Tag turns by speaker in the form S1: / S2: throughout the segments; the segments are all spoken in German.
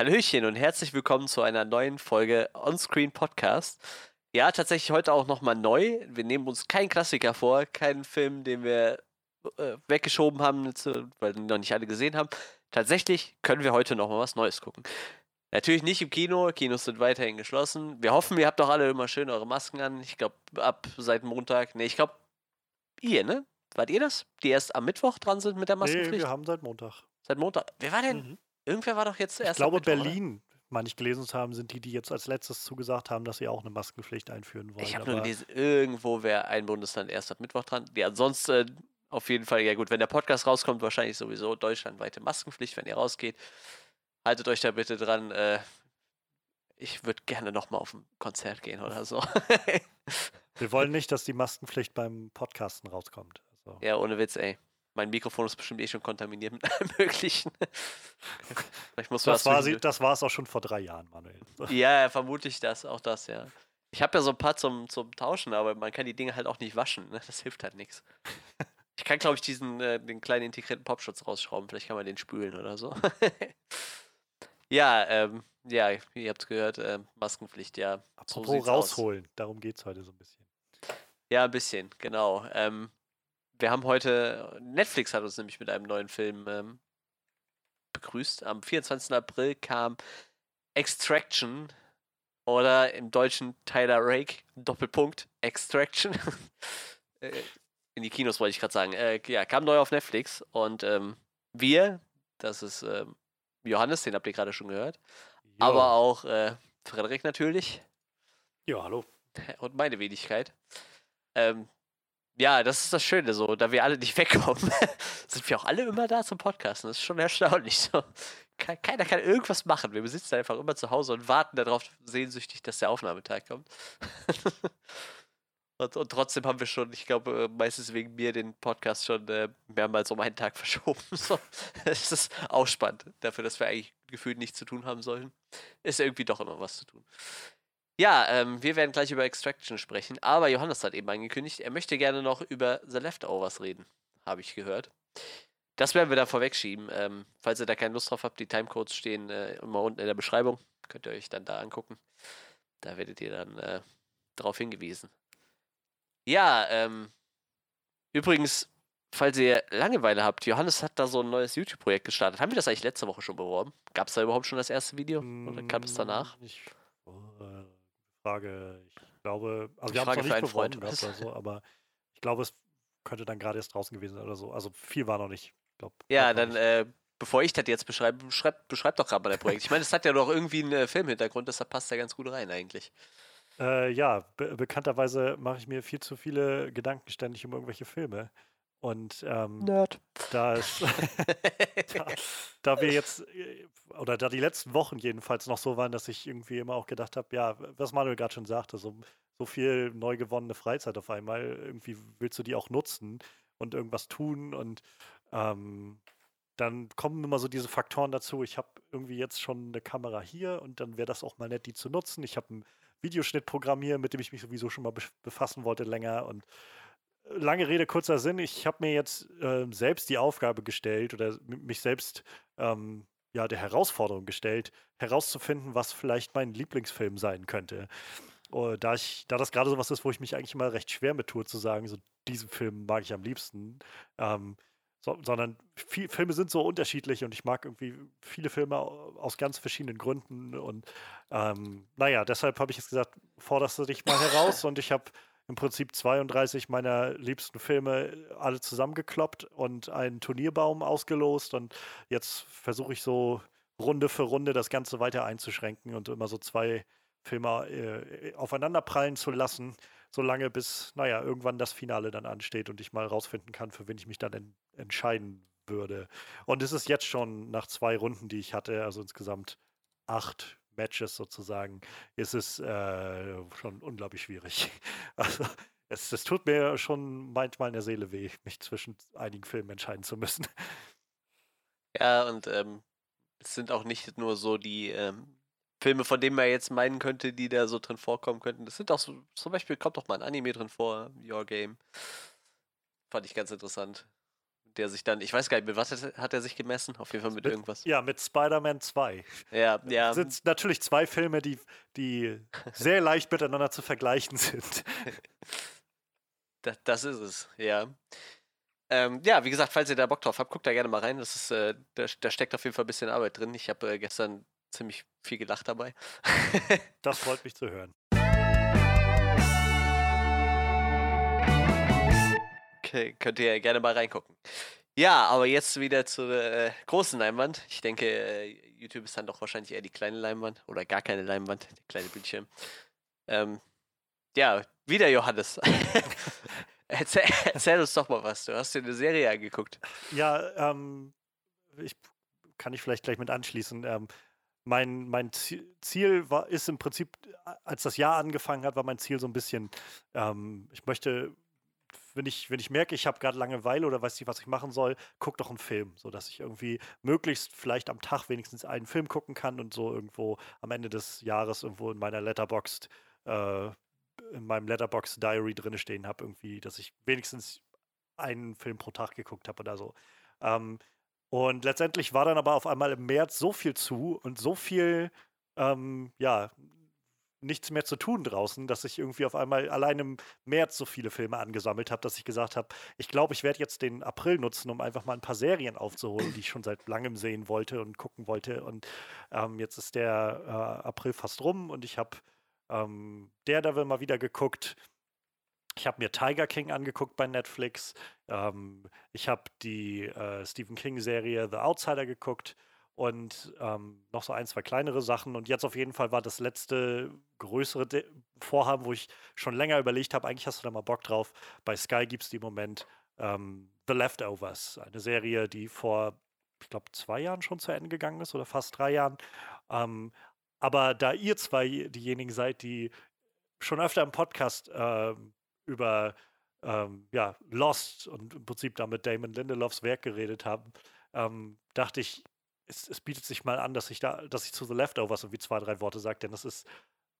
S1: Hallöchen und herzlich willkommen zu einer neuen Folge Onscreen Podcast. Ja, tatsächlich heute auch nochmal neu. Wir nehmen uns keinen Klassiker vor, keinen Film, den wir äh, weggeschoben haben, weil wir noch nicht alle gesehen haben. Tatsächlich können wir heute nochmal was Neues gucken. Natürlich nicht im Kino, Kinos sind weiterhin geschlossen. Wir hoffen, ihr habt doch alle immer schön eure Masken an. Ich glaube, ab seit Montag, ne, ich glaube, ihr, ne? Wart ihr das? Die erst am Mittwoch dran sind mit der Maskenpflicht?
S2: Nee, wir haben seit Montag.
S1: Seit Montag. Wer war denn? Mhm. Irgendwer war doch jetzt erst.
S2: Ich glaube, Berlin, meine ich gelesen zu haben, sind die, die jetzt als letztes zugesagt haben, dass sie auch eine Maskenpflicht einführen wollen.
S1: Ich habe nur gelesen, irgendwo wäre ein Bundesland erst ab Mittwoch dran. Ja, ansonsten äh, auf jeden Fall, ja gut, wenn der Podcast rauskommt, wahrscheinlich sowieso deutschlandweite Maskenpflicht, wenn ihr rausgeht. Haltet euch da bitte dran. Äh, ich würde gerne nochmal auf ein Konzert gehen oder so.
S2: Wir wollen nicht, dass die Maskenpflicht beim Podcasten rauskommt.
S1: Also. Ja, ohne Witz, ey. Mein Mikrofon ist bestimmt eh schon kontaminiert mit allem Möglichen.
S2: Du das, war sie, das war es auch schon vor drei Jahren, Manuel.
S1: Ja, vermutlich das, auch das, ja. Ich habe ja so ein paar zum, zum Tauschen, aber man kann die Dinge halt auch nicht waschen. Ne? Das hilft halt nichts. Ich kann, glaube ich, diesen äh, den kleinen integrierten Popschutz rausschrauben. Vielleicht kann man den spülen oder so. ja, ähm, ja, ihr habt es gehört, äh, Maskenpflicht, ja.
S2: Apropos so rausholen, aus. darum geht es heute so ein bisschen.
S1: Ja, ein bisschen, genau. Ähm, wir haben heute, Netflix hat uns nämlich mit einem neuen Film ähm, begrüßt. Am 24. April kam Extraction oder im Deutschen Tyler Rake, Doppelpunkt, Extraction. Äh, in die Kinos wollte ich gerade sagen. Äh, ja, kam neu auf Netflix und ähm, wir, das ist ähm, Johannes, den habt ihr gerade schon gehört, jo. aber auch äh, Frederik natürlich.
S2: Ja, hallo.
S1: Und meine Wenigkeit. Ähm, ja, das ist das Schöne so, da wir alle nicht wegkommen, sind wir auch alle immer da zum Podcasten. Das ist schon erstaunlich so. Keiner kann irgendwas machen. Wir sitzen einfach immer zu Hause und warten darauf sehnsüchtig, dass der Aufnahmetag kommt. und, und, trotzdem haben wir schon, ich glaube, äh, meistens wegen mir den Podcast schon äh, mehrmals um einen Tag verschoben. So. Ist auch spannend, dafür, dass wir eigentlich gefühlt nichts zu tun haben sollen. Ist irgendwie doch immer was zu tun. Ja, ähm, wir werden gleich über Extraction sprechen, aber Johannes hat eben angekündigt, er möchte gerne noch über The Leftovers reden, habe ich gehört. Das werden wir da vorwegschieben. Ähm, falls ihr da keine Lust drauf habt, die Timecodes stehen äh, immer unten in der Beschreibung. Könnt ihr euch dann da angucken. Da werdet ihr dann äh, darauf hingewiesen. Ja, ähm, übrigens, falls ihr Langeweile habt, Johannes hat da so ein neues YouTube-Projekt gestartet. Haben wir das eigentlich letzte Woche schon beworben? Gab es da überhaupt schon das erste Video? Oder kam es danach? Ich,
S2: äh, Frage. Ich glaube, also wir haben es noch nicht beworben oder so, aber ich glaube, es könnte dann gerade erst draußen gewesen sein oder so. Also viel war noch nicht. Glaub,
S1: ja, dann, äh, bevor ich das jetzt beschreibe, beschreib, beschreib doch gerade mal dein Projekt. Ich meine, es hat ja doch irgendwie einen äh, Filmhintergrund, deshalb passt ja ganz gut rein eigentlich.
S2: Äh, ja, be bekannterweise mache ich mir viel zu viele Gedanken ständig um irgendwelche Filme. Und ähm,
S1: Nerd.
S2: Da, ist, da, da, wir jetzt, äh, oder da die letzten Wochen jedenfalls noch so waren, dass ich irgendwie immer auch gedacht habe, ja, was Manuel gerade schon sagte, so, so viel neu gewonnene Freizeit auf einmal, irgendwie willst du die auch nutzen und irgendwas tun und ähm, dann kommen immer so diese Faktoren dazu. Ich habe irgendwie jetzt schon eine Kamera hier und dann wäre das auch mal nett, die zu nutzen. Ich habe ein Videoschnittprogramm hier, mit dem ich mich sowieso schon mal befassen wollte länger und lange Rede, kurzer Sinn. Ich habe mir jetzt äh, selbst die Aufgabe gestellt oder mich selbst ähm, ja, der Herausforderung gestellt, herauszufinden, was vielleicht mein Lieblingsfilm sein könnte. Uh, da, ich, da das gerade so was ist, wo ich mich eigentlich immer recht schwer mit tue, zu sagen, so diesen Film mag ich am liebsten. Ähm, so, sondern viel, Filme sind so unterschiedlich und ich mag irgendwie viele Filme aus ganz verschiedenen Gründen. Und ähm, naja, deshalb habe ich jetzt gesagt, forderst du dich mal heraus und ich habe im Prinzip 32 meiner liebsten Filme alle zusammengekloppt und einen Turnierbaum ausgelost. Und jetzt versuche ich so Runde für Runde das Ganze weiter einzuschränken und immer so zwei Filme äh, aufeinander prallen zu lassen, solange bis, naja, irgendwann das Finale dann ansteht und ich mal rausfinden kann, für wen ich mich dann en entscheiden würde. Und es ist jetzt schon nach zwei Runden, die ich hatte, also insgesamt acht Matches sozusagen, ist es äh, schon unglaublich schwierig. Also es, es, tut mir schon manchmal in der Seele weh, mich zwischen einigen Filmen entscheiden zu müssen.
S1: Ja, und ähm, es sind auch nicht nur so die ähm, Filme, von denen man jetzt meinen könnte, die da so drin vorkommen könnten. Das sind auch so, zum Beispiel kommt doch mal ein Anime drin vor, Your Game. Fand ich ganz interessant. Der sich dann, ich weiß gar nicht, mit was hat er sich gemessen? Auf jeden Fall mit,
S2: mit
S1: irgendwas.
S2: Ja, mit Spider-Man 2.
S1: Ja, ja.
S2: Das sind natürlich zwei Filme, die, die sehr leicht miteinander zu vergleichen sind.
S1: das, das ist es, ja. Ähm, ja, wie gesagt, falls ihr da Bock drauf habt, guckt da gerne mal rein. Das ist, äh, da, da, steckt auf jeden Fall ein bisschen Arbeit drin. Ich habe äh, gestern ziemlich viel gelacht dabei.
S2: das freut mich zu hören.
S1: könnt ihr gerne mal reingucken. Ja, aber jetzt wieder zur äh, großen Leinwand. Ich denke, äh, YouTube ist dann doch wahrscheinlich eher die kleine Leinwand oder gar keine Leinwand, der kleine Bildschirm. Ähm, ja, wieder Johannes. erzähl, erzähl, uns doch mal was. Du hast dir eine Serie angeguckt.
S2: Ja, ähm, ich kann ich vielleicht gleich mit anschließen. Ähm, mein, mein Ziel war, ist im Prinzip, als das Jahr angefangen hat, war mein Ziel so ein bisschen, ähm, ich möchte wenn ich, wenn ich merke, ich habe gerade Langeweile oder weiß nicht, was ich machen soll, guck doch einen Film, sodass ich irgendwie möglichst vielleicht am Tag wenigstens einen Film gucken kann und so irgendwo am Ende des Jahres irgendwo in meiner Letterboxd, äh, in meinem Letterbox Diary drin stehen habe, irgendwie, dass ich wenigstens einen Film pro Tag geguckt habe oder so. Ähm, und letztendlich war dann aber auf einmal im März so viel zu und so viel, ähm, ja, nichts mehr zu tun draußen, dass ich irgendwie auf einmal allein im März so viele Filme angesammelt habe, dass ich gesagt habe, ich glaube, ich werde jetzt den April nutzen, um einfach mal ein paar Serien aufzuholen, die ich schon seit langem sehen wollte und gucken wollte. Und ähm, jetzt ist der äh, April fast rum und ich habe ähm, Daredevil mal wieder geguckt. Ich habe mir Tiger King angeguckt bei Netflix. Ähm, ich habe die äh, Stephen King-Serie The Outsider geguckt und ähm, noch so ein, zwei kleinere Sachen. Und jetzt auf jeden Fall war das letzte größere De Vorhaben, wo ich schon länger überlegt habe, eigentlich hast du da mal Bock drauf. Bei Sky gibt es die im Moment ähm, The Leftovers, eine Serie, die vor, ich glaube, zwei Jahren schon zu Ende gegangen ist oder fast drei Jahren. Ähm, aber da ihr zwei diejenigen seid, die schon öfter im Podcast äh, über ähm, ja, Lost und im Prinzip damit Damon Lindelofs Werk geredet haben, ähm, dachte ich, es, es, bietet sich mal an, dass ich da, dass ich zu The Leftovers irgendwie zwei, drei Worte sage, denn das ist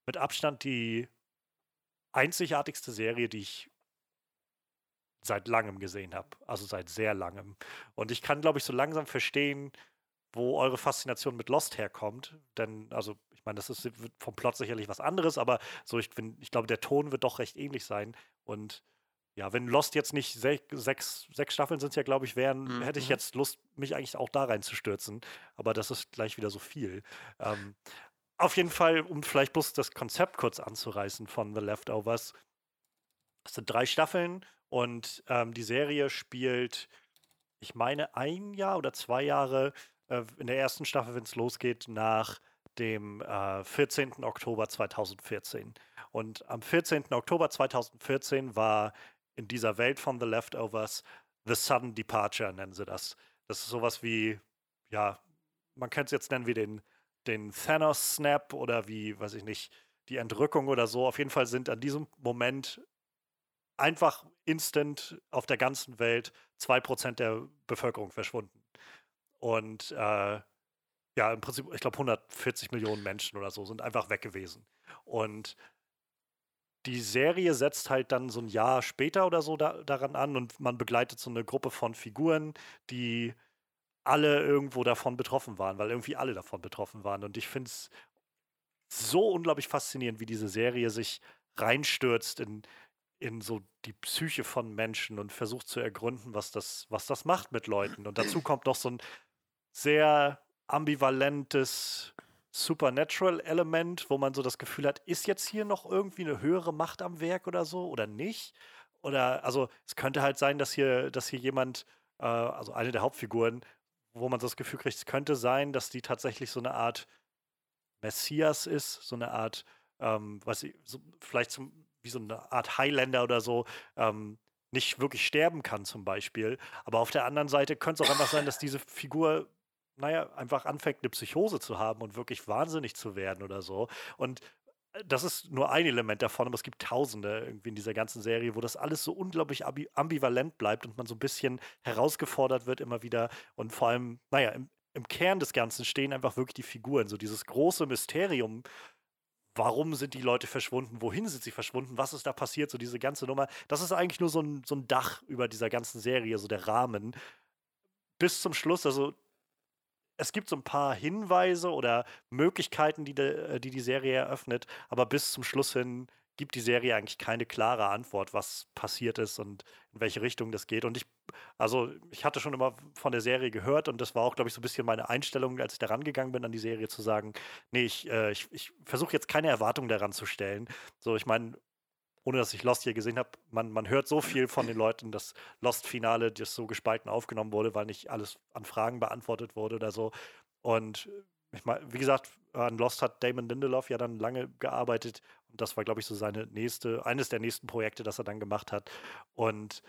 S2: mit Abstand die einzigartigste Serie, die ich seit langem gesehen habe. Also seit sehr langem. Und ich kann, glaube ich, so langsam verstehen, wo eure Faszination mit Lost herkommt. Denn, also, ich meine, das ist vom Plot sicherlich was anderes, aber so, ich, ich glaube, der Ton wird doch recht ähnlich sein. Und ja, wenn Lost jetzt nicht sech, sechs, sechs Staffeln sind ja, glaube ich, wären, mhm. hätte ich mhm. jetzt Lust, mich eigentlich auch da reinzustürzen. Aber das ist gleich wieder so viel. Ähm, auf jeden Fall, um vielleicht bloß das Konzept kurz anzureißen von The Leftovers. Es sind drei Staffeln und ähm, die Serie spielt, ich meine, ein Jahr oder zwei Jahre äh, in der ersten Staffel, wenn es losgeht, nach dem äh, 14. Oktober 2014. Und am 14. Oktober 2014 war in dieser Welt von The Leftovers The Sudden Departure, nennen sie das. Das ist sowas wie, ja, man könnte es jetzt nennen wie den, den Thanos-Snap oder wie, weiß ich nicht, die Entrückung oder so. Auf jeden Fall sind an diesem Moment einfach instant auf der ganzen Welt 2% der Bevölkerung verschwunden. Und äh, ja, im Prinzip, ich glaube, 140 Millionen Menschen oder so sind einfach weg gewesen. Und die Serie setzt halt dann so ein Jahr später oder so da, daran an und man begleitet so eine Gruppe von Figuren, die alle irgendwo davon betroffen waren, weil irgendwie alle davon betroffen waren. Und ich finde es so unglaublich faszinierend, wie diese Serie sich reinstürzt in, in so die Psyche von Menschen und versucht zu ergründen, was das, was das macht mit Leuten. Und dazu kommt noch so ein sehr ambivalentes Supernatural-Element, wo man so das Gefühl hat, ist jetzt hier noch irgendwie eine höhere Macht am Werk oder so oder nicht? Oder also es könnte halt sein, dass hier, dass hier jemand, äh, also eine der Hauptfiguren, wo man so das Gefühl kriegt, es könnte sein, dass die tatsächlich so eine Art Messias ist, so eine Art, ähm, was so, vielleicht zum, wie so eine Art Highlander oder so, ähm, nicht wirklich sterben kann zum Beispiel. Aber auf der anderen Seite könnte es auch einfach sein, dass diese Figur naja, einfach anfängt, eine Psychose zu haben und wirklich wahnsinnig zu werden oder so. Und äh, das ist nur ein Element davon, aber es gibt tausende irgendwie in dieser ganzen Serie, wo das alles so unglaublich ambivalent bleibt und man so ein bisschen herausgefordert wird immer wieder. Und vor allem, naja, im, im Kern des Ganzen stehen einfach wirklich die Figuren, so dieses große Mysterium. Warum sind die Leute verschwunden? Wohin sind sie verschwunden? Was ist da passiert? So diese ganze Nummer. Das ist eigentlich nur so ein, so ein Dach über dieser ganzen Serie, so der Rahmen. bis zum Schluss, also es gibt so ein paar Hinweise oder Möglichkeiten, die, de, äh, die die Serie eröffnet, aber bis zum Schluss hin gibt die Serie eigentlich keine klare Antwort, was passiert ist und in welche Richtung das geht. Und ich, also ich hatte schon immer von der Serie gehört und das war auch, glaube ich, so ein bisschen meine Einstellung, als ich da rangegangen bin an die Serie, zu sagen, nee, ich, äh, ich, ich versuche jetzt keine Erwartungen daran zu stellen. So, ich meine, ohne dass ich Lost hier gesehen habe, man, man hört so viel von den Leuten, dass Lost-Finale, das so gespalten aufgenommen wurde, weil nicht alles an Fragen beantwortet wurde oder so. Und ich meine, wie gesagt, an Lost hat Damon Lindelof ja dann lange gearbeitet und das war, glaube ich, so seine nächste, eines der nächsten Projekte, das er dann gemacht hat. Und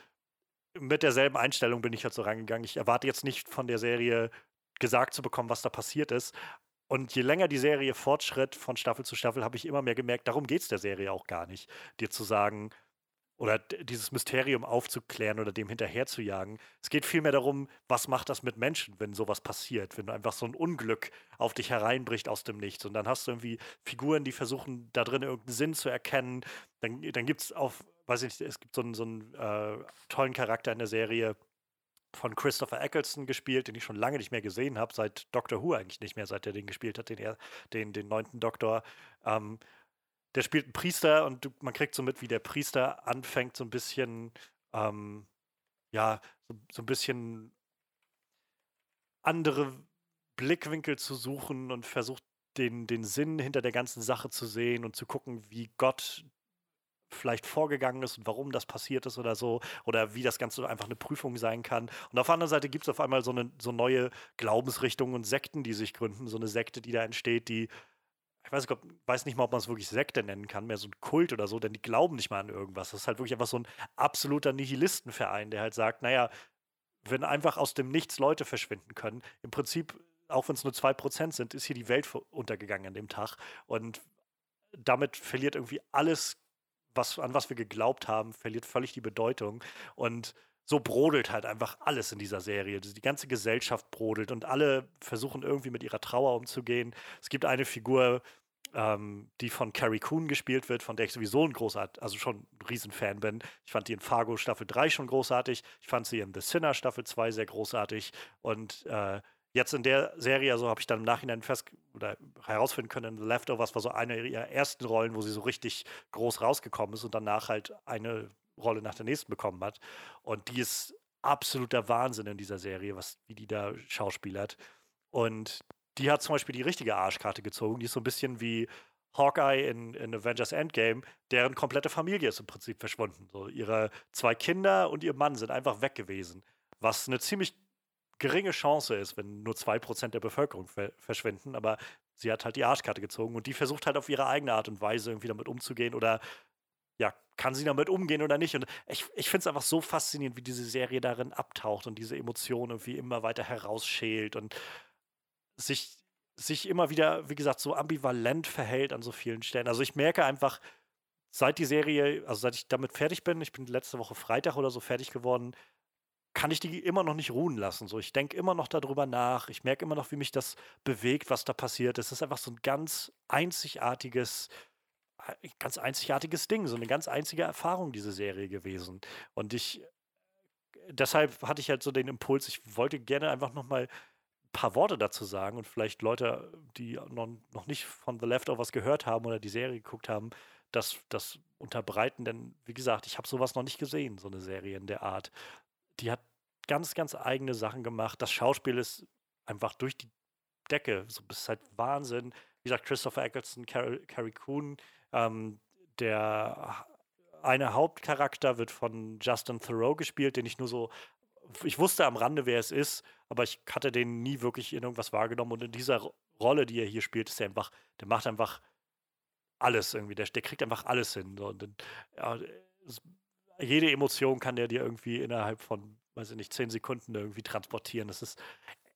S2: mit derselben Einstellung bin ich halt so reingegangen. Ich erwarte jetzt nicht von der Serie gesagt zu bekommen, was da passiert ist, und je länger die Serie fortschritt von Staffel zu Staffel, habe ich immer mehr gemerkt, darum geht es der Serie auch gar nicht. Dir zu sagen, oder dieses Mysterium aufzuklären oder dem hinterher zu jagen. Es geht vielmehr darum, was macht das mit Menschen, wenn sowas passiert, wenn einfach so ein Unglück auf dich hereinbricht aus dem Nichts. Und dann hast du irgendwie Figuren, die versuchen, da drin irgendeinen Sinn zu erkennen. Dann, dann gibt es auf, weiß ich nicht, es gibt so einen, so einen äh, tollen Charakter in der Serie, von Christopher Eccleston gespielt, den ich schon lange nicht mehr gesehen habe, seit Doctor Who eigentlich nicht mehr, seit er den gespielt hat, den, er, den, den neunten Doktor. Ähm, der spielt einen Priester und du, man kriegt so mit, wie der Priester anfängt, so ein bisschen, ähm, ja, so, so ein bisschen andere Blickwinkel zu suchen und versucht, den, den Sinn hinter der ganzen Sache zu sehen und zu gucken, wie Gott vielleicht vorgegangen ist und warum das passiert ist oder so, oder wie das Ganze einfach eine Prüfung sein kann. Und auf der anderen Seite gibt es auf einmal so, eine, so neue Glaubensrichtungen und Sekten, die sich gründen, so eine Sekte, die da entsteht, die ich weiß, nicht, weiß nicht mal, ob man es wirklich Sekte nennen kann, mehr so ein Kult oder so, denn die glauben nicht mal an irgendwas. Das ist halt wirklich einfach so ein absoluter Nihilistenverein, der halt sagt, naja, wenn einfach aus dem Nichts Leute verschwinden können, im Prinzip, auch wenn es nur 2% sind, ist hier die Welt untergegangen an dem Tag. Und damit verliert irgendwie alles was, an was wir geglaubt haben, verliert völlig die Bedeutung. Und so brodelt halt einfach alles in dieser Serie. Die ganze Gesellschaft brodelt und alle versuchen irgendwie mit ihrer Trauer umzugehen. Es gibt eine Figur, ähm, die von Carrie Coon gespielt wird, von der ich sowieso ein großartig, also schon ein Riesenfan bin. Ich fand die in Fargo Staffel 3 schon großartig. Ich fand sie in The Sinner Staffel 2 sehr großartig. Und äh, Jetzt in der Serie, also habe ich dann im Nachhinein fest oder herausfinden können, The Leftovers war so eine ihrer ersten Rollen, wo sie so richtig groß rausgekommen ist und danach halt eine Rolle nach der nächsten bekommen hat. Und die ist absoluter Wahnsinn in dieser Serie, was, wie die da schauspielert. Und die hat zum Beispiel die richtige Arschkarte gezogen. Die ist so ein bisschen wie Hawkeye in, in Avengers Endgame, deren komplette Familie ist im Prinzip verschwunden. So, ihre zwei Kinder und ihr Mann sind einfach weg gewesen. Was eine ziemlich geringe Chance ist, wenn nur 2% der Bevölkerung ver verschwinden, aber sie hat halt die Arschkarte gezogen und die versucht halt auf ihre eigene Art und Weise irgendwie damit umzugehen oder ja, kann sie damit umgehen oder nicht? Und ich, ich finde es einfach so faszinierend, wie diese Serie darin abtaucht und diese Emotionen irgendwie immer weiter herausschält und sich, sich immer wieder, wie gesagt, so ambivalent verhält an so vielen Stellen. Also ich merke einfach, seit die Serie, also seit ich damit fertig bin, ich bin letzte Woche Freitag oder so fertig geworden, kann ich die immer noch nicht ruhen lassen. So, ich denke immer noch darüber nach. Ich merke immer noch, wie mich das bewegt, was da passiert. Es ist einfach so ein ganz einzigartiges, äh, ganz einzigartiges Ding, so eine ganz einzige Erfahrung, diese Serie gewesen. Und ich, deshalb hatte ich halt so den Impuls, ich wollte gerne einfach noch mal ein paar Worte dazu sagen und vielleicht Leute, die noch, noch nicht von The Leftovers gehört haben oder die Serie geguckt haben, das, das unterbreiten, denn wie gesagt, ich habe sowas noch nicht gesehen, so eine Serie in der Art die hat ganz, ganz eigene Sachen gemacht. Das Schauspiel ist einfach durch die Decke. So ist halt Wahnsinn. Wie gesagt, Christopher Eccleston, Carrie, Carrie Coon, ähm, der eine Hauptcharakter wird von Justin Thoreau gespielt, den ich nur so, ich wusste am Rande, wer es ist, aber ich hatte den nie wirklich in irgendwas wahrgenommen. Und in dieser Rolle, die er hier spielt, ist er einfach, der macht einfach alles irgendwie. Der, der kriegt einfach alles hin. Und, ja, jede Emotion kann der dir irgendwie innerhalb von, weiß ich nicht, zehn Sekunden irgendwie transportieren. Das ist,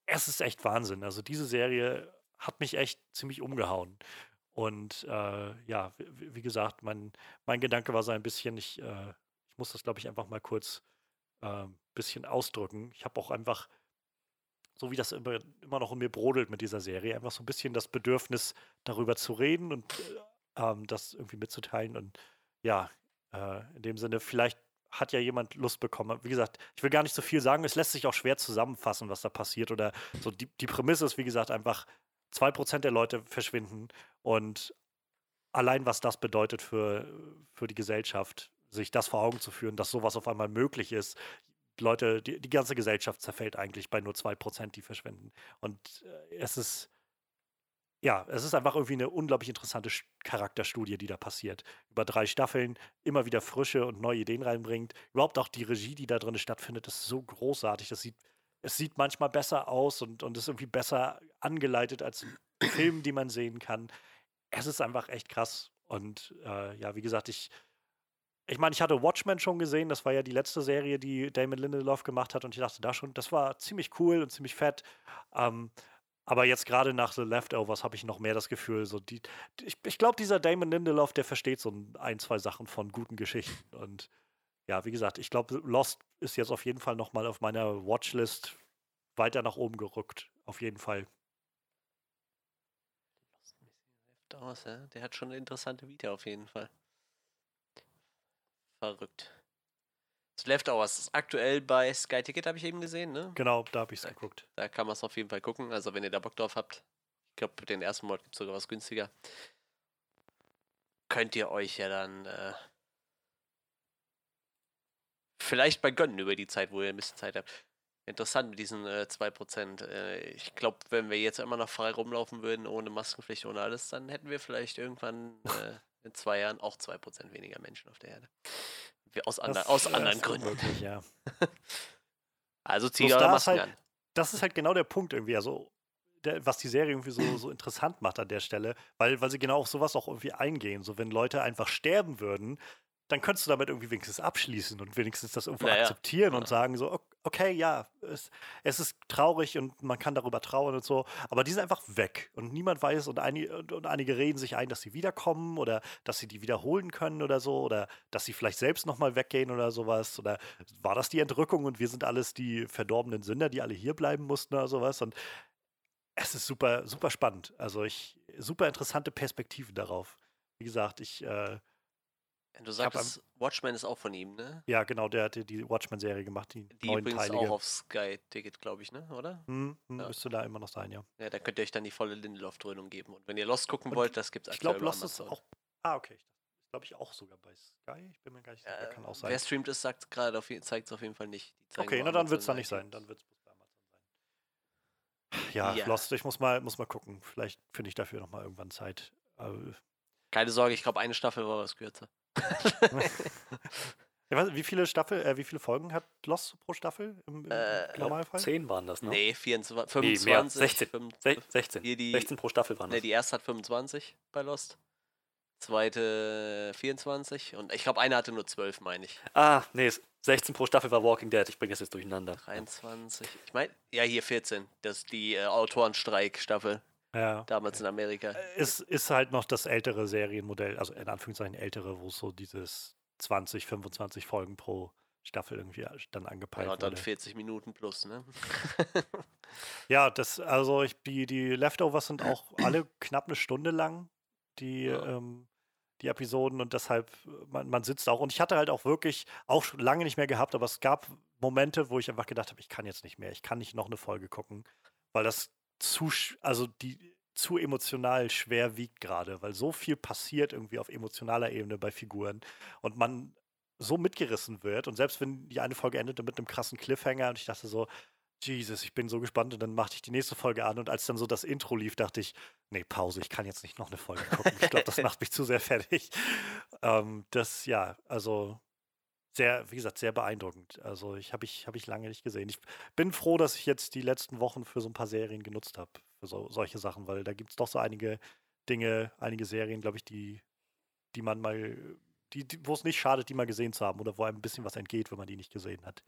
S2: es ist echt Wahnsinn. Also diese Serie hat mich echt ziemlich umgehauen. Und äh, ja, wie, wie, gesagt, mein, mein Gedanke war so ein bisschen, ich, äh, ich muss das, glaube ich, einfach mal kurz ein äh, bisschen ausdrücken. Ich habe auch einfach, so wie das immer, immer noch in mir brodelt mit dieser Serie, einfach so ein bisschen das Bedürfnis, darüber zu reden und äh, ähm, das irgendwie mitzuteilen. Und ja, äh, in dem Sinne, vielleicht hat ja jemand Lust bekommen. Wie gesagt, ich will gar nicht so viel sagen, es lässt sich auch schwer zusammenfassen, was da passiert. Oder so die, die Prämisse ist, wie gesagt, einfach 2% der Leute verschwinden und allein was das bedeutet für, für die Gesellschaft, sich das vor Augen zu führen, dass sowas auf einmal möglich ist. Leute, die, die ganze Gesellschaft zerfällt eigentlich bei nur 2%, die verschwinden. Und äh, es ist ja, es ist einfach irgendwie eine unglaublich interessante Charakterstudie, die da passiert. Über drei Staffeln immer wieder frische und neue Ideen reinbringt. Überhaupt auch die Regie, die da drin stattfindet, ist so großartig. Das sieht, es sieht manchmal besser aus und, und ist irgendwie besser angeleitet als Filme, die man sehen kann. Es ist einfach echt krass. Und äh, ja, wie gesagt, ich, ich meine, ich hatte Watchmen schon gesehen. Das war ja die letzte Serie, die Damon Lindelof gemacht hat. Und ich dachte da schon, das war ziemlich cool und ziemlich fett. Ähm, aber jetzt gerade nach The Leftovers habe ich noch mehr das Gefühl, so die, ich, ich glaube, dieser Damon Lindelof, der versteht so ein, zwei Sachen von guten Geschichten. Und ja, wie gesagt, ich glaube, Lost ist jetzt auf jeden Fall nochmal auf meiner Watchlist weiter nach oben gerückt. Auf jeden Fall.
S1: Der hat schon eine interessante Vita auf jeden Fall. Verrückt. Das Leftovers ist aktuell bei Sky Ticket, habe ich eben gesehen, ne?
S2: Genau, da habe ich es geguckt.
S1: Da kann man es auf jeden Fall gucken. Also, wenn ihr da Bock drauf habt. Ich glaube, den ersten Monat gibt es sogar was günstiger. Könnt ihr euch ja dann äh, vielleicht mal gönnen über die Zeit, wo ihr ein bisschen Zeit habt. Interessant mit diesen äh, 2%. Äh, ich glaube, wenn wir jetzt immer noch frei rumlaufen würden, ohne Maskenpflicht, ohne alles, dann hätten wir vielleicht irgendwann äh, in zwei Jahren auch 2% weniger Menschen auf der Erde. Aus, ander, aus anderen Gründen. Möglich, ja. also zieh eure Masken
S2: halt,
S1: an.
S2: Das ist halt genau der Punkt irgendwie. Also, der, was die Serie irgendwie so, so interessant macht an der Stelle, weil, weil sie genau auf sowas auch irgendwie eingehen. So, wenn Leute einfach sterben würden, dann könntest du damit irgendwie wenigstens abschließen und wenigstens das irgendwo naja. akzeptieren ja. und sagen so, okay, ja, es, es, ist traurig und man kann darüber trauern und so, aber die sind einfach weg und niemand weiß und, ein, und, und, einige reden sich ein, dass sie wiederkommen oder dass sie die wiederholen können oder so oder dass sie vielleicht selbst nochmal weggehen oder sowas oder war das die Entrückung und wir sind alles die verdorbenen Sünder, die alle hier bleiben mussten oder sowas und es ist super, super spannend. Also ich, super interessante Perspektiven darauf. Wie gesagt, ich äh,
S1: Du sagst, Watchmen ist auch von ihm, ne?
S2: Ja, genau, der hat die Watchmen-Serie gemacht, die,
S1: die übrigens auch auf Sky-Ticket, glaube ich, ne? Oder?
S2: Hm, hm, ja. Müsste da immer noch sein, ja.
S1: Ja, da könnt ihr euch dann die volle Lindelof-Dröhnung geben. Und wenn ihr Lost gucken Und wollt, das gibt's
S2: Ich glaube, Lost ist auch. Ah, okay. Ich glaube ich auch sogar bei Sky. Ich bin mir gar nicht sicher, äh, kann auch sein.
S1: Wer streamt es, sagt gerade zeigt es auf jeden Fall nicht.
S2: Okay, na dann wird es da nicht sein. Dann wird es bei Amazon sein. Ja, ja, Lost, ich muss mal, muss mal gucken. Vielleicht finde ich dafür nochmal irgendwann Zeit.
S1: Keine Sorge, ich glaube, eine Staffel war was kürzer.
S2: Weiß, wie viele Staffel, äh, wie viele Folgen hat Lost pro Staffel im, im
S3: äh, Normalfall? Zehn waren das, ne?
S1: Nee, 24, 25. Nee, mehr,
S3: 16. 25, 16. Die, 16 pro Staffel waren das.
S1: Nee, die erste hat 25 bei Lost. Zweite 24 und ich glaube, eine hatte nur 12, meine ich.
S3: Ah, nee, 16 pro Staffel war Walking Dead. Ich bringe das jetzt durcheinander.
S1: 23. Ich meine, ja, hier 14. Das ist die äh, Autorenstreik-Staffel. Ja. Damals in Amerika.
S2: Es ist halt noch das ältere Serienmodell, also in Anführungszeichen ältere, wo so dieses 20, 25 Folgen pro Staffel irgendwie dann angepeilt
S1: ja, und dann wurde. 40 Minuten plus, ne?
S2: ja, das, also ich, die, die Leftovers sind auch alle knapp eine Stunde lang, die, ja. ähm, die Episoden und deshalb, man, man sitzt auch und ich hatte halt auch wirklich, auch lange nicht mehr gehabt, aber es gab Momente, wo ich einfach gedacht habe, ich kann jetzt nicht mehr, ich kann nicht noch eine Folge gucken, weil das zu, also die zu emotional schwer wiegt gerade, weil so viel passiert irgendwie auf emotionaler Ebene bei Figuren und man so mitgerissen wird und selbst wenn die eine Folge endete mit einem krassen Cliffhanger und ich dachte so, Jesus, ich bin so gespannt und dann machte ich die nächste Folge an und als dann so das Intro lief, dachte ich, nee, Pause, ich kann jetzt nicht noch eine Folge gucken. Ich glaube, das macht mich zu sehr fertig. Ähm, das, ja, also sehr, wie gesagt, sehr beeindruckend. Also ich habe ich, hab ich lange nicht gesehen. Ich bin froh, dass ich jetzt die letzten Wochen für so ein paar Serien genutzt habe, für so, solche Sachen, weil da gibt es doch so einige Dinge, einige Serien, glaube ich, die, die man mal, die, die wo es nicht schadet, die mal gesehen zu haben oder wo einem ein bisschen was entgeht, wenn man die nicht gesehen hat.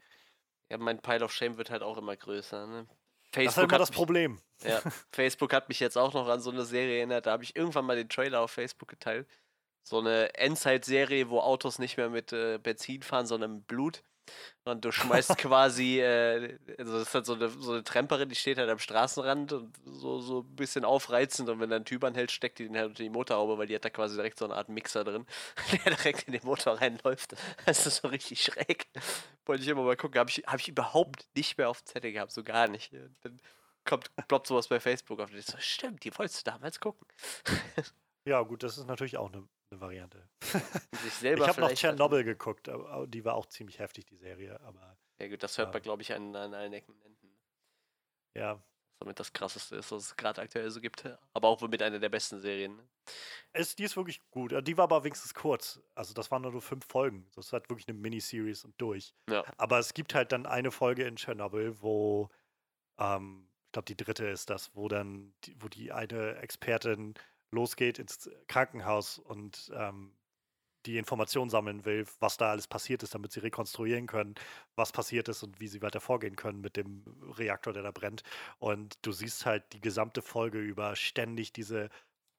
S1: Ja, mein Pile of Shame wird halt auch immer größer. Ne?
S2: Facebook das ist halt immer das mich, Problem.
S1: Ja, Facebook hat mich jetzt auch noch an so eine Serie erinnert. Da habe ich irgendwann mal den Trailer auf Facebook geteilt so eine Endzeit-Serie, wo Autos nicht mehr mit äh, Benzin fahren, sondern mit Blut. Und du schmeißt quasi, äh, also das ist halt so eine, so eine Tremperin, die steht halt am Straßenrand und so, so ein bisschen aufreizend. Und wenn da ein Typ anhält, steckt die den halt unter die Motorhaube, weil die hat da quasi direkt so eine Art Mixer drin, der direkt in den Motor reinläuft. Das ist so richtig schräg. Wollte ich immer mal gucken. Habe ich, hab ich überhaupt nicht mehr auf dem Zettel gehabt, so gar nicht. Dann kommt, ploppt sowas bei Facebook auf. Und ich so, stimmt, die wolltest du damals gucken.
S2: Ja, gut, das ist natürlich auch eine, eine Variante. Ich habe noch Tschernobyl geguckt, aber die war auch ziemlich heftig, die Serie. Aber
S1: Ja gut, das hört man, glaube ich, an, an allen Ecken und Enden.
S2: ja,
S1: Somit das krasseste ist, was es gerade aktuell so gibt. Aber auch mit einer der besten Serien. ne?
S2: es, die ist wirklich gut. Die war aber wenigstens kurz. Also das waren nur fünf Folgen. Das ist halt wirklich eine Miniseries und durch.
S1: Ja.
S2: Aber es gibt halt dann eine Folge in Tschernobyl, wo, ähm, ich glaube, die dritte ist das, wo dann, die, wo die eine Expertin losgeht ins Krankenhaus und ähm, die Informationen sammeln will, was da alles passiert ist, damit sie rekonstruieren können, was passiert ist und wie sie weiter vorgehen können mit dem Reaktor, der da brennt. Und du siehst halt die gesamte Folge über ständig diese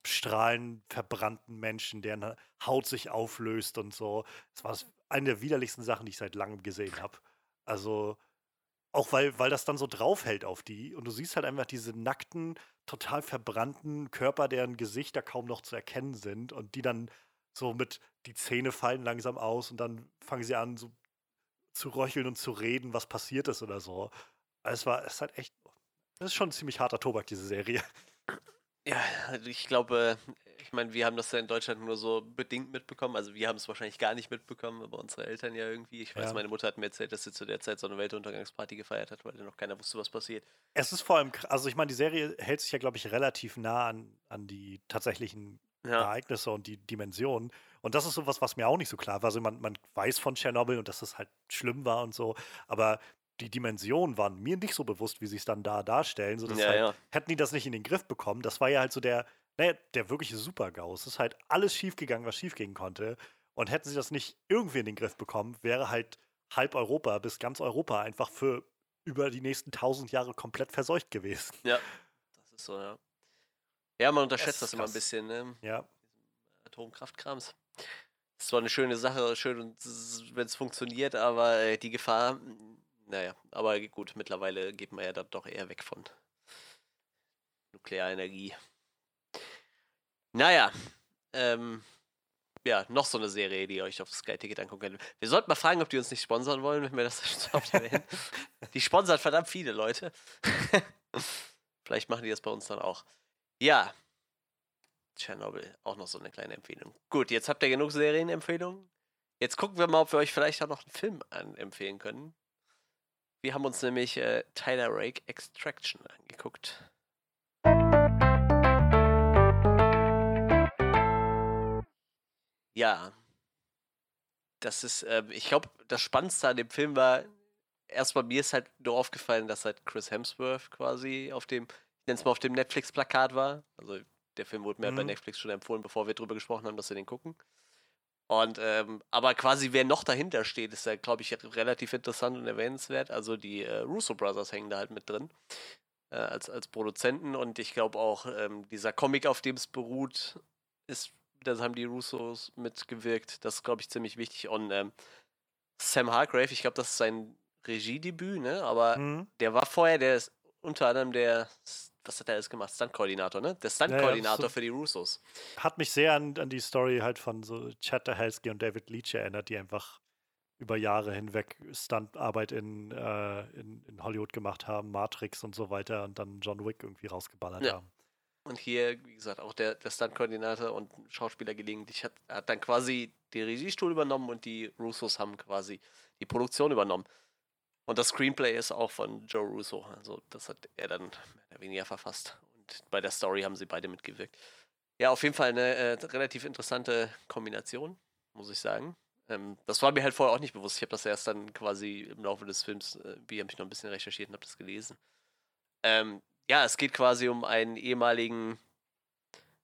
S2: strahlen verbrannten Menschen, deren Haut sich auflöst und so. Das war eine der widerlichsten Sachen, die ich seit langem gesehen habe. Also auch weil, weil das dann so draufhält auf die und du siehst halt einfach diese nackten, total verbrannten Körper, deren Gesichter kaum noch zu erkennen sind und die dann so mit, die Zähne fallen langsam aus und dann fangen sie an so zu röcheln und zu reden, was passiert ist oder so. Es war, es halt echt, das ist schon ein ziemlich harter Tobak, diese Serie.
S1: Ja, also ich glaube, ich meine, wir haben das ja in Deutschland nur so bedingt mitbekommen. Also wir haben es wahrscheinlich gar nicht mitbekommen, aber unsere Eltern ja irgendwie. Ich weiß,
S2: Ja.
S1: meine Mutter hat mir erzählt, dass sie zu der Zeit so eine Weltuntergangsparty gefeiert hat, weil noch keiner wusste, was passiert.
S2: Es ist vor allem, also ich meine, die Serie hält sich ja, glaube ich, relativ nah an, an die tatsächlichen
S1: Ja,
S2: Ereignisse und die Dimensionen. Und das ist sowas, was mir auch nicht so klar war. Also man, man weiß von Tschernobyl und dass es halt schlimm war und so, aber die Dimensionen waren mir nicht so bewusst, wie sie es dann da darstellen. So, dass
S1: ja,
S2: halt,
S1: ja.
S2: Hätten die das nicht in den Griff bekommen, das war ja halt so der, naja, der wirkliche Super-GAU. Es ist halt alles schiefgegangen, was schiefgehen konnte. Und hätten sie das nicht irgendwie in den Griff bekommen, wäre halt halb Europa bis ganz Europa einfach für über die nächsten tausend Jahre komplett verseucht gewesen.
S1: Das ist so, ja. Ja, man unterschätzt
S2: ist
S1: das immer ein bisschen, ne?
S2: Ja,
S1: Atomkraftkrams. Ist zwar eine schöne Sache, schön, wenn es funktioniert, aber äh, die Gefahr, naja, aber gut, mittlerweile geht man ja dann doch eher weg von Nuklearenergie. Naja, ähm, ja, noch so eine Serie, die ihr euch auf Sky Ticket angucken könnt. Wir sollten mal fragen, ob die uns nicht sponsern wollen, wenn wir das schon oft erwähnen. Die sponsern verdammt viele Leute. Vielleicht machen die das bei uns dann auch. Ja, Tschernobyl, auch noch so eine kleine Empfehlung. Gut, jetzt habt ihr genug Serienempfehlungen. Jetzt gucken wir mal, ob wir euch vielleicht auch noch einen Film empfehlen können. Wir haben uns nämlich äh, Tyler Rake Extraction angeguckt. Ja. Das ist, ähm, ich glaube, das Spannendste an dem Film war, erstmal mir ist halt nur aufgefallen, dass halt Chris Hemsworth quasi auf dem, ich nenne es mal auf dem Netflix-Plakat war. Also der Film wurde mir bei
S2: Mhm.
S1: Netflix schon empfohlen, bevor wir drüber gesprochen haben, dass wir den gucken. Und ähm, aber quasi wer noch dahinter steht, ist ja, glaube ich, relativ interessant und erwähnenswert. Also die äh, Russo Brothers hängen da halt mit drin äh, als, als Produzenten und ich glaube auch ähm, dieser Comic, auf dem es beruht, ist, da haben die Russos mitgewirkt. Das ist, glaube ich, ziemlich wichtig. Und ähm, Sam Hargrave, ich glaube, das ist sein Regiedebüt, ne? Aber
S2: Mhm.
S1: der war vorher, der ist unter anderem der, was hat er alles gemacht? Stunt-Koordinator, ne? Der Stunt-Koordinator
S2: so-
S1: für die Russos.
S2: Hat mich sehr an, an die Story halt von so Chad Stahelski und David Leach erinnert, die einfach über Jahre hinweg Stuntarbeit in, äh, in, in Hollywood gemacht haben, Matrix und so weiter und dann John Wick irgendwie rausgeballert
S1: Ja.
S2: haben.
S1: Und hier, wie gesagt, auch der, der Stunt-Koordinator und Schauspieler gelegentlich hat, hat dann quasi die Regiestuhl übernommen und die Russos haben quasi die Produktion übernommen. Und das Screenplay ist auch von Joe Russo. Also das hat er dann mehr oder weniger verfasst. Und bei der Story haben sie beide mitgewirkt. Ja, auf jeden Fall eine äh, relativ interessante Kombination, muss ich sagen. Ähm, das war mir halt vorher auch nicht bewusst. Ich habe das erst dann quasi im Laufe des Films, äh, wie habe ich noch ein bisschen recherchiert und habe das gelesen. Ähm, ja, es geht quasi um einen ehemaligen,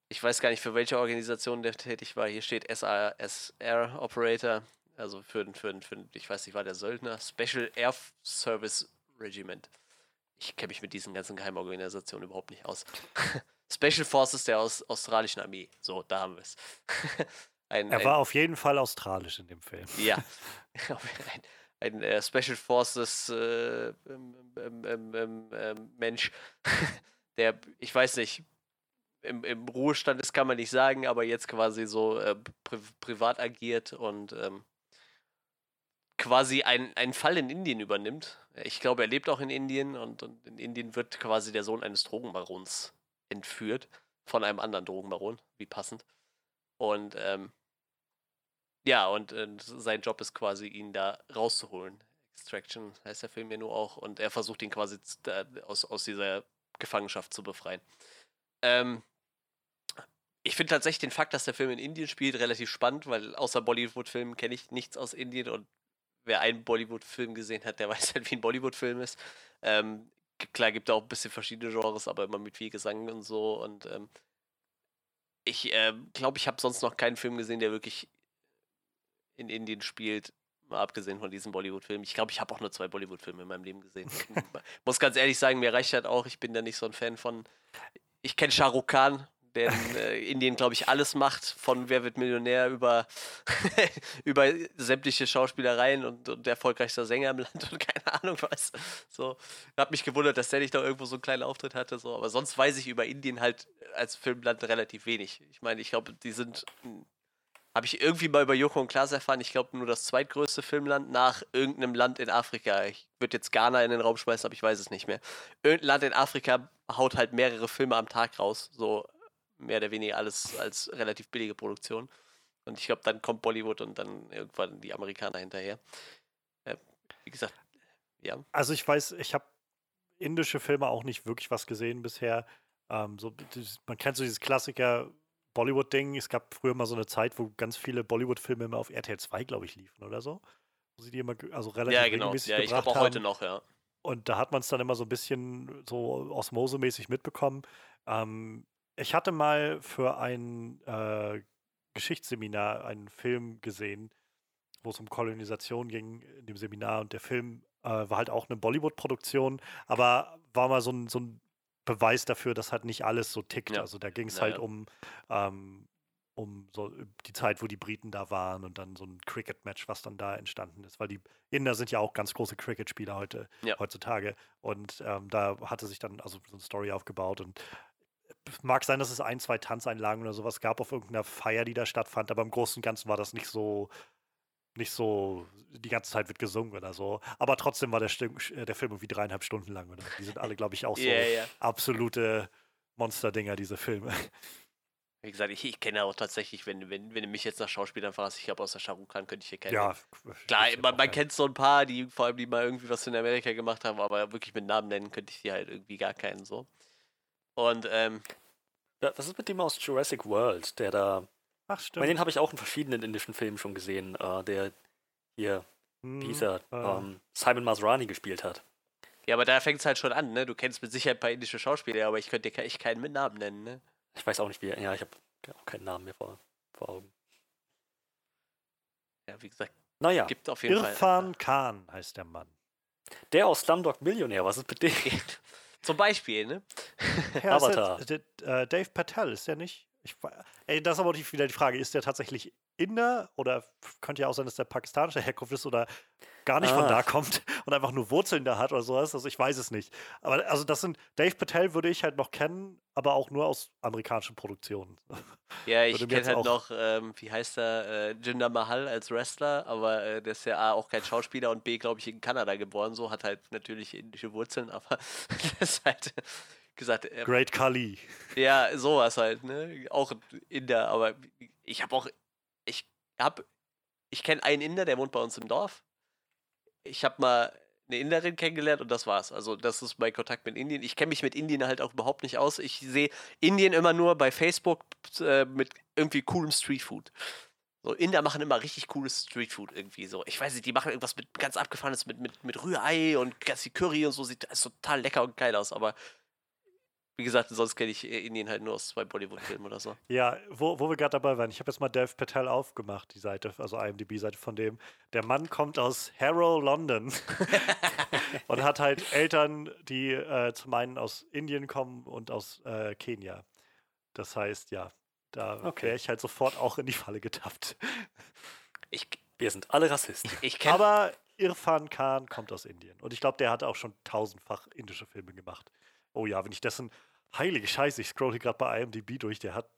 S1: ich weiß gar nicht, für welche Organisation der tätig war. Hier steht SASR Operator, also für, für, für ich weiß nicht, war der Söldner, Special Air Service Regiment. Ich kenne mich mit diesen ganzen Geheimorganisationen überhaupt nicht aus. Special Forces der aus, australischen Armee. So, da haben wir es. ein,
S2: Er
S1: ein-
S2: war auf jeden Fall australisch in dem Film.
S1: ja. ein, ein äh, Special Forces äh, ähm, ähm, ähm, Mensch, der, ich weiß nicht, im, im, Ruhestand ist, kann man nicht sagen, aber jetzt quasi so äh, pri privat agiert und ähm, quasi einen Fall in Indien übernimmt. Ich glaube, er lebt auch in Indien und, und in Indien wird quasi der Sohn eines Drogenbarons entführt von einem anderen Drogenbaron, wie passend. Und ähm, ja, und äh, sein Job ist quasi, ihn da rauszuholen. Extraction heißt der Film ja nur auch. Und er versucht ihn quasi aus, aus dieser Gefangenschaft zu befreien. Ähm, ich finde tatsächlich den Fakt, dass der Film in Indien spielt, relativ spannend, weil außer Bollywood-Filmen kenne ich nichts aus Indien und wer einen Bollywood-Film gesehen hat, der weiß halt, wie ein Bollywood-Film ist. Ähm, klar gibt es auch ein bisschen verschiedene Genres, aber immer mit viel Gesang und so. Und ähm, ich äh, glaube, ich habe sonst noch keinen Film gesehen, der wirklich in Indien spielt, mal abgesehen von diesem Bollywood-Film. Ich glaube, ich habe auch nur zwei Bollywood-Filme in meinem Leben gesehen. muss ganz ehrlich sagen, mir reicht halt auch, ich bin da nicht so ein Fan von. Ich kenne Shah Rukh Khan, der in äh, Indien, glaube ich, alles macht, von Wer wird Millionär über, über sämtliche Schauspielereien und, und der erfolgreichste Sänger im Land und keine Ahnung was. So, habe mich gewundert, dass der nicht da irgendwo so einen kleinen Auftritt hatte. So. Aber sonst weiß ich über Indien halt als Filmland relativ wenig. Ich meine, ich glaube, die sind habe ich irgendwie mal über Joko und Klaas erfahren, ich glaube nur das zweitgrößte Filmland nach irgendeinem Land in Afrika. Ich würde jetzt Ghana in den Raum schmeißen, aber ich weiß es nicht mehr. Irgendein Land in Afrika haut halt mehrere Filme am Tag raus. So mehr oder weniger alles als relativ billige Produktion. Und ich glaube, dann kommt Bollywood und dann irgendwann die Amerikaner hinterher. Äh, wie gesagt, ja.
S2: Also ich weiß, ich habe indische Filme auch nicht wirklich was gesehen bisher. Ähm, so, man kennt so dieses Klassiker Bollywood-Ding. Es gab früher mal so eine Zeit, wo ganz viele Bollywood-Filme immer auf RTL 2, glaube ich, liefen oder so. Wo sie die immer also relativ
S1: ja, genau. regelmäßig ja, ich glaube auch heute noch, ja.
S2: Und da hat man es dann immer so ein bisschen so osmosemäßig mitbekommen. Ähm, ich hatte mal für ein äh, Geschichtsseminar einen Film gesehen, wo es um Kolonisation ging in dem Seminar und der Film äh, war halt auch eine Bollywood-Produktion, aber war mal so ein, so ein Beweis dafür, dass halt nicht alles so tickt. Ja. Also da ging es halt um, ähm, um so die Zeit, wo die Briten da waren und dann so ein Cricket-Match, was dann da entstanden ist. Weil die Inder sind ja auch ganz große Cricket-Spieler heute, heutzutage. Und ähm, da hatte sich dann also so eine Story aufgebaut und mag sein, dass es ein, zwei Tanzeinlagen oder sowas gab auf irgendeiner Feier, die da stattfand, aber im Großen und Ganzen war das nicht so, nicht so, die ganze Zeit wird gesungen oder so. Aber trotzdem war der, Stim äh, der Film irgendwie dreieinhalb Stunden lang. Oder? Die sind alle, glaube ich, auch so yeah, yeah. absolute Monster-Dinger, diese Filme.
S1: Wie gesagt, ich, ich kenne auch tatsächlich, wenn, wenn, wenn du mich jetzt nach Schauspielern fragst, ich glaube, aus der Shahrukh Khan könnte ich hier kennen. Ja, klar, man, man kennt so ein paar, die vor allem die mal irgendwie was in Amerika gemacht haben, aber wirklich mit Namen nennen könnte ich die halt irgendwie gar keinen so. Und, ähm.
S3: Ja, was ist mit dem aus Jurassic World, der da. Ach, stimmt. Ich den habe ich auch in verschiedenen indischen Filmen schon gesehen, äh, der hier, hm, Pisa, äh. ähm, Simon Masrani gespielt hat.
S1: Ja, aber da fängt es halt schon an, ne? Du kennst mit Sicherheit ein paar indische Schauspieler, aber ich könnte dir echt keinen mit Namen nennen, ne?
S3: Ich weiß auch nicht, wie. Ja, ich habe auch keinen Namen mehr vor, vor Augen.
S1: Ja, wie gesagt,
S3: naja.
S2: gibt auf jeden Irfan Fall. Irfan Khan heißt der Mann.
S3: Der aus Slumdog Millionär, was ist mit dem?
S1: Zum Beispiel, ne?
S2: Ja, Avatar. Der, der, äh, Dave Patel, ist der nicht? Ich, ey, das ist aber wieder die Frage, ist der tatsächlich Inder oder könnte ja auch sein, dass der pakistanischer Herkunft ist oder gar nicht ah. von da kommt und einfach nur Wurzeln da hat oder sowas. Also ich weiß es nicht. Aber also das sind, Dave Patel würde ich halt noch kennen, aber auch nur aus amerikanischen Produktionen.
S1: Ja, ich kenne halt noch, ähm, wie heißt er, äh, Jinder Mahal als Wrestler, aber äh, der ist ja A, auch kein Schauspieler und B, glaube ich, in Kanada geboren, so, hat halt natürlich indische Wurzeln, aber das ist halt gesagt.
S2: Ähm, Great Kali.
S1: Ja, sowas halt, ne? Auch Inder, aber ich habe auch ich habe, ich kenne einen Inder, der wohnt bei uns im Dorf. Ich habe mal eine Inderin kennengelernt und das war's. Also das ist mein Kontakt mit Indien. Ich kenne mich mit Indien halt auch überhaupt nicht aus. Ich sehe Indien immer nur bei Facebook äh, mit irgendwie coolem Streetfood. So, Inder machen immer richtig cooles Streetfood irgendwie so. Ich weiß nicht, die machen irgendwas mit ganz abgefahrenes mit, mit, mit Rührei und ganz viel Curry und so. Sieht ist total lecker und geil aus, aber wie gesagt, sonst kenne ich Indien halt nur aus zwei Bollywood-Filmen oder so.
S2: Ja, wo, wo wir gerade dabei waren, ich habe jetzt mal Dev Patel aufgemacht, die Seite, also IMDb-Seite von dem. Der Mann kommt aus Harrow, London und hat halt Eltern, die äh, zum einen aus Indien kommen und aus äh, Kenia. Das heißt, ja, da okay. wäre ich halt sofort auch in die Falle getappt.
S3: Ich, wir sind alle Rassisten.
S1: Ich, ich
S2: Aber Irfan Khan kommt aus Indien. Und ich glaube, der hat auch schon tausendfach indische Filme gemacht. Oh ja, wenn ich dessen heilige Scheiße, ich scroll hier gerade bei IMDb durch, der hat.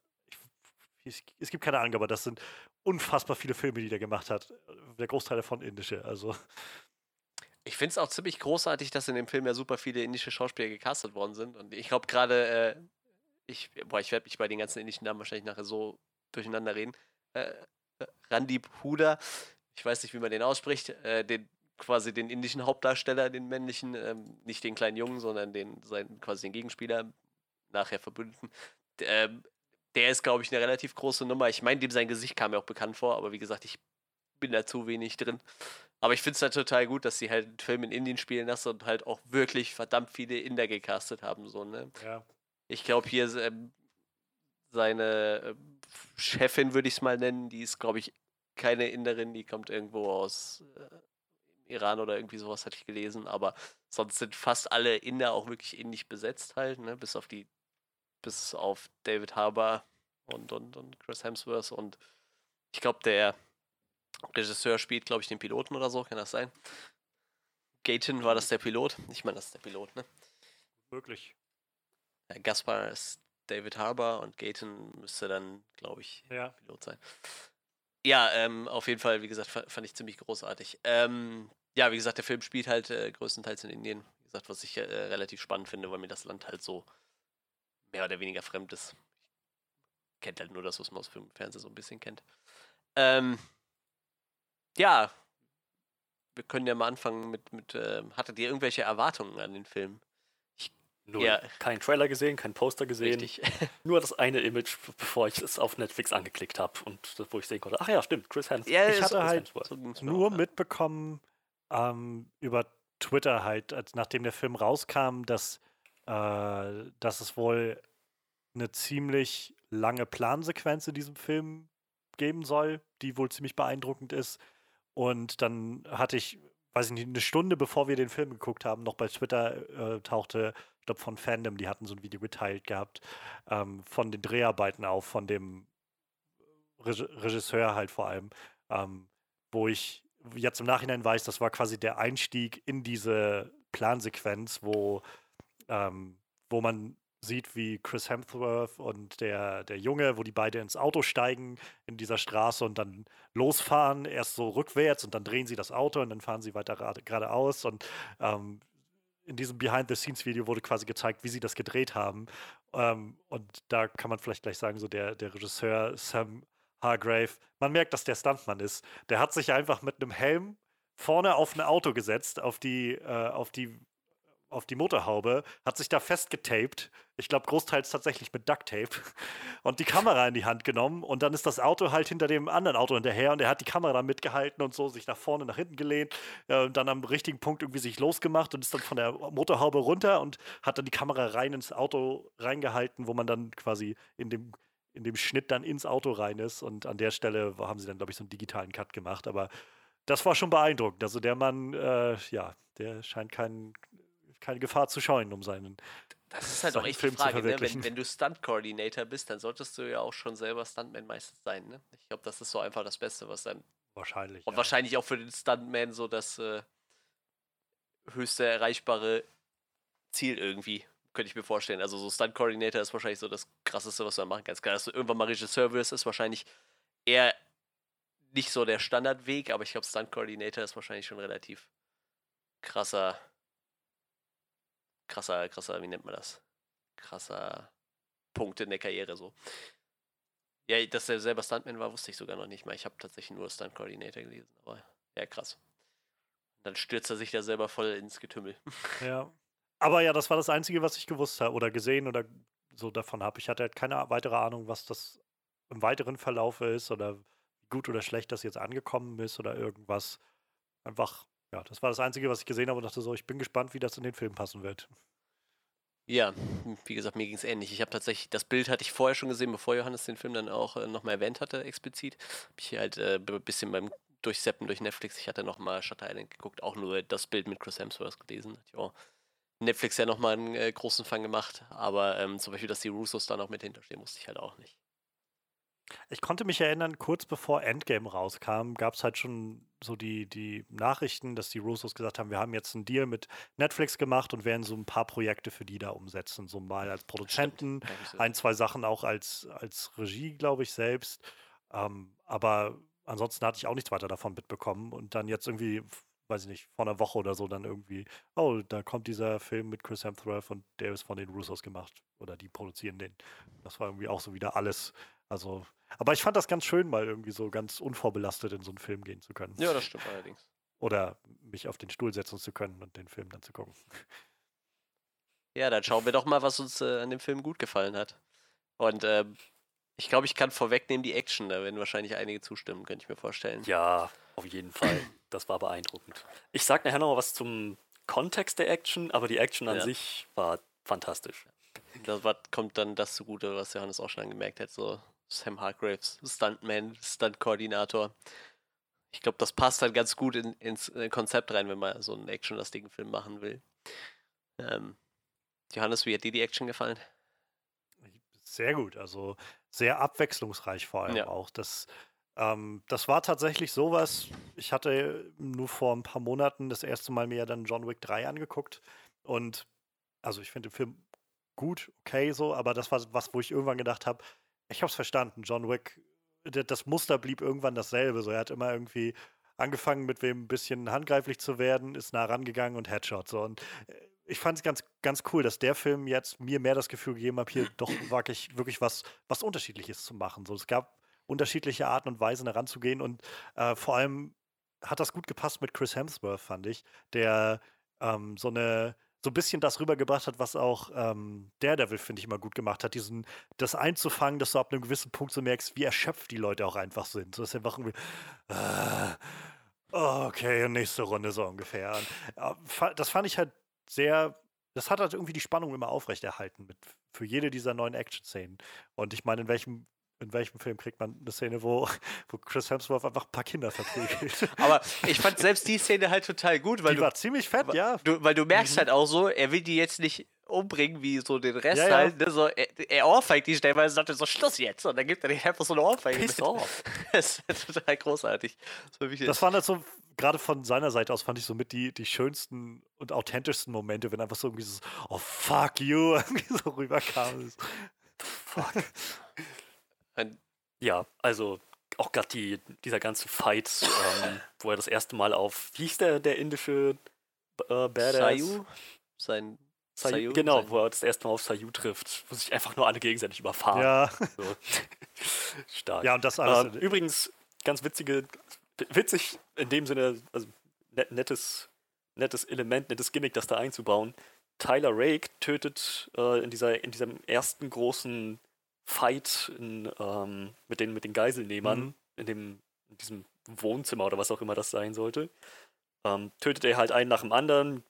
S2: Ich, es gibt keine Ahnung, aber das sind unfassbar viele Filme, die der gemacht hat. Der Großteil davon indische. Also.
S1: Ich finde es auch ziemlich großartig, dass in dem Film ja super viele indische Schauspieler gecastet worden sind. Und ich glaube gerade, äh, ich, boah, ich werde mich bei den ganzen indischen Namen wahrscheinlich nachher so durcheinander reden. Äh, Randip Huda, ich weiß nicht, wie man den ausspricht, äh, den quasi den indischen Hauptdarsteller, den männlichen, ähm, nicht den kleinen Jungen, sondern den, seinen, quasi den Gegenspieler, nachher verbündeten. Ähm, der ist, glaube ich, eine relativ große Nummer. Ich meine, dem sein Gesicht kam mir auch bekannt vor, aber wie gesagt, ich bin da zu wenig drin. Aber ich finde es halt total gut, dass sie halt einen Film in Indien spielen lassen und halt auch wirklich verdammt viele Inder gecastet haben. So, ne?
S2: Ja.
S1: Ich glaube, hier ähm, seine äh, Chefin, würde ich es mal nennen, die ist, glaube ich, keine Inderin, die kommt irgendwo aus äh, Iran oder irgendwie sowas, hatte ich gelesen. Aber sonst sind fast alle Inder auch wirklich indisch besetzt halt, ne? bis auf die, bis auf David Harbour und, und, und Chris Hemsworth und ich glaube, der Regisseur spielt, glaube ich, den Piloten oder so, kann das sein? Gaten war das der Pilot? Ich meine, das ist der Pilot, ne?
S2: Möglich.
S1: Ja, Gaspar ist David Harbour und Gaten müsste dann, glaube ich,
S2: ja.
S1: Pilot sein. Ja, ähm, auf jeden Fall, wie gesagt, fand ich ziemlich großartig. Ähm, ja, wie gesagt, der Film spielt halt äh, größtenteils in Indien. Wie gesagt, was ich äh, relativ spannend finde, weil mir das Land halt so mehr oder weniger fremd ist. Ich kennt halt nur das, was man aus Film und Fernsehen so ein bisschen kennt. Ähm, ja, wir können ja mal anfangen mit, mit äh, hattet ihr irgendwelche Erwartungen an den Film?
S3: Nur ja. keinen Trailer gesehen, kein Poster gesehen.
S1: Richtig.
S3: Nur das eine Image, bevor ich es auf Netflix angeklickt habe und wo ich sehen konnte, ach ja, stimmt, Chris Hemsworth.
S2: Ja, ich hatte halt so nur mitbekommen ähm, über Twitter halt, als nachdem der Film rauskam, dass, äh, dass es wohl eine ziemlich lange Plansequenz in diesem Film geben soll, die wohl ziemlich beeindruckend ist. Und dann hatte ich, weiß ich nicht, eine Stunde bevor wir den Film geguckt haben, noch bei Twitter äh, tauchte, glaube von Fandom, die hatten so ein Video geteilt gehabt, ähm, von den Dreharbeiten auf, von dem Regisseur halt vor allem, ähm, wo ich jetzt im Nachhinein weiß, das war quasi der Einstieg in diese Plansequenz, wo, ähm, wo man sieht, wie Chris Hemsworth und der, der Junge, wo die beide ins Auto steigen in dieser Straße und dann losfahren, erst so rückwärts und dann drehen sie das Auto und dann fahren sie weiter geradeaus und ähm, in diesem Behind-the-Scenes-Video wurde quasi gezeigt, wie sie das gedreht haben. Ähm, und da kann man vielleicht gleich sagen, so der, der Regisseur Sam Hargrave, man merkt, dass der Stuntmann ist. Der hat sich einfach mit einem Helm vorne auf ein Auto gesetzt, auf die, äh, auf die auf die Motorhaube, hat sich da festgetaped. Ich glaube, großteils tatsächlich mit Ducktape. Und die Kamera in die Hand genommen. Und dann ist das Auto halt hinter dem anderen Auto hinterher. Und er hat die Kamera mitgehalten und so, sich nach vorne, nach hinten gelehnt. Äh, dann am richtigen Punkt irgendwie sich losgemacht und ist dann von der Motorhaube runter und hat dann die Kamera rein ins Auto reingehalten, wo man dann quasi in dem, in dem Schnitt dann ins Auto rein ist. Und an der Stelle haben sie dann, glaube ich, so einen digitalen Cut gemacht. Aber das war schon beeindruckend. Also der Mann, äh, ja, der scheint kein keine Gefahr zu scheuen, um seinen.
S1: Das ist halt auch echt Film die Frage, ne? wenn, wenn du Stunt-Coordinator bist, dann solltest du ja auch schon selber Stuntman meistens sein. Ne? Ich glaube, das ist so einfach das Beste, was dann.
S2: Wahrscheinlich.
S1: Und ja. wahrscheinlich auch für den Stuntman so das äh, höchste erreichbare Ziel irgendwie, könnte ich mir vorstellen. Also so Stunt-Coordinator ist wahrscheinlich so das krasseste, was du machen kannst. Klar, dass du irgendwann mal Regisseur wirst, ist wahrscheinlich eher nicht so der Standardweg, aber ich glaube, Stunt-Coordinator ist wahrscheinlich schon relativ krasser krasser, krasser, wie nennt man das? Krasser Punkt in der Karriere so. Ja, dass er selber Stuntman war, wusste ich sogar noch nicht mal. Ich habe tatsächlich nur Stunt Coordinator gelesen, aber ja, krass. Dann stürzt er sich da selber voll ins Getümmel.
S2: Ja. Aber ja, das war das Einzige, was ich gewusst habe oder gesehen oder so davon habe. Ich hatte halt keine weitere Ahnung, was das im weiteren Verlauf ist oder wie gut oder schlecht das jetzt angekommen ist oder irgendwas. Einfach ja, das war das Einzige, was ich gesehen habe und dachte so, ich bin gespannt, wie das in den Film passen wird.
S1: Ja, wie gesagt, mir ging es ähnlich. Ich habe tatsächlich, das Bild hatte ich vorher schon gesehen, bevor Johannes den Film dann auch äh, nochmal erwähnt hatte, explizit. Habe ich halt äh, ein bisschen beim Durchseppen durch Netflix, ich hatte nochmal Shutter Island geguckt, auch nur das Bild mit Chris Hemsworth gelesen. Ja, Netflix ja nochmal einen äh, großen Fang gemacht, aber ähm, zum Beispiel, dass die Russos da noch mit hinterstehen, wusste ich halt auch nicht.
S2: Ich konnte mich erinnern, kurz bevor Endgame rauskam, gab es halt schon so die, die Nachrichten, dass die Russos gesagt haben, wir haben jetzt einen Deal mit Netflix gemacht und werden so ein paar Projekte für die da umsetzen. So mal als Produzenten, ein, zwei Sachen auch als, als Regie, glaube ich, selbst. Ähm, aber ansonsten hatte ich auch nichts weiter davon mitbekommen. Und dann jetzt irgendwie, weiß ich nicht, vor einer Woche oder so dann irgendwie, oh, da kommt dieser Film mit Chris Hemsworth und der ist von den Russos gemacht. Oder die produzieren den. Das war irgendwie auch so wieder alles. Also, aber ich fand das ganz schön, mal irgendwie so ganz unvorbelastet in so einen Film gehen zu können.
S1: Ja, das stimmt allerdings.
S2: Oder mich auf den Stuhl setzen zu können und den Film dann zu gucken.
S1: Ja, dann schauen wir doch mal, was uns äh, an dem Film gut gefallen hat. Und ähm, ich glaube, ich kann vorwegnehmen die Action. Da werden wahrscheinlich einige zustimmen, könnte ich mir vorstellen.
S3: Ja, auf jeden Fall. Das war beeindruckend. Ich sage nachher noch was zum Kontext der Action, aber die Action an ja. sich war fantastisch.
S1: Da kommt dann das zugute, was Johannes auch schon angemerkt hat, so Sam Hargraves, Stuntman, Stunt-Koordinator. Ich glaube, das passt halt ganz gut in, ins äh, Konzept rein, wenn man so einen actionlastigen Film machen will. Ähm, Johannes, wie hat dir die Action gefallen?
S2: Sehr gut, also sehr abwechslungsreich vor allem ja. auch. Das, ähm, das war tatsächlich sowas, ich hatte nur vor ein paar Monaten das erste Mal mir dann John Wick 3 angeguckt und also ich finde den Film gut, okay so, aber das war was, wo ich irgendwann gedacht habe, ich habe es verstanden, John Wick, das Muster blieb irgendwann dasselbe. So, er hat immer irgendwie angefangen, mit wem ein bisschen handgreiflich zu werden, ist nah rangegangen und Headshot. So. Und äh, ich fand es ganz, ganz cool, dass der Film jetzt mir mehr das Gefühl gegeben hat, hier doch wirklich, wirklich was, was Unterschiedliches zu machen. So, es gab unterschiedliche Arten und Weisen heranzugehen und äh, vor allem hat das gut gepasst mit Chris Hemsworth, fand ich, der ähm, so eine so ein bisschen das rübergebracht hat, was auch ähm, Daredevil, finde ich, immer gut gemacht hat. Diesen, das einzufangen, dass du ab einem gewissen Punkt so merkst, wie erschöpft die Leute auch einfach sind. So ist einfach irgendwie, äh, okay, nächste Runde so ungefähr. Und, äh, das fand ich halt sehr, das hat halt irgendwie die Spannung immer aufrechterhalten mit, für jede dieser neuen Action-Szenen. Und ich meine, in welchem in welchem Film kriegt man eine Szene, wo, wo Chris Hemsworth einfach ein paar Kinder verprügelt?
S1: Aber ich fand selbst die Szene halt total gut, weil
S2: die
S1: du,
S2: war ziemlich fett, ja.
S1: Du, weil du merkst mhm. halt auch so, er will die jetzt nicht umbringen wie so den Rest ja, halt. Ne? So, er, er ohrfeigt die stellenweise und sagt so, Schluss jetzt. Und dann gibt er den einfach so eine Ohrfeige. Das ist total großartig.
S2: Das, das waren halt so, gerade von seiner Seite aus fand ich so mit die, die schönsten und authentischsten Momente, wenn einfach so irgendwie so, oh fuck you, irgendwie so rüberkam.
S3: fuck. Ja, also auch gerade die, dieser ganze Fight, ähm, wo er das erste Mal auf, wie hieß der, der indische äh, Badass?
S1: Sayu? Sein
S3: Sayu, genau, sein wo er das erste Mal auf Sayu trifft, wo sich einfach nur alle gegenseitig überfahren.
S2: Ja.
S3: So. Stark.
S2: Ja, und das alles.
S3: Ähm, übrigens, ganz witzige, witzig in dem Sinne, also nettes, nettes Element, nettes Gimmick, das da einzubauen. Tyler Rake tötet äh, in, dieser, in diesem ersten großen Fight in, ähm, mit, den, mit den Geiselnehmern mhm. in, dem, in diesem Wohnzimmer oder was auch immer das sein sollte. Ähm, tötet er halt einen nach dem anderen,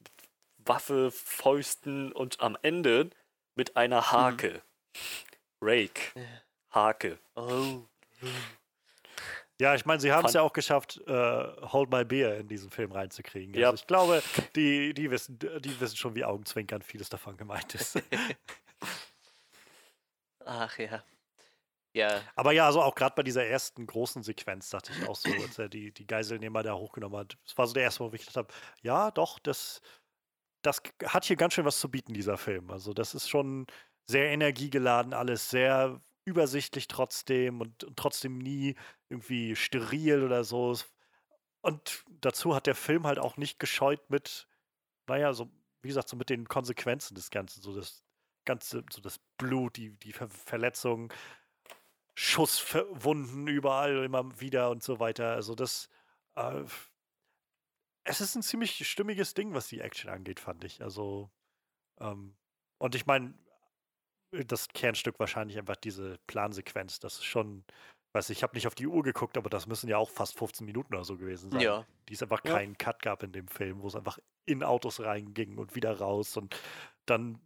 S3: Waffe, Fäusten und am Ende mit einer. Hake. Mhm. Rake. Hake.
S1: Oh.
S2: Ja, ich meine, sie haben es ja auch geschafft, uh, Hold My Beer in diesen Film reinzukriegen. Also ja. ich glaube, die, die, wissen, die wissen schon, wie Augenzwinkern vieles davon gemeint ist.
S1: Ach ja. Ja.
S2: Aber ja, also auch gerade bei dieser ersten großen Sequenz dachte ich auch so, als er die, die Geiselnehmer da hochgenommen hat. Das war so der erste, wo ich gedacht habe, ja, doch, das, das hat hier ganz schön was zu bieten, dieser Film. Also das ist schon sehr energiegeladen, alles sehr übersichtlich trotzdem und, und trotzdem nie irgendwie steril oder so. Und dazu hat der Film halt auch nicht gescheut mit, naja, so, wie gesagt, so mit den Konsequenzen des Ganzen. So das, ganze, so das Blut, die, die Ver Verletzungen, Schusswunden überall immer wieder und so weiter. Also das, äh, es ist ein ziemlich stimmiges Ding, was die Action angeht, fand ich. Also, ähm, und ich meine, das Kernstück wahrscheinlich einfach diese Plansequenz, das ist schon, weiß ich, ich habe nicht auf die Uhr geguckt, aber das müssen ja auch fast 15 Minuten oder so gewesen sein.
S1: Ja.
S2: Die es einfach keinen ja. Cut gab in dem Film, wo es einfach in Autos reinging und wieder raus und dann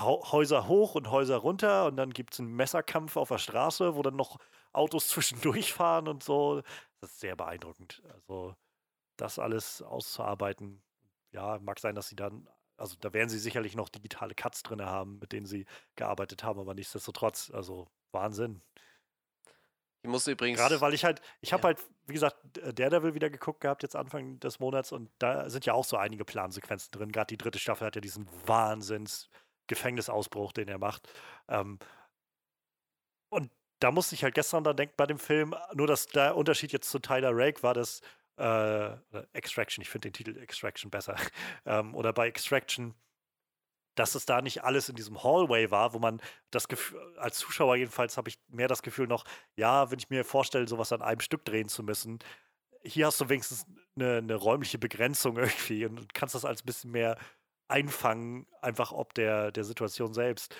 S2: Häuser hoch und Häuser runter und dann gibt es einen Messerkampf auf der Straße, wo dann noch Autos zwischendurch fahren und so. Das ist sehr beeindruckend. Also das alles auszuarbeiten, ja, mag sein, dass sie dann, also da werden sie sicherlich noch digitale Cuts drin haben, mit denen sie gearbeitet haben, aber nichtsdestotrotz, also Wahnsinn.
S1: Ich muss übrigens.
S2: Gerade weil ich halt, ich habe
S1: Ja.
S2: halt, wie gesagt, Daredevil wieder geguckt gehabt, jetzt Anfang des Monats und da sind ja auch so einige Plansequenzen drin. Gerade die dritte Staffel hat ja diesen Wahnsinns-Gefängnisausbruch, den er macht. Ähm, und da musste ich halt gestern dann denken bei dem Film, nur dass der Unterschied jetzt zu Tyler Rake war, dass äh, Extraction, ich finde den Titel Extraction besser, ähm, oder bei Extraction, dass es da nicht alles in diesem Hallway war, wo man das Gefühl, als Zuschauer jedenfalls habe ich mehr das Gefühl noch, ja, wenn ich mir vorstelle, sowas an einem Stück drehen zu müssen, hier hast du wenigstens eine, eine räumliche Begrenzung irgendwie und, und kannst das als ein bisschen mehr einfangen, einfach ob der, der Situation selbst.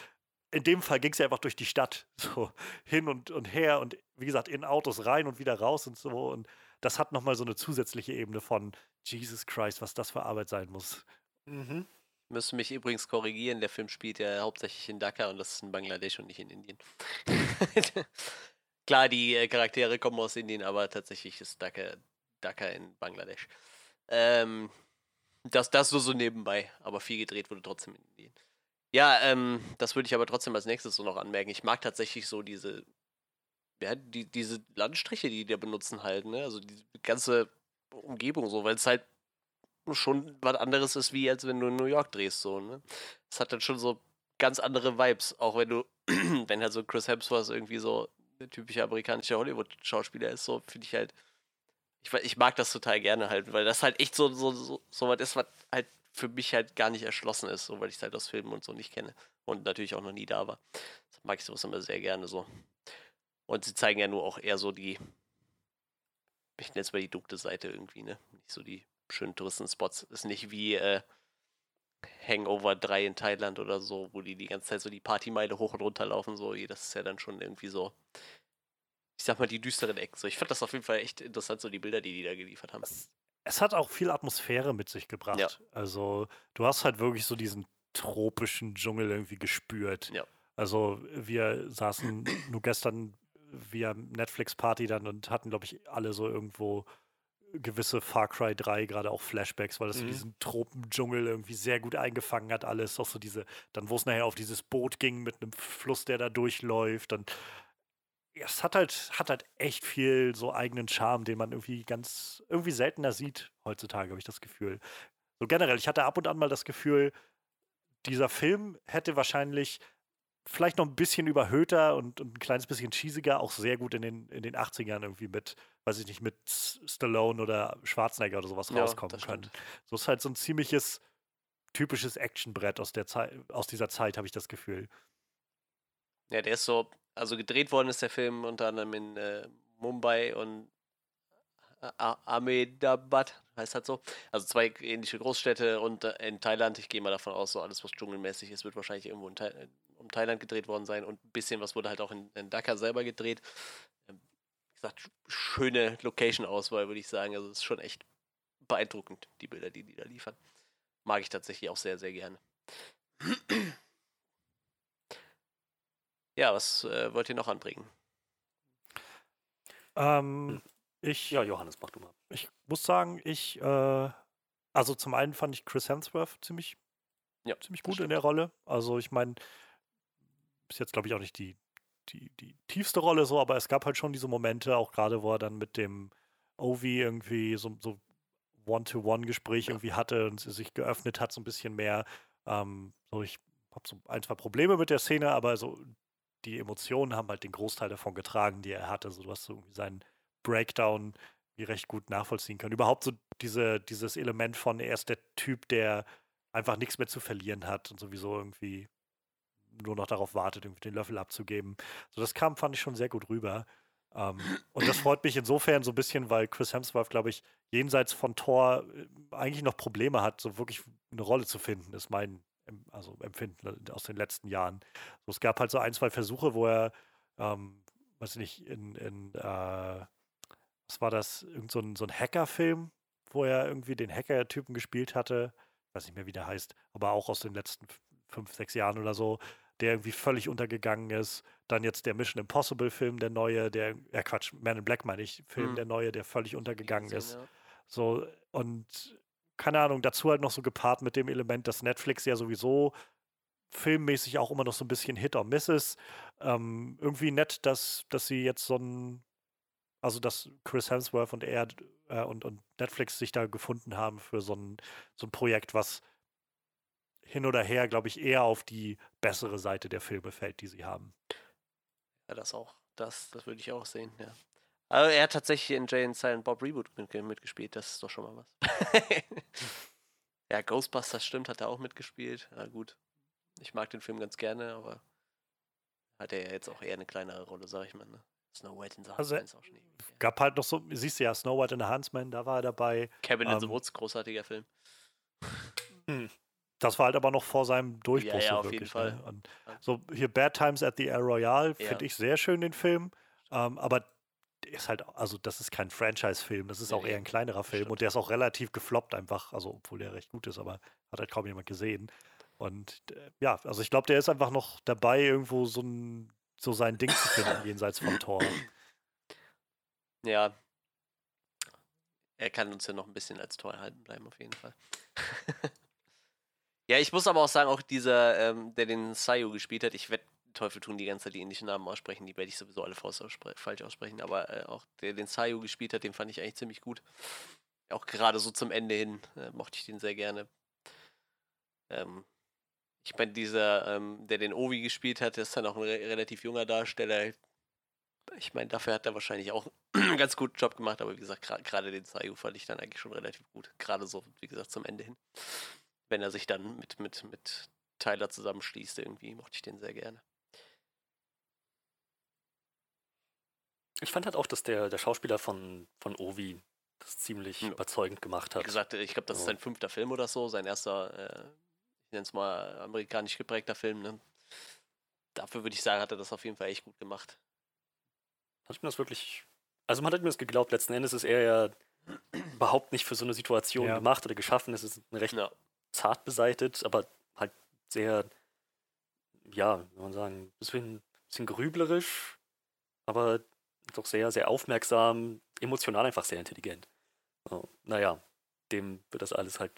S2: In dem Fall ging es ja einfach durch die Stadt, so hin und, und her und wie gesagt, in Autos rein und wieder raus und so. Und das hat nochmal so eine zusätzliche Ebene von Jesus Christ, was das für Arbeit sein muss.
S3: Mhm.
S1: Müssen mich übrigens korrigieren, der Film spielt ja hauptsächlich in Dhaka und das ist in Bangladesch und nicht in Indien. Klar, die äh, Charaktere kommen aus Indien, aber tatsächlich ist Dhaka, Dhaka in Bangladesch. Ähm, das, das nur so nebenbei, aber viel gedreht wurde trotzdem in Indien. Ja, ähm, das würde ich aber trotzdem als nächstes so noch anmerken. Ich mag tatsächlich so diese, ja, die, diese Landstriche, die die da benutzen halt, ne? Also die ganze Umgebung so, weil es halt schon was anderes ist, wie als wenn du in New York drehst, so, ne? Es hat dann schon so ganz andere Vibes, auch wenn du, wenn halt so Chris Hemsworth irgendwie so eine typische amerikanische Hollywood-Schauspieler ist, so finde ich halt, ich, ich mag das total gerne halt, weil das halt echt so, so, so, so was ist, was halt für mich halt gar nicht erschlossen ist, so weil ich es halt aus Filmen und so nicht kenne und natürlich auch noch nie da war. Das mag ich sowas immer sehr gerne so. Und sie zeigen ja nur auch eher so die, ich nenne es mal die dunkle Seite irgendwie, ne? Nicht so die schönen Touristenspots. Ist nicht wie äh, Hangover 3 in Thailand oder so, wo die die ganze Zeit so die Partymeile hoch und runter laufen. So, das ist ja dann schon irgendwie so, ich sag mal, die düsteren Ecken. So, ich fand das auf jeden Fall echt interessant, so die Bilder, die die da geliefert haben.
S2: Es, es hat auch viel Atmosphäre mit sich gebracht.
S1: Ja.
S2: Also du hast halt wirklich so diesen tropischen Dschungel irgendwie gespürt.
S1: Ja.
S2: Also wir saßen nur gestern via Netflix-Party dann und hatten, glaube ich, alle so irgendwo gewisse Far Cry 3, gerade auch Flashbacks, weil das so
S3: Mhm.
S2: diesen Tropendschungel irgendwie sehr gut eingefangen hat, alles. Auch so diese, dann wo es nachher auf dieses Boot ging mit einem Fluss, der da durchläuft. Und ja, es hat halt, hat halt echt viel so eigenen Charme, den man irgendwie ganz, irgendwie seltener sieht heutzutage, habe ich das Gefühl. So generell, ich hatte ab und an mal das Gefühl, dieser Film hätte wahrscheinlich vielleicht noch ein bisschen überhöhter und, und ein kleines bisschen cheesiger auch sehr gut in den, in den 80ern irgendwie mit, weiß ich nicht, mit Stallone oder Schwarzenegger oder sowas
S1: Ja,
S2: rauskommen können. So ist halt so ein ziemliches typisches Actionbrett aus der Zeit, aus dieser Zeit, habe ich das Gefühl.
S1: Ja, der ist so, also gedreht worden ist der Film unter anderem in äh, Mumbai und Ahmedabad, heißt das so. Also zwei ähnliche Großstädte und äh, in Thailand, ich gehe mal davon aus, so alles, was dschungelmäßig ist, wird wahrscheinlich irgendwo in Thai äh, um Thailand gedreht worden sein und ein bisschen was wurde halt auch in, in Dhaka selber gedreht. Ähm, wie gesagt, sch- schöne Location-Auswahl, würde ich sagen. Also es ist schon echt beeindruckend, die Bilder, die die da liefern. Mag ich tatsächlich auch sehr, sehr gerne. Ja, was äh, wollt ihr noch anbringen?
S2: Ähm, ich,
S3: Ja, Johannes, mach du mal.
S2: ich muss sagen, ich, äh, also zum einen fand ich Chris Hemsworth ziemlich,
S1: Ja,
S2: ziemlich gut in der Rolle. Also ich meine, ist jetzt glaube ich auch nicht die, die, die tiefste Rolle so, aber es gab halt schon diese Momente, auch gerade wo er dann mit dem Ovi irgendwie so, so One-to-One-Gespräch
S1: Ja.
S2: irgendwie hatte und sie sich geöffnet hat, so ein bisschen mehr. Ähm, so ich habe so ein, zwei Probleme mit der Szene, aber so die Emotionen haben halt den Großteil davon getragen, die er hatte. So, du hast so seinen Breakdown wie recht gut nachvollziehen können. Überhaupt so diese, dieses Element von, er ist der Typ, der einfach nichts mehr zu verlieren hat und sowieso irgendwie nur noch darauf wartet, irgendwie den Löffel abzugeben. So, das kam, fand ich schon sehr gut rüber. Ähm, und das freut mich insofern so ein bisschen, weil Chris Hemsworth, glaube ich, jenseits von Thor äh, eigentlich noch Probleme hat, so wirklich eine Rolle zu finden, ist mein also Empfinden aus den letzten Jahren. So, es gab halt so ein, zwei Versuche, wo er, ähm, weiß ich nicht, in, in äh, was war das, irgend so ein, so ein Hacker-Film, wo er irgendwie den Hacker-Typen gespielt hatte. Ich weiß nicht mehr, wie der heißt, aber auch aus den letzten fünf, sechs Jahren oder so, der irgendwie völlig untergegangen ist. Dann jetzt der Mission Impossible-Film, der neue, der, ja Quatsch, Man in Black meine ich, Film,
S1: Hm.
S2: der neue, der völlig untergegangen ist.
S1: ja.
S2: So, und keine Ahnung, dazu halt noch so gepaart mit dem Element, dass Netflix ja sowieso filmmäßig auch immer noch so ein bisschen Hit or Miss ist. Ähm, irgendwie nett, dass, dass sie jetzt so einen also dass Chris Hemsworth und er äh, und, und Netflix sich da gefunden haben für so ein, so ein Projekt, was hin oder her, glaube ich, eher auf die bessere Seite der Filme fällt, die sie haben.
S1: Ja, das auch. Das, das würde ich auch sehen, ja. Aber er hat tatsächlich in Jay and Silent Bob Reboot mitgespielt, das ist doch schon mal was. ja, Ghostbusters stimmt, hat er auch mitgespielt. Ja, gut. Ich mag den Film ganz gerne, aber hat er ja jetzt auch eher eine kleinere Rolle, sag ich mal. Ne? Snow White in the
S2: Also,
S1: Huntsman ist auch schon ewig.
S2: Gab halt noch so, siehst du ja, Snow White and the Huntsman, da war er dabei.
S1: Cabin in the
S2: ähm,
S1: Woods, großartiger Film.
S2: Das war halt aber noch vor seinem Durchbruch.
S1: Ja, ja,
S2: so
S1: auf
S2: wirklich,
S1: jeden Fall.
S2: Ne? So hier Bad Times at the El Royale
S1: Ja.
S2: finde ich sehr schön, den Film. Ähm, aber ist halt, also das ist kein Franchise-Film, das ist auch eher ein kleinerer Film
S1: stimmt.
S2: und der ist auch relativ gefloppt einfach, also obwohl der recht gut ist, aber hat halt kaum jemand gesehen. Und äh, ja, also ich glaube, der ist einfach noch dabei, irgendwo so ein so sein Ding zu finden, jenseits von Tor.
S1: Ja. Er kann uns ja noch ein bisschen als Tor erhalten bleiben, auf jeden Fall. ja, ich muss aber auch sagen, auch dieser, ähm, der den Sayu gespielt hat, ich werde Teufel tun die ganze Zeit die ähnlichen Namen aussprechen, die werde ich sowieso alle falsch, ausspre falsch aussprechen, aber äh, auch der den Sayu gespielt hat, den fand ich eigentlich ziemlich gut. Auch gerade so zum Ende hin äh, mochte ich den sehr gerne. Ähm, ich meine, dieser, ähm, der den Ovi gespielt hat, der ist dann auch ein re relativ junger Darsteller. Ich meine, dafür hat er wahrscheinlich auch einen ganz guten Job gemacht, aber wie gesagt, gerade den Sayu fand ich dann eigentlich schon relativ gut. Gerade so, wie gesagt, zum Ende hin. Wenn er sich dann mit, mit, mit Tyler zusammenschließt, irgendwie, mochte ich den sehr gerne.
S3: Ich fand halt auch, dass der, der Schauspieler von, von Ovi das ziemlich
S1: Ja.
S3: überzeugend gemacht
S1: Wie
S3: hat.
S1: gesagt, ich glaube, das ist
S3: Ja.
S1: sein fünfter Film oder so, sein erster, äh, ich nenne es mal amerikanisch geprägter Film. Ne? Dafür würde ich sagen, hat er das auf jeden Fall echt gut gemacht.
S3: Hat mir das wirklich. Also man hat mir das geglaubt, letzten Endes ist er ja überhaupt nicht für so eine Situation
S2: Ja.
S3: gemacht oder geschaffen. Es ist recht
S1: Ja.
S3: zart beseitet, aber halt sehr, ja, wie soll man sagen, ein bisschen, bisschen grüblerisch, aber doch sehr, sehr aufmerksam, emotional einfach sehr intelligent. So, naja, dem wird das alles halt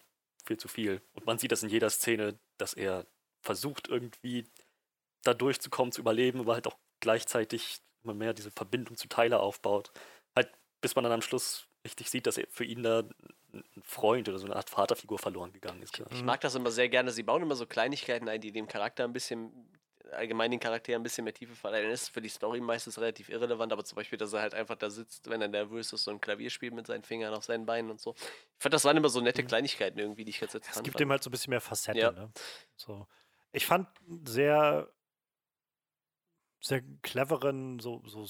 S3: viel zu viel. Und man sieht das in jeder Szene, dass er versucht, irgendwie da durchzukommen, zu überleben, aber halt auch gleichzeitig immer mehr diese Verbindung zu Tyler aufbaut. Halt, bis man dann am Schluss richtig sieht, dass für ihn da ein Freund oder so eine Art Vaterfigur verloren gegangen ist.
S1: Ich
S2: Mhm.
S1: mag das immer sehr gerne. Sie bauen immer so Kleinigkeiten ein, die dem Charakter ein bisschen, allgemein den Charakter ein bisschen mehr Tiefe verleihen. Ist für die Story meistens relativ irrelevant, aber zum Beispiel, dass er halt einfach da sitzt, wenn er nervös ist, so ein Klavier spielt mit seinen Fingern auf seinen Beinen und so. Ich fand, das waren immer so nette
S2: Mhm.
S1: Kleinigkeiten irgendwie, die ich ganz
S2: Es
S1: interessant
S2: gibt
S1: fand.
S2: dem halt so ein bisschen mehr Facette,
S1: Ja.
S2: ne? So. Ich fand einen sehr, sehr cleveren, so, so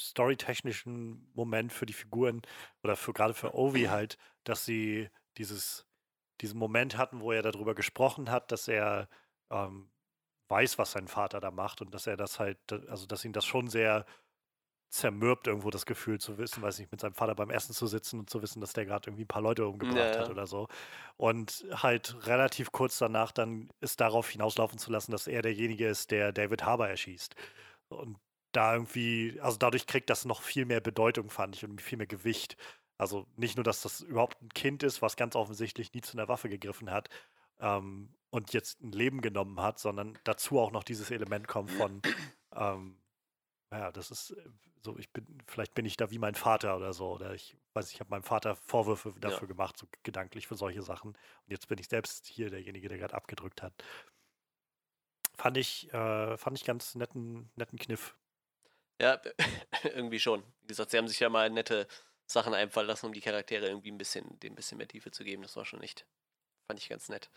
S2: storytechnischen Moment für die Figuren oder für gerade für Ovi halt, dass sie dieses, diesen Moment hatten, wo er darüber gesprochen hat, dass er ähm, weiß, was sein Vater da macht und dass er das halt, also dass ihn das schon sehr zermürbt, irgendwo das Gefühl zu wissen, weiß nicht, mit seinem Vater beim Essen zu sitzen und zu wissen, dass der gerade irgendwie ein paar Leute umgebracht
S1: Ja,
S2: hat oder so. Und halt relativ kurz danach dann es darauf hinauslaufen zu lassen, dass er derjenige ist, der David Harbour erschießt. Und da irgendwie, also dadurch kriegt das noch viel mehr Bedeutung, fand ich, und viel mehr Gewicht. Also nicht nur, dass das überhaupt ein Kind ist, was ganz offensichtlich nie zu einer Waffe gegriffen hat ähm, und jetzt ein Leben genommen hat, sondern dazu auch noch dieses Element kommt von, ähm, ja, das ist äh, so, ich bin, vielleicht bin ich da wie mein Vater oder so, oder ich weiß, ich habe meinem Vater Vorwürfe dafür gemacht, so gedanklich für solche Sachen. Und jetzt bin ich selbst hier derjenige, der gerade abgedrückt hat. Fand ich, äh, fand ich ganz netten, netten Kniff.
S1: Ja, irgendwie schon. Wie gesagt, sie haben sich ja mal nette Sachen einfallen lassen, um die Charaktere irgendwie ein bisschen, dem ein bisschen mehr Tiefe zu geben. Das war schon echt, fand ich ganz nett.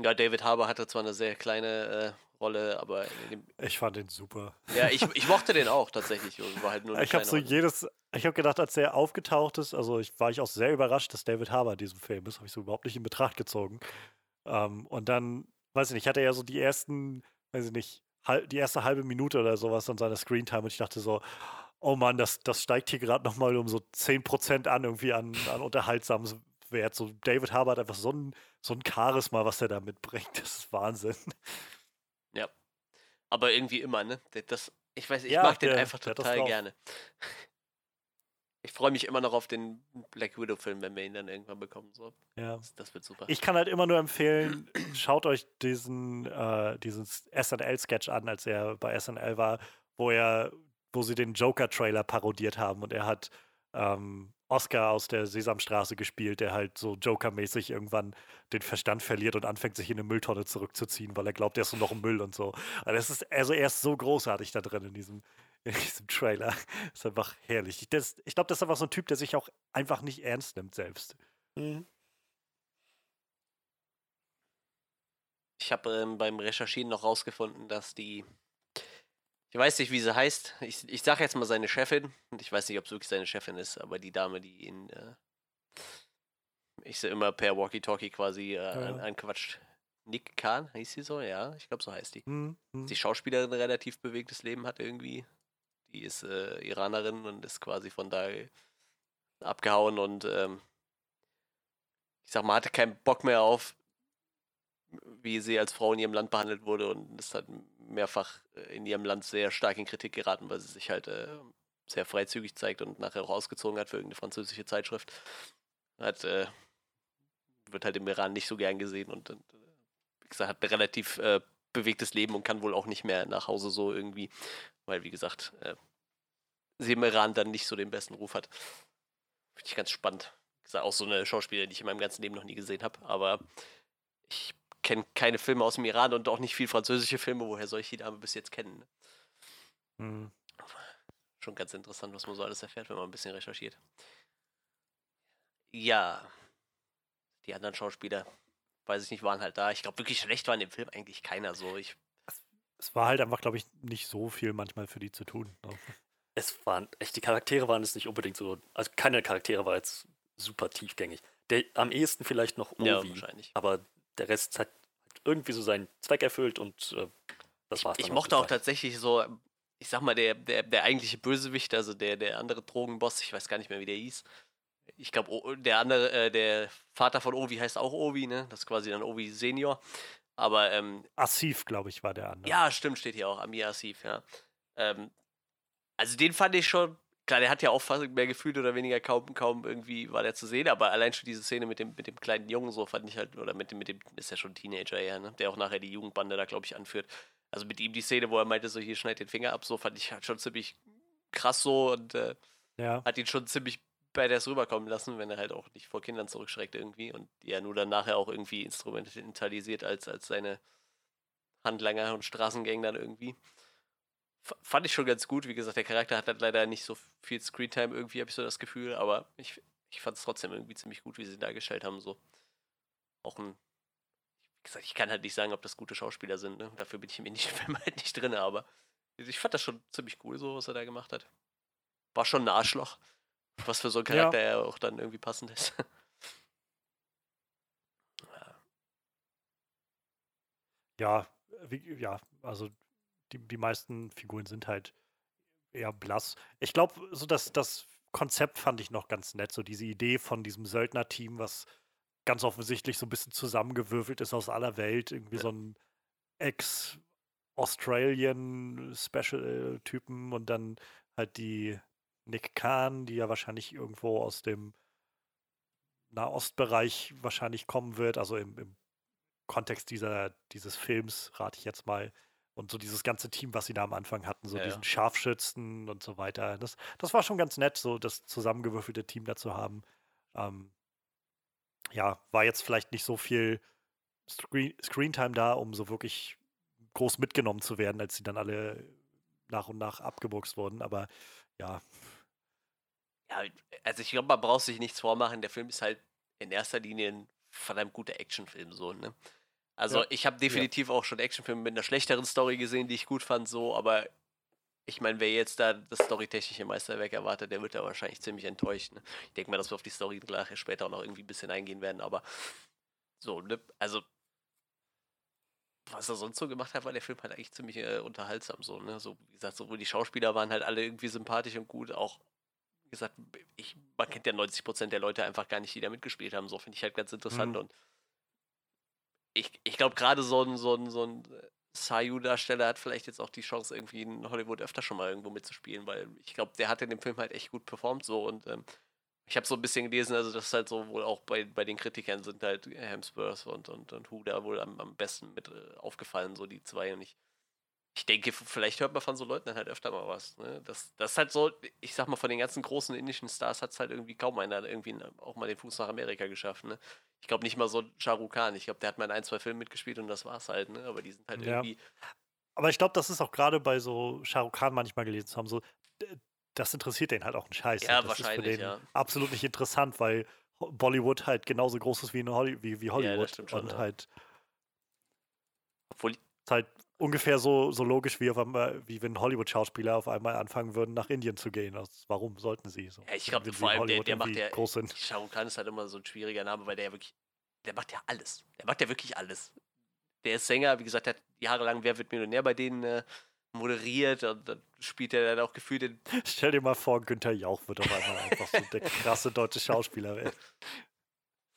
S1: Ja, David Harbour hatte zwar eine sehr kleine äh, Rolle, aber in dem,
S2: Ich fand den super.
S1: ja, ich, ich mochte den auch tatsächlich. Es War halt nur
S2: Ich habe so
S1: Rolle.
S2: jedes, ich habe gedacht, als der aufgetaucht ist, also ich war ich auch sehr überrascht, dass David Harbour in diesem Film ist, habe ich so überhaupt nicht in Betracht gezogen. Ähm, und dann, weiß ich nicht, hatte er ja so die ersten, weiß ich nicht, hal- die erste halbe Minute oder sowas an seiner Screentime und ich dachte so, oh Mann, das, das steigt hier gerade nochmal um so 10% an, irgendwie an, an unterhaltsamen Wert. So David Harbour hat einfach so ein, so ein Charisma, was er da mitbringt. Das ist Wahnsinn.
S1: Ja. Aber irgendwie immer, ne? Das, ich weiß, ich
S2: Ja,
S1: mag den
S2: der-
S1: einfach
S2: hat das
S1: total gerne. Ich freue mich immer noch auf den Black Widow-Film, wenn wir ihn dann irgendwann bekommen. So.
S2: Ja.
S1: Das, das wird super.
S2: Ich kann halt immer nur empfehlen, schaut euch diesen, äh, diesen SNL-Sketch an, als er bei SNL war, wo er wo sie den Joker-Trailer parodiert haben und er hat ähm, Oscar aus der Sesamstraße gespielt, der halt so Joker-mäßig irgendwann den Verstand verliert und anfängt, sich in eine Mülltonne zurückzuziehen, weil er glaubt, er ist nur noch Müll und so. Also, das ist, also er ist so großartig da drin in diesem, in diesem Trailer. Das ist einfach herrlich. Ich, ich glaube, das ist einfach so ein Typ, der sich auch einfach nicht ernst nimmt selbst. Mhm.
S1: Ich habe ähm, beim Recherchieren noch rausgefunden, dass die ich weiß nicht, wie sie heißt. Ich, ich sage jetzt mal seine Chefin. Und ich weiß nicht, ob es wirklich seine Chefin ist, aber die Dame, die ihn, äh, ich sehe immer per Walkie-Talkie quasi äh, ja. anquatscht. Nick Khan, hieß sie so? Ja, ich glaube, so heißt die. Mhm. Die Schauspielerin ein relativ bewegtes Leben hat irgendwie. Die ist äh, Iranerin und ist quasi von da abgehauen und ähm, ich sag mal, hatte keinen Bock mehr auf wie sie als Frau in ihrem Land behandelt wurde und ist halt mehrfach äh, in ihrem Land sehr stark in Kritik geraten, weil sie sich halt äh, sehr freizügig zeigt und nachher auch ausgezogen hat für irgendeine französische Zeitschrift. Hat, äh, wird halt im Iran nicht so gern gesehen und, und wie gesagt, hat ein relativ äh, bewegtes Leben und kann wohl auch nicht mehr nach Hause so irgendwie, weil wie gesagt, äh, sie im Iran dann nicht so den besten Ruf hat. Finde ich ganz spannend. Wie gesagt, auch so eine Schauspielerin, die ich in meinem ganzen Leben noch nie gesehen habe, aber ich kenne keine Filme aus dem Iran und auch nicht viel französische Filme. Woher soll ich die Dame bis jetzt kennen? Mhm. Schon ganz interessant, was man so alles erfährt, wenn man ein bisschen recherchiert. Ja, die anderen Schauspieler, weiß ich nicht, waren halt da. Ich glaube, wirklich schlecht war in dem Film eigentlich keiner so. Ich
S2: es war halt einfach, glaube ich, nicht so viel manchmal für die zu tun. Ne?
S3: Es waren echt, die Charaktere waren es nicht unbedingt so. Also keine Charaktere war jetzt super tiefgängig. Der am ehesten vielleicht noch
S1: Ovi, ja, wahrscheinlich.
S3: aber der Rest hat irgendwie so seinen Zweck erfüllt und äh, das war's.
S1: Ich, ich mochte auch tatsächlich so, ich sag mal, der, der, der eigentliche Bösewicht, also der, der andere Drogenboss, ich weiß gar nicht mehr, wie der hieß. Ich glaube, der andere, äh, der Vater von Ovi heißt auch Ovi, ne? Das ist quasi dann Ovi Senior. Aber ähm,
S2: Asif, glaube ich, war der andere.
S1: Ja, stimmt, steht hier auch. Amir Asif, ja. Ähm, also den fand ich schon klar, der hat ja auch fast mehr gefühlt oder weniger kaum, kaum irgendwie war der zu sehen, aber allein schon diese Szene mit dem, mit dem kleinen Jungen so fand ich halt, oder mit dem, mit dem, ist ja schon Teenager eher, ne? Der auch nachher die Jugendbande da, glaube ich, anführt. Also mit ihm die Szene, wo er meinte, so hier schneid den Finger ab, so fand ich halt schon ziemlich krass so und äh, ja. hat ihn schon ziemlich bei das rüberkommen lassen, wenn er halt auch nicht vor Kindern zurückschreckt irgendwie und die er nur dann nachher auch irgendwie instrumentalisiert als, als seine Handlanger und Straßengang dann irgendwie fand ich schon ganz gut. Wie gesagt, der Charakter hat halt leider nicht so viel Screentime irgendwie, habe ich so das Gefühl, aber ich, ich fand es trotzdem irgendwie ziemlich gut, wie sie ihn dargestellt haben. So. Auch ein. Wie gesagt, ich kann halt nicht sagen, ob das gute Schauspieler sind, ne? Dafür bin ich im indischen Film halt nicht drin, aber ich fand das schon ziemlich cool, so, was er da gemacht hat. War schon ein Arschloch. Was für so ein Charakter ja. er auch dann irgendwie passend ist.
S2: ja, ja, also die, die meisten Figuren sind halt eher blass. Ich glaube, so das, das Konzept fand ich noch ganz nett, so diese Idee von diesem Söldner-Team, was ganz offensichtlich so ein bisschen zusammengewürfelt ist aus aller Welt, irgendwie ja. so ein Ex-Australian-Special-Typen und dann halt die Nick Khan, die ja wahrscheinlich irgendwo aus dem Nahostbereich wahrscheinlich kommen wird, also im, im Kontext dieser, dieses Films, rate ich jetzt mal, und so dieses ganze Team, was sie da am Anfang hatten, so ja, diesen ja. Scharfschützen und so weiter. Das, das war schon ganz nett, so das zusammengewürfelte Team da zu haben. Ähm, ja, war jetzt vielleicht nicht so viel Screen Screentime da, um so wirklich groß mitgenommen zu werden, als sie dann alle nach und nach abgebuchst wurden, aber ja.
S1: Ja, also ich glaube, man braucht sich nichts vormachen. Der Film ist halt in erster Linie ein verdammt guter Actionfilm, so, ne? Also ja. ich habe definitiv ja. auch schon Actionfilme mit einer schlechteren Story gesehen, die ich gut fand, so, aber ich meine, wer jetzt da das storytechnische Meisterwerk erwartet, der wird da wahrscheinlich ziemlich enttäuscht. Ne? Ich denke mal, dass wir auf die Story gleich später auch noch irgendwie ein bisschen eingehen werden, aber so, ne? Also, was er sonst so gemacht hat, war der Film halt eigentlich ziemlich äh, unterhaltsam, so, ne? So, wie gesagt, sowohl die Schauspieler waren halt alle irgendwie sympathisch und gut, auch wie gesagt, ich, man kennt ja 90% der Leute einfach gar nicht, die da mitgespielt haben. So finde ich halt ganz interessant mhm. und ich, ich glaube, gerade so ein, so ein, so ein Sayu-Darsteller hat vielleicht jetzt auch die Chance, irgendwie in Hollywood öfter schon mal irgendwo mitzuspielen, weil ich glaube, der hat in dem Film halt echt gut performt so und ähm, ich habe so ein bisschen gelesen, also das ist halt so wohl auch bei, bei den Kritikern sind halt Hemsworth und, und, und Hu da wohl am, am besten mit äh, aufgefallen, so die zwei und ich ich denke, vielleicht hört man von so Leuten dann halt öfter mal was. Ne? Das, das ist halt so, ich sag mal, von den ganzen großen indischen Stars hat es halt irgendwie kaum einer irgendwie auch mal den Fuß nach Amerika geschafft. Ne? Ich glaube nicht mal so Shah Rukh Khan. Ich glaube, der hat mal in ein, zwei Filmen mitgespielt und das war's halt. Ne? Aber die sind halt ja. irgendwie.
S2: Aber ich glaube, das ist auch gerade bei so Shah Rukh Khan manchmal gelesen zu haben, so, das interessiert den halt auch einen Scheiß.
S1: Ja,
S2: das
S1: wahrscheinlich,
S2: ist für den
S1: ja.
S2: absolut nicht interessant, weil Bollywood halt genauso groß ist wie, Holly wie, wie Hollywood.
S1: Ja, schon,
S2: und
S1: ja.
S2: halt.
S1: Obwohl.
S2: Ist halt ungefähr so, so logisch, wie, auf einmal, wie wenn Hollywood-Schauspieler auf einmal anfangen würden, nach Indien zu gehen. Also, warum sollten sie so?
S1: Ja, ich glaube, vor allem der, der macht ja.
S2: groß sind.
S1: Shah Rukh Khan ist halt immer so ein schwieriger Name, weil der ja wirklich. Der macht ja alles. Der macht ja wirklich alles. Der ist Sänger, wie gesagt, der hat jahrelang Wer wird Millionär bei denen äh, moderiert und dann spielt er dann auch gefühlt in.
S2: Stell dir mal vor, Günther Jauch wird auf einmal einfach so der krasse deutsche Schauspieler werden.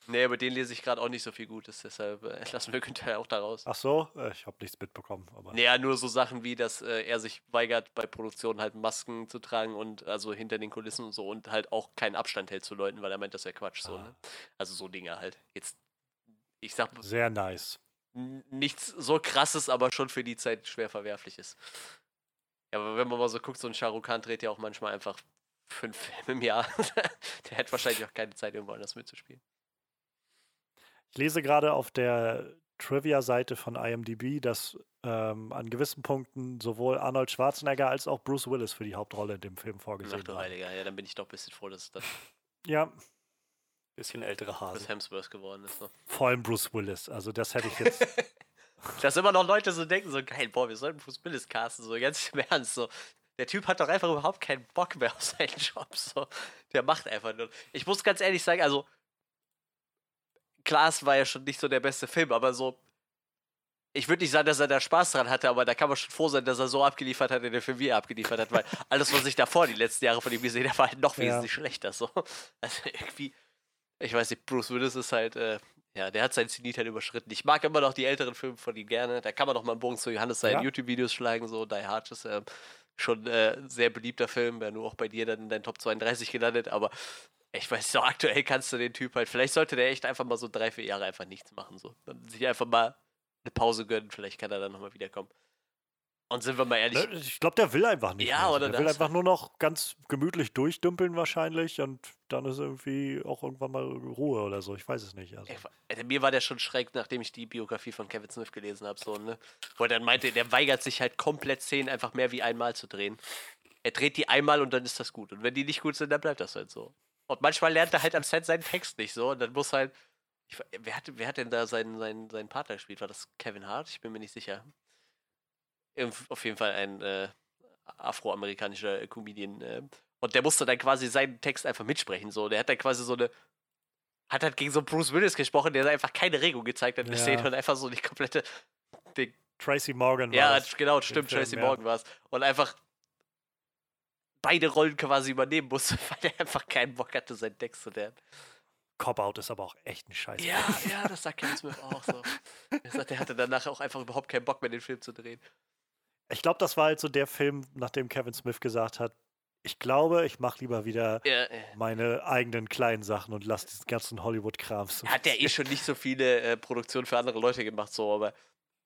S1: Nee, aber den lese ich gerade auch nicht so viel Gutes, deshalb äh, lassen wir Günther auch da raus.
S2: Ach so, äh, ich habe nichts mitbekommen. Aber
S1: Naja, nur so Sachen wie, dass äh, er sich weigert, bei Produktionen halt Masken zu tragen und also hinter den Kulissen und so und halt auch keinen Abstand hält zu Leuten, weil er meint, das wäre Quatsch. So,
S2: Ah.
S1: ne? Also so Dinge halt. Jetzt, ich sag
S2: Sehr nice.
S1: nichts so krasses, aber schon für die Zeit schwer verwerfliches. Ja, aber wenn man mal so guckt, so ein Shah Rukh Khan dreht ja auch manchmal einfach fünf Filme im Jahr. Der hätte wahrscheinlich auch keine Zeit, irgendwo anders mitzuspielen.
S2: Ich lese gerade auf der Trivia-Seite von IMDb, dass ähm, an gewissen Punkten sowohl Arnold Schwarzenegger als auch Bruce Willis für die Hauptrolle in dem Film
S1: Ach
S2: vorgesehen
S1: du
S2: waren.
S1: Heiliger, ja, dann bin ich doch ein bisschen froh, dass dann
S2: Ja,
S3: Bisschen ältere Hase.
S1: Hemsworth geworden ist. Ne?
S2: vor allem Bruce Willis. Also das hätte ich jetzt.
S1: Dass immer noch Leute so denken, so geil, boah, wir sollten Bruce Willis casten, so ganz im Ernst, so. Der Typ hat doch einfach überhaupt keinen Bock mehr auf seinen Job, so. Der macht einfach nur. Ich muss ganz ehrlich sagen, also, klar, es war ja schon nicht so der beste Film, aber so, ich würde nicht sagen, dass er da Spaß dran hatte, aber da kann man schon froh sein, dass er so abgeliefert hat, in der Film, wie er abgeliefert hat, weil alles, was ich davor die letzten Jahre von ihm gesehen habe, war halt noch
S2: Ja.
S1: wesentlich schlechter, so. Also irgendwie, ich weiß nicht, Bruce Willis ist halt, äh, ja, der hat seinen Zenit halt überschritten. Ich mag immer noch die älteren Filme von ihm gerne. Da kann man noch mal einen Bogen zu Johannes seinen
S2: Ja.
S1: YouTube-Videos schlagen. So, Die Hard ist ähm, schon äh, ein sehr beliebter Film. Wäre nur auch bei dir dann in deinen Top 32 gelandet. Aber ich weiß so, aktuell kannst du den Typ halt, vielleicht sollte der echt einfach mal so drei, vier Jahre einfach nichts machen. So. Dann sich einfach mal eine Pause gönnen. Vielleicht kann er dann nochmal wiederkommen. Und sind wir mal ehrlich,
S2: Ne, Ich glaube, der will einfach nicht.
S1: Ja,
S2: mehr.
S1: oder
S2: Der will einfach nur noch ganz gemütlich durchdümpeln wahrscheinlich und dann ist irgendwie auch irgendwann mal Ruhe oder so. Ich weiß es nicht. Also.
S1: Ey, mir war der schon schräg, nachdem ich die Biografie von Kevin Smith gelesen habe, so, ne? Wo er dann meinte, der weigert sich halt komplett Szenen einfach mehr wie einmal zu drehen. Er dreht die einmal und dann ist das gut. Und wenn die nicht gut sind, dann bleibt das halt so. Und manchmal lernt er halt am Set seinen Text nicht so und dann muss halt. Ich, we- wer, hat, wer hat denn da seinen, seinen, seinen Partner gespielt? War das Kevin Hart? Ich bin mir nicht sicher. Auf jeden Fall ein äh, afroamerikanischer äh, Comedian. Äh, und der musste dann quasi seinen Text einfach mitsprechen. So. Der hat dann quasi so eine hat halt gegen so Bruce Willis gesprochen, der einfach keine Regung gezeigt hat. Wir
S2: Ja.
S1: sehen und einfach so die komplette. Die,
S2: Tracy Morgan war
S1: ja, genau,
S2: im
S1: stimmt,
S2: Film,
S1: Tracy
S2: ja.
S1: Morgan war es. Und einfach beide Rollen quasi übernehmen musste, weil er einfach keinen Bock hatte, seinen Text zu lernen.
S2: Cop-Out ist aber auch echt ein Scheiß.
S1: Ja, ja, das sagt Kevin Smith auch so. Er sagt, er hatte danach auch einfach überhaupt keinen Bock mehr, den Film zu drehen.
S2: Ich glaube, das war halt so der Film, nachdem Kevin Smith gesagt hat, ich glaube, ich mache lieber wieder
S1: Ja, äh,
S2: meine eigenen kleinen Sachen und lasse diesen ganzen Hollywood-Kram. so
S1: hat ja eh schon nicht so viele äh, Produktionen für andere Leute gemacht, so, aber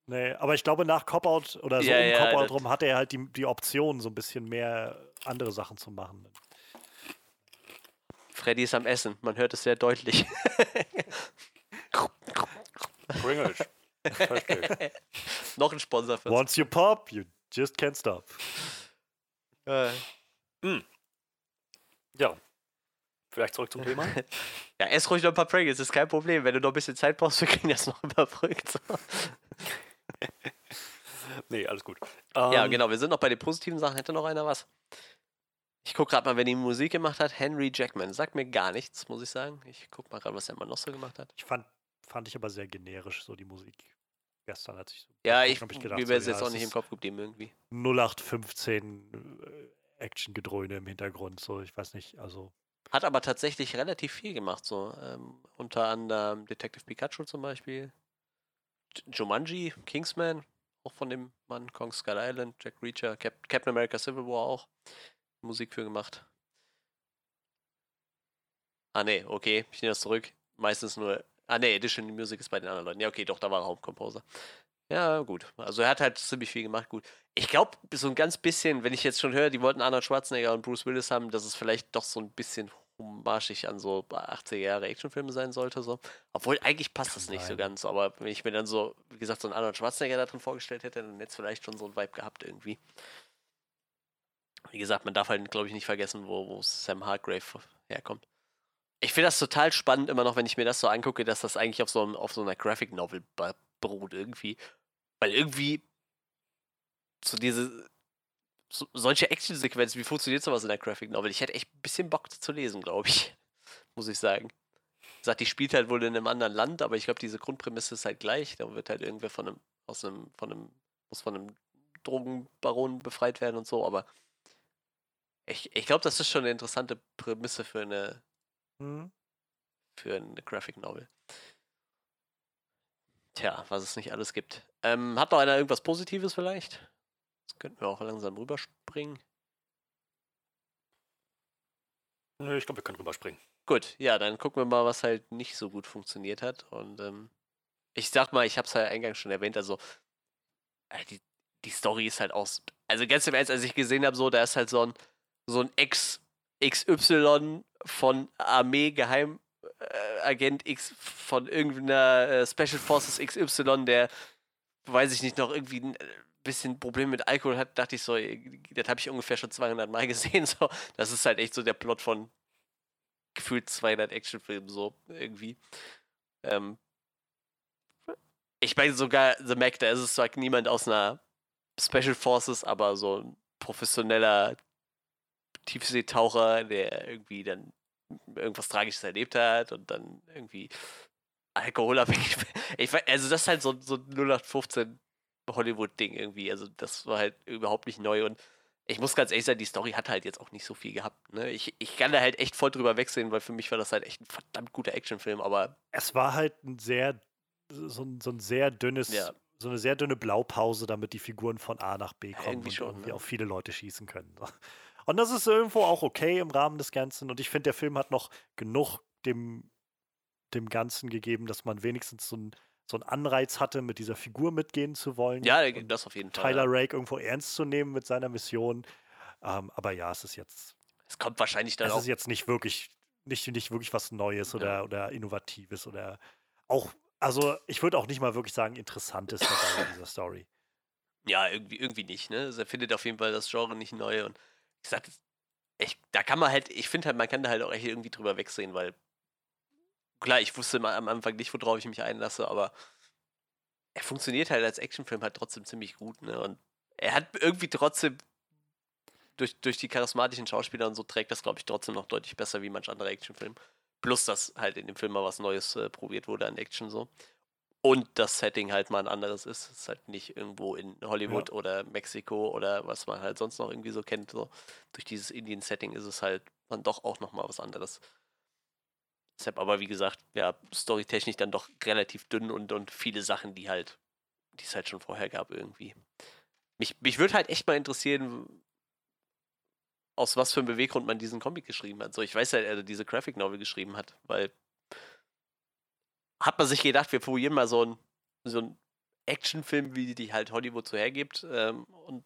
S2: Nee, aber ich glaube, nach Cop-Out oder so
S1: Ja,
S2: um
S1: ja,
S2: Cop-Out rum hatte er halt die, die Option, so ein bisschen mehr andere Sachen zu machen.
S1: Freddy ist am Essen. Man hört es sehr deutlich.
S3: Pringles.
S1: Noch ein Sponsor für
S2: Once you pop, you just can't stop.
S1: Äh,
S3: Ja. Vielleicht zurück zum Thema.
S1: Ja, ess ruhig noch ein paar Pringles, ist kein Problem. Wenn du noch ein bisschen Zeit brauchst, wir kriegen das noch überbrückt. So.
S3: nee, alles gut.
S1: ja,
S3: Ähm,
S1: genau, wir sind noch bei den positiven Sachen. Hätte noch einer was? Ich gucke gerade mal, wer die Musik gemacht hat. Henry Jackman. Sagt mir gar nichts, muss ich sagen. Ich gucke mal gerade, was er mal noch so gemacht hat.
S2: Ich fand, fand ich aber sehr generisch, so die Musik. Gestern hat sich so.
S1: Ja,
S2: hab
S1: ich,
S2: gedacht,
S1: mir
S2: so,
S1: wäre es
S2: ja,
S1: jetzt auch
S2: es
S1: nicht im Kopf geblieben irgendwie.
S2: 0815 äh, Action-Gedröhne im Hintergrund, so, ich weiß nicht, also.
S1: Hat aber tatsächlich relativ viel gemacht, so. Ähm, unter anderem Detective Pikachu zum Beispiel. J- Jumanji, Kingsman, auch von dem Mann, Kong Skull Island, Jack Reacher, Cap Captain America Civil War auch. Musik für gemacht. Ah, nee, okay, ich nehme das zurück. Meistens nur. Ah, nee, Additional Music ist bei den anderen Leuten. Ja, okay, doch, da war er Hauptcomposer. Ja, gut. Also er hat halt ziemlich viel gemacht, gut. Ich glaube, so ein ganz bisschen, wenn ich jetzt schon höre, die wollten Arnold Schwarzenegger und Bruce Willis haben, dass es vielleicht doch so ein bisschen hommagig an so 80er Jahre Actionfilme sein sollte. So. Obwohl, eigentlich passt das nicht so ganz. Aber wenn ich mir dann so, wie gesagt, so einen Arnold Schwarzenegger da drin vorgestellt hätte, dann hätte es vielleicht schon so ein Vibe gehabt irgendwie. Wie gesagt, man darf halt, glaube ich, nicht vergessen, wo, wo Sam Hargrave herkommt. Ich finde das total spannend immer noch, wenn ich mir das so angucke, dass das eigentlich auf so, ein, auf so einer Graphic Novel beruht irgendwie. Weil irgendwie so diese so, solche Action-Sequenzen, wie funktioniert sowas in der Graphic Novel? Ich hätte echt ein bisschen Bock zu lesen, glaube ich. Muss ich sagen. Sagt, die spielt halt wohl in einem anderen Land, aber ich glaube, diese Grundprämisse ist halt gleich. Da wird halt irgendwer von einem, aus einem, von einem, muss von einem Drogenbaron befreit werden und so, aber ich, ich glaube, das ist schon eine interessante Prämisse für eine, hm. für eine Graphic Novel. Tja, was es nicht alles gibt. Ähm, hat noch einer irgendwas Positives vielleicht? Das könnten wir auch langsam rüberspringen.
S3: Nö, ich glaube, wir können rüberspringen.
S1: Gut, ja, dann gucken wir mal, was halt nicht so gut funktioniert hat. Und ähm, ich sag mal, ich habe es ja eingangs schon erwähnt, also äh, die, die Story ist halt aus. Also ganz im Ernst, als ich gesehen habe, so, da ist halt so ein, so ein Ex XY von Armee Geheimagent äh, X von irgendeiner äh, Special Forces XY, der weiß ich nicht noch irgendwie ein bisschen Probleme mit Alkohol hat, dachte ich so, das habe ich ungefähr schon 200 Mal gesehen. So, das ist halt echt so der Plot von gefühlt 200 Actionfilmen so irgendwie. Ähm, ich meine sogar The Mac, da ist es zwar niemand aus einer Special Forces, aber so ein professioneller Tiefseetaucher, der irgendwie dann irgendwas Tragisches erlebt hat und dann irgendwie alkoholabhängig. Ich weiß, also das ist halt so, so 0815 Hollywood-Ding irgendwie. Also das war halt überhaupt nicht neu und ich muss ganz ehrlich sein, die Story hat halt jetzt auch nicht so viel gehabt. Ne? Ich, ich kann da halt echt voll drüber wegsehen, weil für mich war das halt echt ein verdammt guter Actionfilm, aber.
S2: Es war halt ein sehr, so ein, so ein sehr dünnes, ja. so eine sehr dünne Blaupause, damit die Figuren von A nach B kommen irgendwie und schon, irgendwie ne? auf viele Leute schießen können. Und das ist irgendwo auch okay im Rahmen des Ganzen. Und ich finde, der Film hat noch genug dem, dem Ganzen gegeben, dass man wenigstens so ein so einen Anreiz hatte, mit dieser Figur mitgehen zu wollen.
S1: Ja, das auf jeden
S2: Fall. Tyler ja. Rake irgendwo ernst zu nehmen mit seiner Mission. Ähm, aber ja, es ist jetzt.
S1: Es kommt wahrscheinlich dann
S2: es
S1: auch.
S2: Es ist jetzt nicht wirklich, nicht, nicht wirklich was Neues oder, ja. oder Innovatives oder auch, also ich würde auch nicht mal wirklich sagen, Interessantes dabei in dieser Story.
S1: Ja, irgendwie, irgendwie nicht, ne? Also er findet auf jeden Fall das Genre nicht neu und ich sag, ich, da kann man halt, ich finde halt, man kann da halt auch echt irgendwie drüber wegsehen, weil klar, ich wusste am Anfang nicht, worauf ich mich einlasse, aber er funktioniert halt als Actionfilm halt trotzdem ziemlich gut, ne? Und er hat irgendwie trotzdem durch, durch die charismatischen Schauspieler und so trägt das, glaube ich, trotzdem noch deutlich besser wie manch anderer Actionfilm. Plus, dass halt in dem Film mal was Neues äh, probiert wurde an Action so. Und das Setting halt mal ein anderes ist. Es ist halt nicht irgendwo in Hollywood ja. oder Mexiko oder was man halt sonst noch irgendwie so kennt. So. Durch dieses Indien-Setting ist es halt dann doch auch nochmal was anderes. Deshalb aber, wie gesagt, ja, storytechnisch dann doch relativ dünn und, und viele Sachen, die halt, die es halt schon vorher gab irgendwie. Mich, mich würde halt echt mal interessieren, aus was für einem Beweggrund man diesen Comic geschrieben hat. So, ich weiß ja, er diese Graphic Novel geschrieben hat, weil hat man sich gedacht, wir probieren mal so einen so Actionfilm, wie die halt Hollywood so hergibt, ähm, und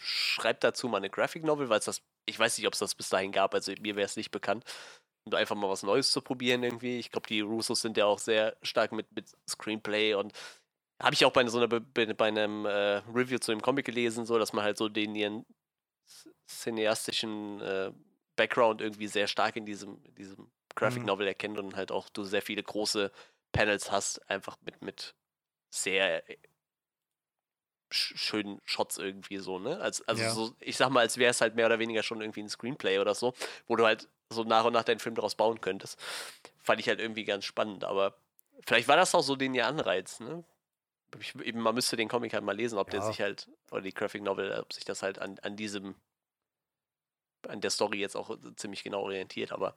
S1: schreibt dazu mal eine Graphic Novel, weil es das, ich weiß nicht, ob es das bis dahin gab, also mir wäre es nicht bekannt und einfach mal was Neues zu probieren irgendwie. Ich glaube, die Russos sind ja auch sehr stark mit, mit Screenplay und habe ich auch bei so einer bei einem äh, Review zu dem Comic gelesen, so dass man halt so den ihren cineastischen äh, Background irgendwie sehr stark in diesem, in diesem Graphic mhm. Novel erkennt und halt auch du sehr viele große Panels hast, einfach mit, mit sehr äh, schönen Shots irgendwie so, ne? Also, also ja. so, ich sag mal, als wäre es halt mehr oder weniger schon irgendwie ein Screenplay oder so, wo du halt so nach und nach deinen Film daraus bauen könntest. Fand ich halt irgendwie ganz spannend, aber vielleicht war das auch so den ihr Anreiz, ne? Ich, eben, man müsste den Comic halt mal lesen, ob ja. der sich halt, oder die Graphic Novel, ob sich das halt an, an diesem, an der Story jetzt auch ziemlich genau orientiert, aber.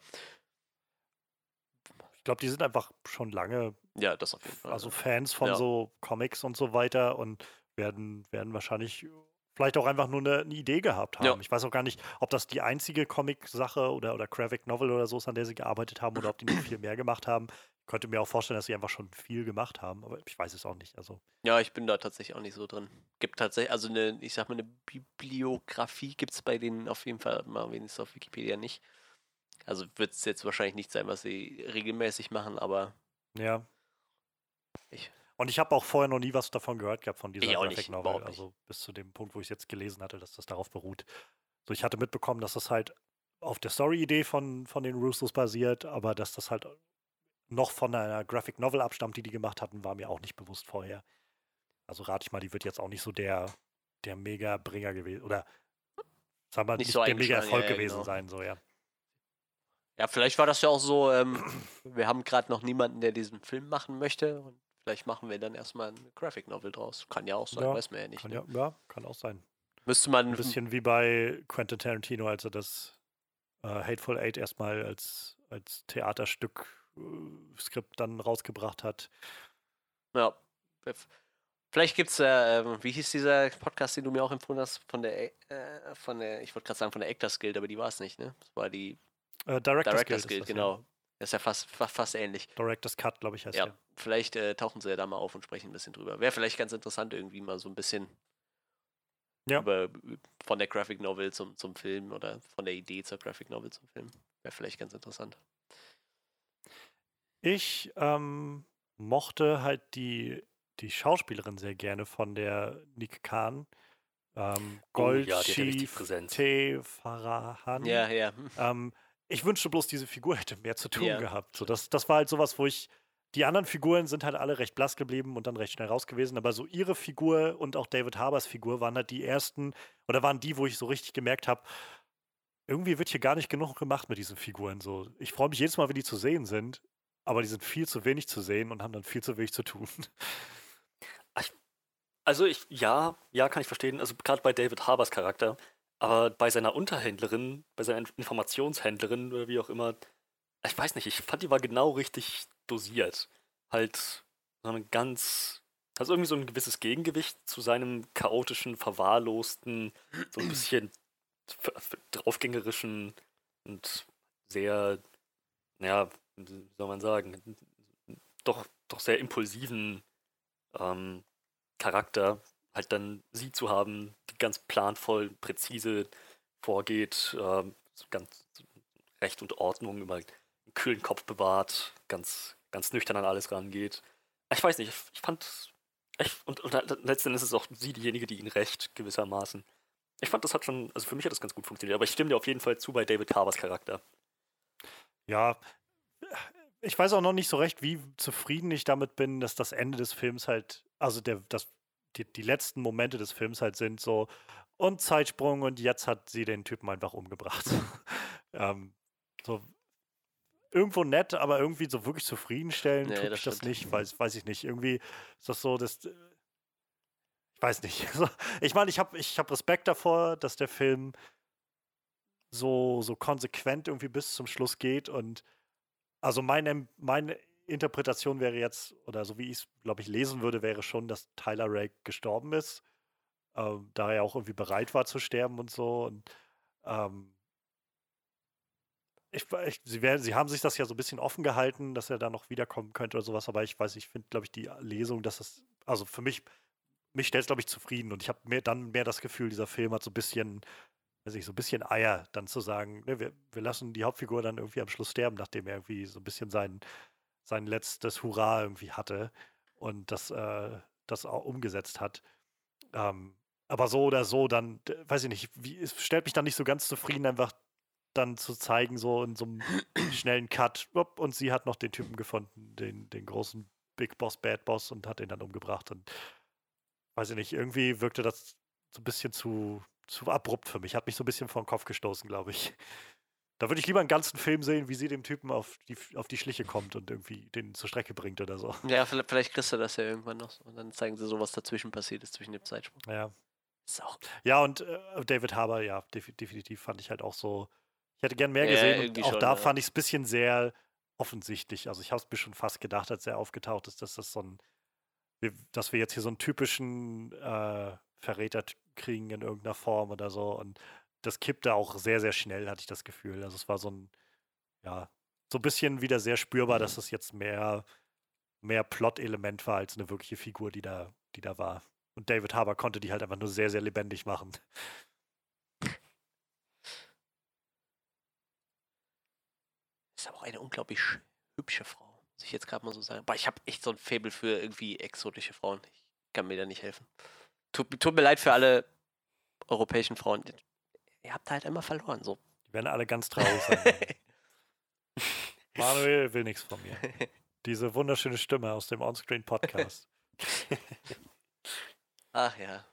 S2: Ich glaube, die sind einfach schon lange.
S1: Ja, das auf jeden Fall.
S2: Also Fans von ja. so Comics und so weiter und werden, werden wahrscheinlich vielleicht auch einfach nur eine, eine Idee gehabt haben.
S1: Ja.
S2: Ich weiß auch gar nicht, ob das die einzige Comic-Sache oder, oder Graphic Novel oder so ist, an der sie gearbeitet haben oder ob die noch viel mehr gemacht haben. Ich könnte mir auch vorstellen, dass sie einfach schon viel gemacht haben, aber ich weiß es auch nicht. Also,
S1: Ja, ich bin da tatsächlich auch nicht so drin. Gibt tatsächlich, also eine, ich sag mal, eine Bibliografie gibt es bei denen auf jeden Fall, mal wenigstens auf Wikipedia nicht. Also wird es jetzt wahrscheinlich nicht sein, was sie regelmäßig machen, aber
S2: ja.
S1: Ich-
S2: Und ich habe auch vorher noch nie was davon gehört gehabt, von dieser Graphic Novel. Also bis zu dem Punkt, wo ich es jetzt gelesen hatte, dass das darauf beruht. So, ich hatte mitbekommen, dass das halt auf der Story-Idee von, von den Russos basiert, aber dass das halt noch von einer Graphic Novel abstammt, die die gemacht hatten, war mir auch nicht bewusst vorher. Also rate ich mal, die wird jetzt auch nicht so der, der Mega-Bringer gewesen, oder sagen wir
S1: Nicht
S2: nicht,
S1: so
S2: der Mega-Erfolg
S1: ja,
S2: gewesen
S1: genau.
S2: sein, so ja.
S1: Ja, vielleicht war das ja auch so, ähm, wir haben gerade noch niemanden, der diesen Film machen möchte und vielleicht machen wir dann erstmal eine Graphic Novel draus. Kann ja auch sein,
S2: Ja,
S1: weiß man ja nicht.
S2: Kann
S1: ne?
S2: ja, ja, kann auch sein.
S1: Müsste man
S2: Ein bisschen wie bei Quentin Tarantino, als er das äh, Hateful Eight erstmal als, als Theaterstück äh, Skript dann rausgebracht hat.
S1: Ja. Vielleicht gibt es, äh, wie hieß dieser Podcast, den du mir auch empfohlen hast, von der, äh, von der, ich wollte gerade sagen von der Actors Guild, aber die war es nicht, ne? Das war die
S2: Äh, Directors,
S1: Directors
S2: Guild,
S1: Guild, genau. Das ist ja fast, fast, fast ähnlich.
S2: Ja. Directors Cut, glaube ich, heißt
S1: Ja,
S2: der.
S1: vielleicht äh, tauchen sie ja da mal auf und sprechen ein bisschen drüber. Wäre vielleicht ganz interessant, irgendwie mal so ein bisschen
S2: Ja.
S1: über, von der Graphic Novel zum, zum Film oder von der Idee zur Graphic Novel zum Film. Wäre vielleicht ganz interessant.
S2: Ich ähm, mochte halt die, die Schauspielerin sehr gerne von der Nick Khan. Ähm,
S3: Oh ja, ja.
S2: T. Farahan.
S1: Ja, ja. hm.
S2: Ähm, ich wünschte bloß, diese Figur hätte mehr zu tun
S1: Ja.
S2: gehabt. So, das, das war halt sowas, wo ich. Die anderen Figuren sind halt alle recht blass geblieben und dann recht schnell raus gewesen, aber so ihre Figur und auch David Harbers Figur waren halt die ersten, oder waren die, wo ich so richtig gemerkt habe, irgendwie wird hier gar nicht genug gemacht mit diesen Figuren. So, ich freue mich jedes Mal, wenn die zu sehen sind, aber die sind viel zu wenig zu sehen und haben dann viel zu wenig zu tun.
S3: Also ich, ja, ja, kann ich verstehen. Also gerade bei David Harbers Charakter, aber bei seiner Unterhändlerin, bei seiner In- Informationshändlerin oder wie auch immer, ich weiß nicht, ich fand die war genau richtig dosiert. Halt so ein ganz, also irgendwie so ein gewisses Gegengewicht zu seinem chaotischen, verwahrlosten, so ein bisschen draufgängerischen und sehr, naja, wie soll man sagen, doch, doch sehr impulsiven ähm, Charakter, halt dann sie zu haben, die ganz planvoll, präzise vorgeht, so ganz Recht und Ordnung, immer einen kühlen Kopf bewahrt, ganz, ganz nüchtern an alles rangeht. Ich weiß nicht, ich, fand. Ich, und, und letztendlich ist es auch sie diejenige, die ihn rächt, gewissermaßen. Ich fand, das hat schon, also für mich hat das ganz gut funktioniert, aber ich stimme dir auf jeden Fall zu bei David Harbers Charakter.
S2: Ja, ich weiß auch noch nicht so recht, wie zufrieden ich damit bin, dass das Ende des Films halt, also der, das, die, die letzten Momente des Films halt sind so und Zeitsprung und jetzt hat sie den Typen einfach umgebracht. ähm, so irgendwo nett, aber irgendwie so wirklich zufriedenstellend
S1: Nee,
S2: tut
S1: das
S2: das nicht, weiß, weiß ich nicht. Irgendwie ist das so, dass äh, ich weiß nicht. Also, ich meine, ich habe ich hab Respekt davor, dass der Film so, so konsequent irgendwie bis zum Schluss geht. Und also meine, meine Interpretation wäre jetzt, oder so wie ich es, glaube ich, lesen würde, wäre schon, dass Tyler Rake gestorben ist. Ähm, da er auch irgendwie bereit war zu sterben und so. Und ähm, ich, ich, sie, werden, sie haben sich das ja so ein bisschen offen gehalten, dass er da noch wiederkommen könnte oder sowas, aber ich weiß, ich finde, glaube ich, die Lesung, dass das, also für mich, mich stellt es, glaube ich, zufrieden und ich habe mehr, dann mehr das Gefühl, dieser Film hat so ein bisschen, weiß ich, so ein bisschen Eier, dann zu sagen, ne, wir, wir lassen die Hauptfigur dann irgendwie am Schluss sterben, nachdem er irgendwie so ein bisschen sein, sein letztes Hurra irgendwie hatte und das, äh, das auch umgesetzt hat. Ähm, aber so oder so, dann, weiß ich nicht, wie, es stellt mich dann nicht so ganz zufrieden, einfach dann zu zeigen, so in so einem schnellen Cut, und sie hat noch den Typen gefunden, den, den großen Big Boss, Bad Boss und hat ihn dann umgebracht. Und weiß ich nicht, irgendwie wirkte das so ein bisschen zu, zu abrupt für mich. Hat mich so ein bisschen vor den Kopf gestoßen, glaube ich. Da würde ich lieber einen ganzen Film sehen, wie sie dem Typen auf die, auf die Schliche kommt und irgendwie den zur Strecke bringt oder so.
S1: Ja, vielleicht, vielleicht kriegst du das ja irgendwann noch. so. Und dann zeigen sie so, was dazwischen passiert ist, zwischen dem Zeitsprung.
S2: Ja.
S1: Ist auch.
S2: Ja, und äh, David Harbour, ja, defi- definitiv fand ich halt auch so. Ich hätte gern mehr
S1: Ja,
S2: gesehen und auch
S1: schon,
S2: da
S1: ja.
S2: fand ich es ein bisschen sehr offensichtlich. Also ich habe es mir schon fast gedacht, als er aufgetaucht ist, dass das so ein, wir- dass wir jetzt hier so einen typischen äh, Verräter kriegen in irgendeiner Form oder so. Und das kippte auch sehr, sehr schnell, hatte ich das Gefühl. Also es war so ein, ja, so ein bisschen wieder sehr spürbar, dass es jetzt mehr, mehr Plot-Element war als eine wirkliche Figur, die da, die da war. Und David Harbour konnte die halt einfach nur sehr, sehr lebendig machen.
S1: Ist aber auch eine unglaublich hübsche Frau, muss ich jetzt gerade mal so sagen. Aber ich habe echt so ein Faible für irgendwie exotische Frauen. Ich kann mir da nicht helfen. Tut, tut mir leid für alle europäischen Frauen. Ihr habt halt immer verloren, so.
S2: Die werden alle ganz traurig sein. Manuel will nichts von mir. Diese wunderschöne Stimme aus dem Onscreen-Podcast.
S1: Ach ja.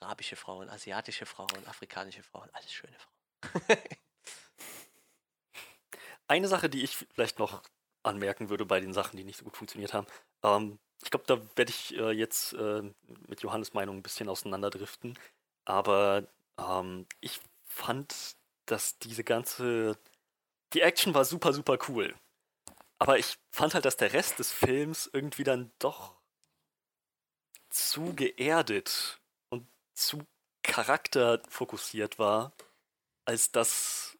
S1: Arabische Frauen, asiatische Frauen, afrikanische Frauen, alles schöne Frauen.
S3: Eine Sache, die ich vielleicht noch anmerken würde bei den Sachen, die nicht so gut funktioniert haben. Ähm, ich glaube, da werde ich äh, jetzt äh, mit Johannes Meinung ein bisschen auseinanderdriften. Aber ähm, ich fand, dass diese ganze. Die Action war super, super cool. Aber ich fand halt, dass der Rest des Films irgendwie dann doch zu geerdet und zu charakterfokussiert war, als das.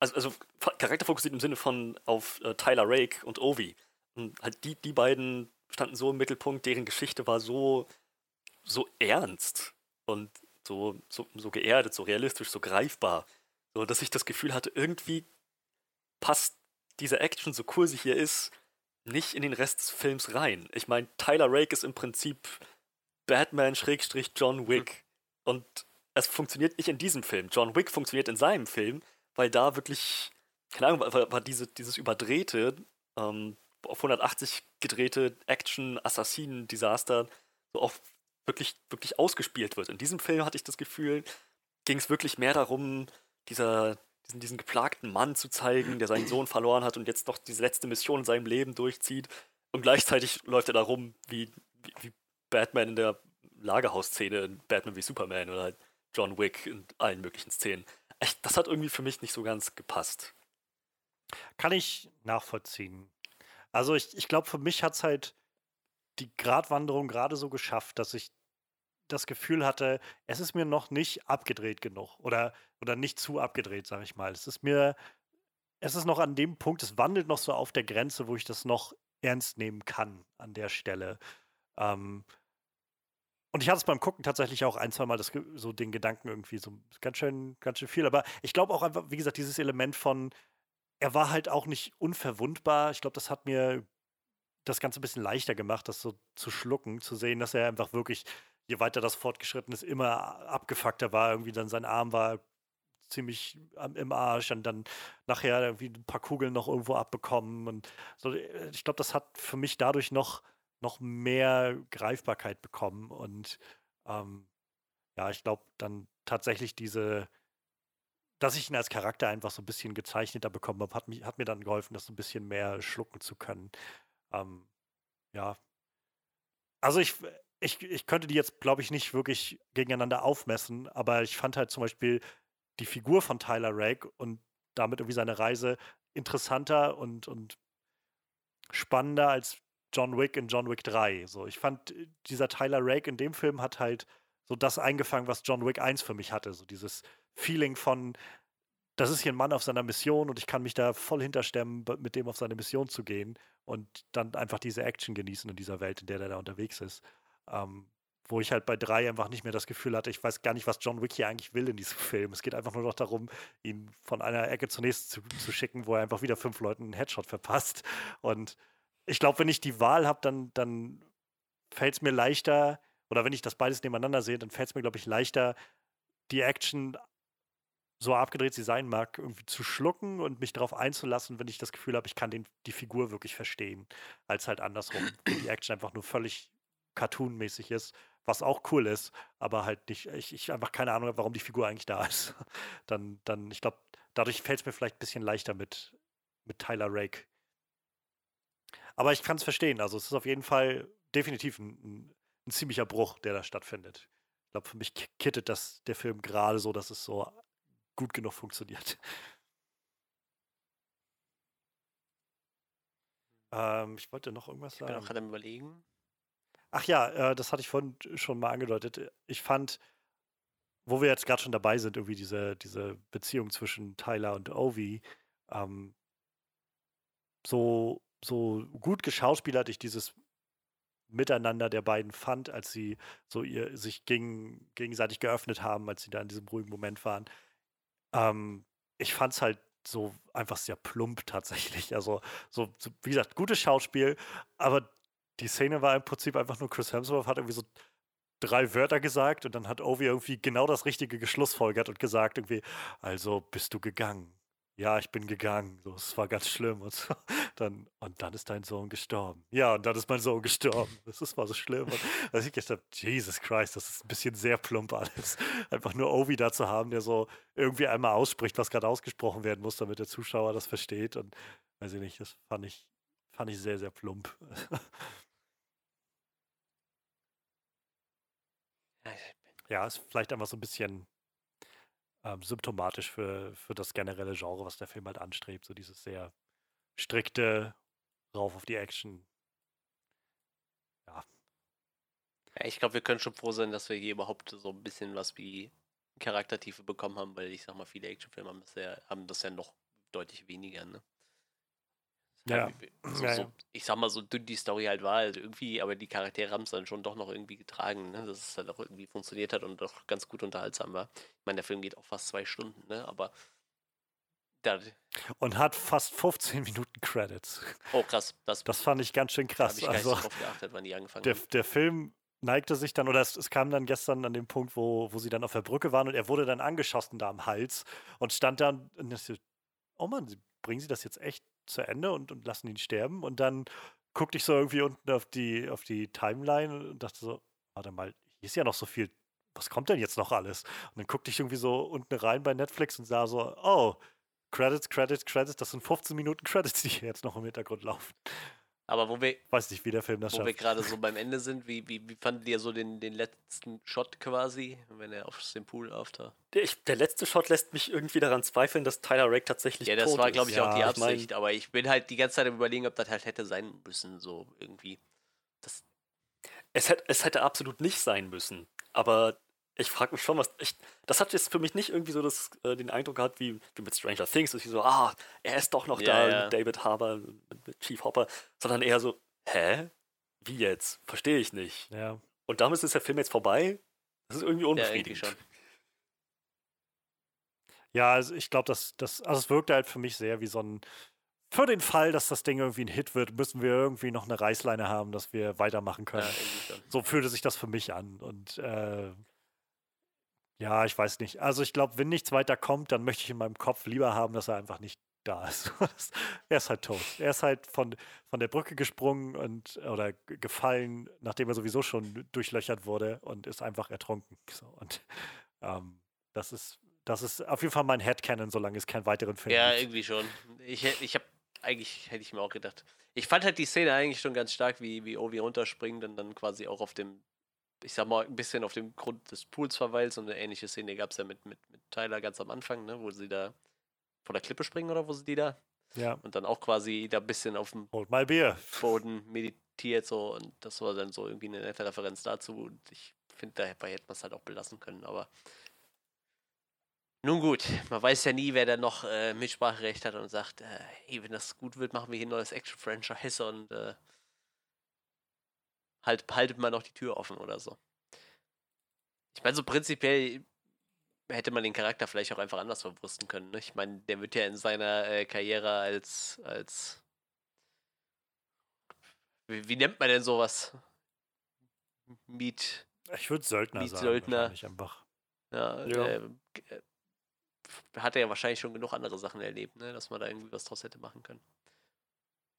S3: Also, also charakterfokussiert im Sinne von auf äh, Tyler Rake und Ovi. Und halt die, die beiden standen so im Mittelpunkt, deren Geschichte war so, so ernst und so, so, so geerdet, so realistisch, so greifbar. So, dass ich das Gefühl hatte, irgendwie passt diese Action, so cool sie hier ist, nicht in den Rest des Films rein. Ich meine, Tyler Rake ist im Prinzip Batman-John Wick. Und es funktioniert nicht in diesem Film. John Wick funktioniert in seinem Film, weil da wirklich, keine Ahnung, war, war diese, dieses überdrehte, ähm, auf 180 gedrehte Action-Assassinen-Desaster so auch wirklich, wirklich ausgespielt wird. In diesem Film hatte ich das Gefühl, ging es wirklich mehr darum, dieser, diesen, diesen geplagten Mann zu zeigen, der seinen Sohn verloren hat und jetzt noch diese letzte Mission in seinem Leben durchzieht. Und gleichzeitig läuft er da rum wie, wie, wie Batman in der Lagerhausszene in Batman wie Superman oder halt John Wick in allen möglichen Szenen. Echt, das hat irgendwie für mich nicht so ganz gepasst.
S2: Kann ich nachvollziehen. Also ich, ich glaube, für mich hat es halt die Gratwanderung gerade so geschafft, dass ich das Gefühl hatte, es ist mir noch nicht abgedreht genug oder, oder nicht zu abgedreht, sage ich mal. Es ist mir, es ist noch an dem Punkt, es wandelt noch so auf der Grenze, wo ich das noch ernst nehmen kann an der Stelle. Ähm, und ich hatte es beim Gucken tatsächlich auch ein, zwei Mal so den Gedanken irgendwie so ganz schön, ganz schön viel. Aber ich glaube auch einfach, wie gesagt, dieses Element von, er war halt auch nicht unverwundbar. Ich glaube, das hat mir das Ganze ein bisschen leichter gemacht, das so zu schlucken, zu sehen, dass er einfach wirklich, je weiter das fortgeschritten ist, immer abgefuckter war. Irgendwie dann sein Arm war ziemlich im Arsch und dann nachher irgendwie ein paar Kugeln noch irgendwo abbekommen. Und so, ich glaube, das hat für mich dadurch noch, noch mehr Greifbarkeit bekommen. Und ähm, ja, ich glaube dann tatsächlich diese, dass ich ihn als Charakter einfach so ein bisschen gezeichneter bekommen habe, hat, hat mir dann geholfen, das so ein bisschen mehr schlucken zu können. Ähm, ja. Also ich, ich, ich könnte die jetzt, glaube ich, nicht wirklich gegeneinander aufmessen, aber ich fand halt zum Beispiel die Figur von Tyler Rake und damit irgendwie seine Reise interessanter und, und spannender als John Wick in John Wick 3. So, ich fand, äh, dieser Tyler Rake in dem Film hat halt so das eingefangen, was John Wick 1 für mich hatte. So dieses Feeling von, das ist hier ein Mann auf seiner Mission und ich kann mich da voll hinterstemmen, mit dem auf seine Mission zu gehen und dann einfach diese Action genießen in dieser Welt, in der der da unterwegs ist. Ähm, wo ich halt bei drei einfach nicht mehr das Gefühl hatte, ich weiß gar nicht, was John Wick hier eigentlich will in diesem Film. Es geht einfach nur noch darum, ihn von einer Ecke zur nächsten zu, zu schicken, wo er einfach wieder fünf Leuten einen Headshot verpasst. Und ich glaube, wenn ich die Wahl habe, dann, dann fällt es mir leichter, oder wenn ich das beides nebeneinander sehe, dann fällt es mir, glaube ich, leichter, die Action so abgedreht sie sein mag, irgendwie zu schlucken und mich darauf einzulassen, wenn ich das Gefühl habe, ich kann den, die Figur wirklich verstehen, als halt andersrum, wo die Action einfach nur völlig cartoonmäßig ist, was auch cool ist, aber halt nicht, ich, ich einfach keine Ahnung warum die Figur eigentlich da ist. Dann, dann, ich glaube, dadurch fällt es mir vielleicht ein bisschen leichter mit, mit Tyler Rake. Aber ich kann es verstehen, also es ist auf jeden Fall definitiv ein, ein, ziemlicher Bruch, der da stattfindet. Ich glaube, für mich kittet das der Film gerade so, dass es so gut genug funktioniert. Ähm, ich wollte noch irgendwas
S1: sagen. Ich bin auch gerade am überlegen.
S2: Ach ja, äh, das hatte ich vorhin schon mal angedeutet. Ich fand, wo wir jetzt gerade schon dabei sind, irgendwie diese, diese Beziehung zwischen Tyler und Ovi, ähm, so, so gut geschauspielert ich dieses Miteinander der beiden fand, als sie so ihr sich gegen, gegenseitig geöffnet haben, als sie da in diesem ruhigen Moment waren. Ähm, ich fand es halt so einfach sehr plump tatsächlich. Also, so, so, wie gesagt, gutes Schauspiel, aber die Szene war im Prinzip einfach nur Chris Hemsworth hat irgendwie so drei Wörter gesagt und dann hat Ovi irgendwie genau das Richtige geschlussfolgert und gesagt irgendwie, also bist du gegangen. Ja, ich bin gegangen. So, es war ganz schlimm. Und, so. dann, und dann ist dein Sohn gestorben. Ja, und dann ist mein Sohn gestorben. Das ist mal so schlimm. Und also ich gedacht, Jesus Christ, das ist ein bisschen sehr plump alles. Einfach nur Ovi da zu haben, der so irgendwie einmal ausspricht, was gerade ausgesprochen werden muss, damit der Zuschauer das versteht. Und weiß ich nicht, das fand ich, fand ich sehr, sehr plump. Ja, ist vielleicht einfach so ein bisschen ähm, symptomatisch für, für das generelle Genre, was der Film halt anstrebt. So dieses sehr strikte, rauf auf die Action. Ja.
S1: ja ich glaube, wir können schon froh sein, dass wir hier überhaupt so ein bisschen was wie Charaktertiefe bekommen haben, weil ich sag mal, viele Actionfilme haben das ja, haben das ja noch deutlich weniger, ne?
S2: Ja.
S1: So,
S2: ja,
S1: so,
S2: ja.
S1: ich sag mal, so dünn die Story halt war, also irgendwie, aber die Charaktere haben es dann schon doch noch irgendwie getragen, ne? dass es halt auch irgendwie funktioniert hat und doch ganz gut unterhaltsam war. Ich meine, der Film geht auch fast zwei Stunden, ne? aber da,
S2: Und hat fast 15 Minuten Credits.
S1: oh krass, das,
S2: Das fand ich ganz schön
S1: da habe
S2: krass.
S1: ich gar nicht
S2: Also,
S1: so drauf geachtet, wann die angefangen
S2: der,
S1: haben.
S2: der Film neigte sich dann, oder es, es kam dann gestern an den Punkt, wo, wo sie dann auf der Brücke waren und er wurde dann angeschossen da am Hals und stand dann, und so, oh Mann, bringen sie das jetzt echt zu Ende und, und lassen ihn sterben? Und dann guckte ich so irgendwie unten auf die, auf die Timeline und dachte so, warte mal, hier ist ja noch so viel, was kommt denn jetzt noch alles? Und dann guckte ich irgendwie so unten rein bei Netflix und sah so, oh, Credits, Credits, Credits, das sind 15 Minuten Credits, die hier jetzt noch im Hintergrund laufen.
S1: Aber wo wir,
S2: Weiß nicht, wie der Film das
S1: wo wir
S2: schafft.
S1: gerade so beim Ende sind, wie, wie, wie fandet ihr so den, den letzten Shot quasi, wenn er auf dem Pool auftaucht?
S3: Der, ich, der letzte Shot lässt mich irgendwie daran zweifeln, dass Tyler Rake tatsächlich
S1: Ja, das
S3: tot
S1: war, glaube ich,
S2: Ja,
S1: auch die
S2: ich
S3: mein-
S1: Absicht, aber ich bin halt die ganze Zeit am überlegen, ob das halt hätte sein müssen, so irgendwie. Das,
S3: Es hätte, es hätte absolut nicht sein müssen. Aber ich frage mich schon, was. Ich, das hat jetzt für mich nicht irgendwie so das, äh, den Eindruck gehabt, wie, wie mit Stranger Things, dass ich so, ah, er ist doch noch
S1: Ja,
S3: da,
S1: ja.
S3: David Harbour, mit, Chief Hopper, sondern eher so, hä? Wie jetzt? Verstehe ich nicht.
S2: Ja.
S3: Und damit ist der Film jetzt vorbei. Das ist irgendwie
S1: ja, irgendwie
S3: unbefriedigend.
S1: schon.
S2: Ja, also ich glaube, dass das, also es wirkte halt für mich sehr wie so ein, für den Fall, dass das Ding irgendwie ein Hit wird, müssen wir irgendwie noch eine Reißleine haben, dass wir weitermachen können. So fühlte sich das für mich an. Und äh, ja, ich weiß nicht. Also ich glaube, wenn nichts weiter kommt, dann möchte ich in meinem Kopf lieber haben, dass er einfach nicht da ist. Er ist halt tot. Er ist halt von, von der Brücke gesprungen und oder gefallen, nachdem er sowieso schon durchlöchert wurde und ist einfach ertrunken. So, und ähm, das ist, das ist auf jeden Fall mein Headcanon, solange es keinen weiteren Film
S1: Ja,
S2: gibt.
S1: irgendwie schon. Ich, ich habe eigentlich hätte ich mir auch gedacht. Ich fand halt die Szene eigentlich schon ganz stark, wie, wie Ovi runterspringt und dann quasi auch auf dem, ich sag mal, ein bisschen auf dem Grund des Pools verweilt. So eine ähnliche Szene gab es ja mit, mit, mit Tyler ganz am Anfang, ne, wo sie da von der Klippe springen oder wo sie die da
S2: Ja.
S1: und dann auch quasi da ein bisschen auf dem. Boden meditiert so und das war dann so irgendwie eine nette Referenz dazu und ich finde, dabei hätte man es halt auch belassen können, aber nun gut, man weiß ja nie, wer da noch äh, Mitspracherecht hat und sagt, äh, hey, wenn das gut wird, machen wir hier ein neues Action-Franchise und äh, halt, haltet mal noch die Tür offen oder so. Ich meine, so prinzipiell hätte man den Charakter vielleicht auch einfach anders verwursten können. Ne? Ich meine, der wird ja in seiner äh, Karriere als, als wie, wie nennt man denn sowas? Miet,
S2: Ich würde Söldner
S1: Wie
S2: sagen.
S1: Söldner.
S2: Einfach.
S1: ja,
S3: Ja.
S1: Äh, äh, hat er ja wahrscheinlich schon genug andere Sachen erlebt, ne? dass man da irgendwie was draus hätte machen können.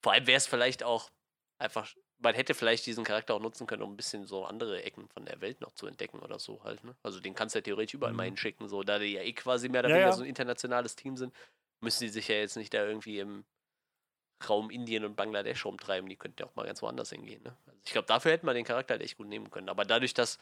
S1: Vor allem wäre es vielleicht auch einfach, man hätte vielleicht diesen Charakter auch nutzen können, um ein bisschen so andere Ecken von der Welt noch zu entdecken oder so halt. Ne? Also den kannst du ja theoretisch überall mal
S2: Mhm.
S1: hinschicken, so da die ja eh quasi mehr oder weniger
S2: ja.
S1: so ein internationales Team sind, müssen die sich ja jetzt nicht da irgendwie im Raum Indien und Bangladesch rumtreiben, die könnten ja auch mal ganz woanders hingehen. Ne? Also ich glaube, dafür hätte man den Charakter halt echt gut nehmen können. Aber dadurch, dass,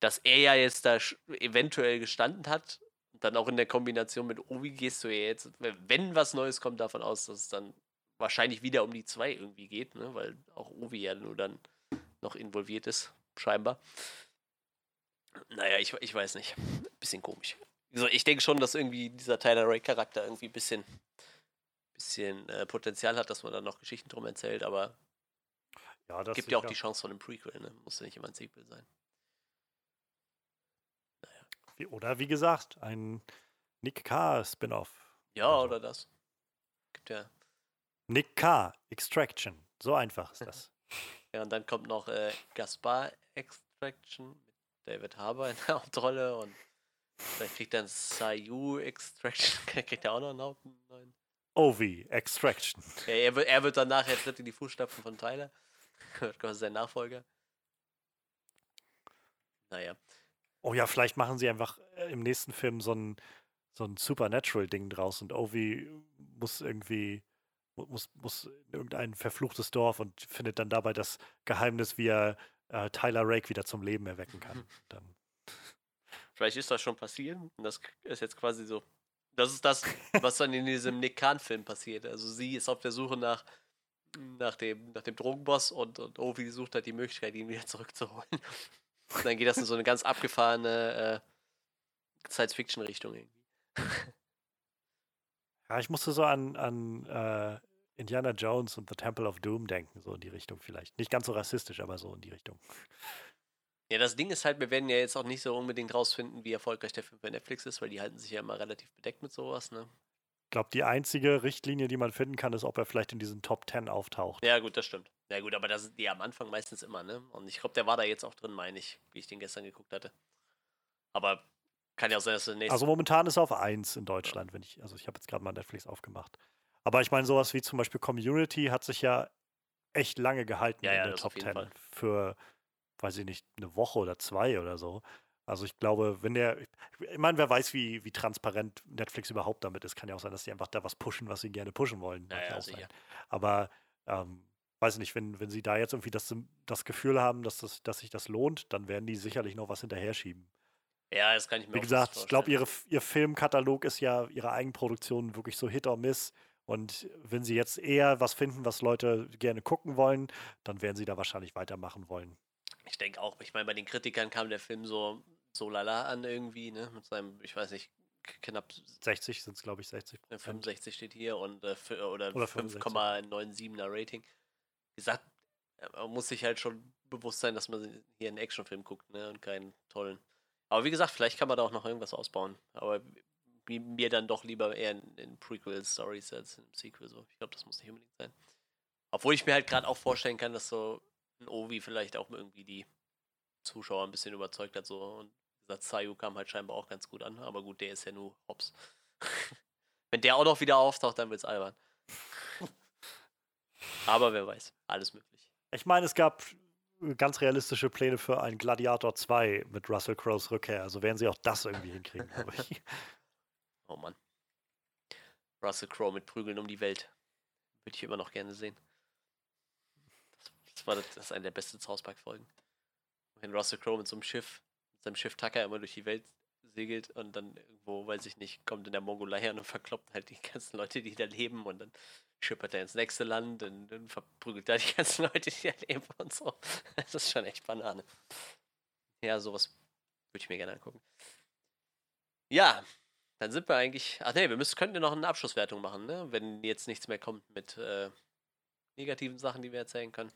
S1: dass er ja jetzt da eventuell gestanden hat, dann auch in der Kombination mit Ovi gehst du ja jetzt, wenn was Neues kommt, davon aus, dass es dann wahrscheinlich wieder um die zwei irgendwie geht, ne? weil auch Ovi ja nur dann noch involviert ist, scheinbar. Naja, ich, ich weiß nicht. Bisschen komisch. Also ich denke schon, dass irgendwie dieser Tyler Ray-Charakter irgendwie ein bisschen, bisschen äh, Potenzial hat, dass man da noch Geschichten drum erzählt, aber
S2: Ja, das
S1: gibt ja auch die Chance von einem Prequel, ne? Muss ja nicht immer ein Sequel sein.
S2: Oder wie gesagt, ein Nick K. Spin-off.
S1: Ja,
S2: Also.
S1: oder das. Gibt ja.
S2: Nick K. Extraction. So einfach ist das.
S1: Ja, und dann kommt noch äh, Gaspar Extraction mit David Harbour in der Hauptrolle und dann kriegt dann Sayu Extraction, kriegt er auch noch einen Haupt- neuen.
S2: Ovi Extraction.
S1: Ja, er, wird, er wird dann nachher tritt in die Fußstapfen von Tyler. Wird quasi sein Nachfolger. Naja.
S2: Oh ja, vielleicht machen sie einfach äh, im nächsten Film so ein, so ein Supernatural-Ding draus und Ovi muss irgendwie, muss, muss in irgendein verfluchtes Dorf und findet dann dabei das Geheimnis, wie er äh, Tyler Rake wieder zum Leben erwecken kann. Dann,
S1: Vielleicht ist das schon passiert. Und das ist jetzt quasi so. Das ist das, was dann in diesem Nick Khan-Film passiert. Also sie ist auf der Suche nach, nach, dem, nach dem Drogenboss und, und Ovi sucht halt die Möglichkeit, ihn wieder zurückzuholen. Und dann geht das in so eine ganz abgefahrene äh, Science-Fiction-Richtung irgendwie.
S2: Ja, ich musste so an, an äh, Indiana Jones und The Temple of Doom denken, so in die Richtung vielleicht. Nicht ganz so rassistisch, aber so in die Richtung.
S1: Ja, das Ding ist halt, wir werden ja jetzt auch nicht so unbedingt rausfinden, wie erfolgreich der Film bei Netflix ist, weil die halten sich ja immer relativ bedeckt mit sowas, ne?
S2: Ich glaube, die einzige Richtlinie, die man finden kann, ist, ob er vielleicht in diesen Top 10 auftaucht.
S1: Ja, gut, das stimmt. Ja, gut, aber das ist die am Anfang meistens immer, ne? Und ich glaube, der war da jetzt auch drin, meine ich, wie ich den gestern geguckt hatte. Aber kann ja sein, dass der nächste.
S2: Also momentan ist er auf 1 in Deutschland, wenn ich, also ich habe jetzt gerade mal Netflix aufgemacht. Aber ich meine, sowas wie zum Beispiel Community hat sich ja echt lange gehalten
S1: Ja,
S2: in
S1: ja,
S2: der Top
S1: auf jeden
S2: 10
S1: Fall.
S2: für, weiß ich nicht, eine Woche oder zwei oder so. Also ich glaube, wenn der, ich meine, wer weiß, wie, wie transparent Netflix überhaupt damit ist. Kann ja auch sein, dass sie einfach da was pushen, was sie gerne pushen wollen.
S1: Ja,
S2: Mag
S1: ja,
S2: auch
S1: sicher.
S2: sein. Aber ähm, weiß ich nicht, wenn, wenn sie da jetzt irgendwie das, das Gefühl haben, dass, das, dass sich das lohnt, dann werden die sicherlich noch was hinterher schieben.
S1: Ja, das kann ich mir
S2: Wie gesagt, ich glaube, ihr Filmkatalog ist ja ihre Eigenproduktion wirklich so Hit or Miss. Und wenn sie jetzt eher was finden, was Leute gerne gucken wollen, dann werden sie da wahrscheinlich weitermachen wollen.
S1: Ich denke auch, ich meine, bei den Kritikern kam der Film so, so lala an irgendwie, ne? Mit seinem, ich weiß nicht, knapp
S2: 60 sind es, glaube ich, 60
S1: äh, 65 steht hier und äh, oder,
S2: Oder 65.
S1: 5,97er Rating. Wie gesagt, man muss sich halt schon bewusst sein, dass man hier einen Actionfilm guckt, ne? Und keinen tollen. Aber wie gesagt, vielleicht kann man da auch noch irgendwas ausbauen. Aber mi- mir dann doch lieber eher in, in Prequel-Stories als im Sequel so. Ich glaube, das muss nicht unbedingt sein. Obwohl ich mir halt gerade auch vorstellen kann, dass so ein Ovi vielleicht auch irgendwie die Zuschauer ein bisschen überzeugt hat. So. Und gesagt, Sayu kam halt scheinbar auch ganz gut an. Aber gut, der ist ja nur Hops. Wenn der auch noch wieder auftaucht, dann wird's albern. Aber wer weiß, alles möglich.
S2: Ich meine, es gab ganz realistische Pläne für ein Gladiator 2 mit Russell Crowes Rückkehr. Also werden sie auch das irgendwie hinkriegen, glaube ich.
S1: Oh Mann. Russell Crowe mit Prügeln um die Welt. Würde ich immer noch gerne sehen. Das, das war das, das ist eine der besten South Park-Folgen. Wenn Russell Crowe mit so einem Schiff, mit seinem Schiff Tucker immer durch die Welt segelt und dann irgendwo, weiß ich nicht, kommt in der Mongolei an und verkloppt halt die ganzen Leute, die da leben und dann schippert er ins nächste Land und dann verprügelt er die ganzen Leute, die da leben und so. Das ist schon echt Banane. Ja, sowas würde ich mir gerne angucken. Ja, dann sind wir eigentlich. Ach nee, wir müssen, könnten ja noch eine Abschlusswertung machen, ne? Wenn jetzt nichts mehr kommt mit äh, negativen Sachen, die wir erzählen können.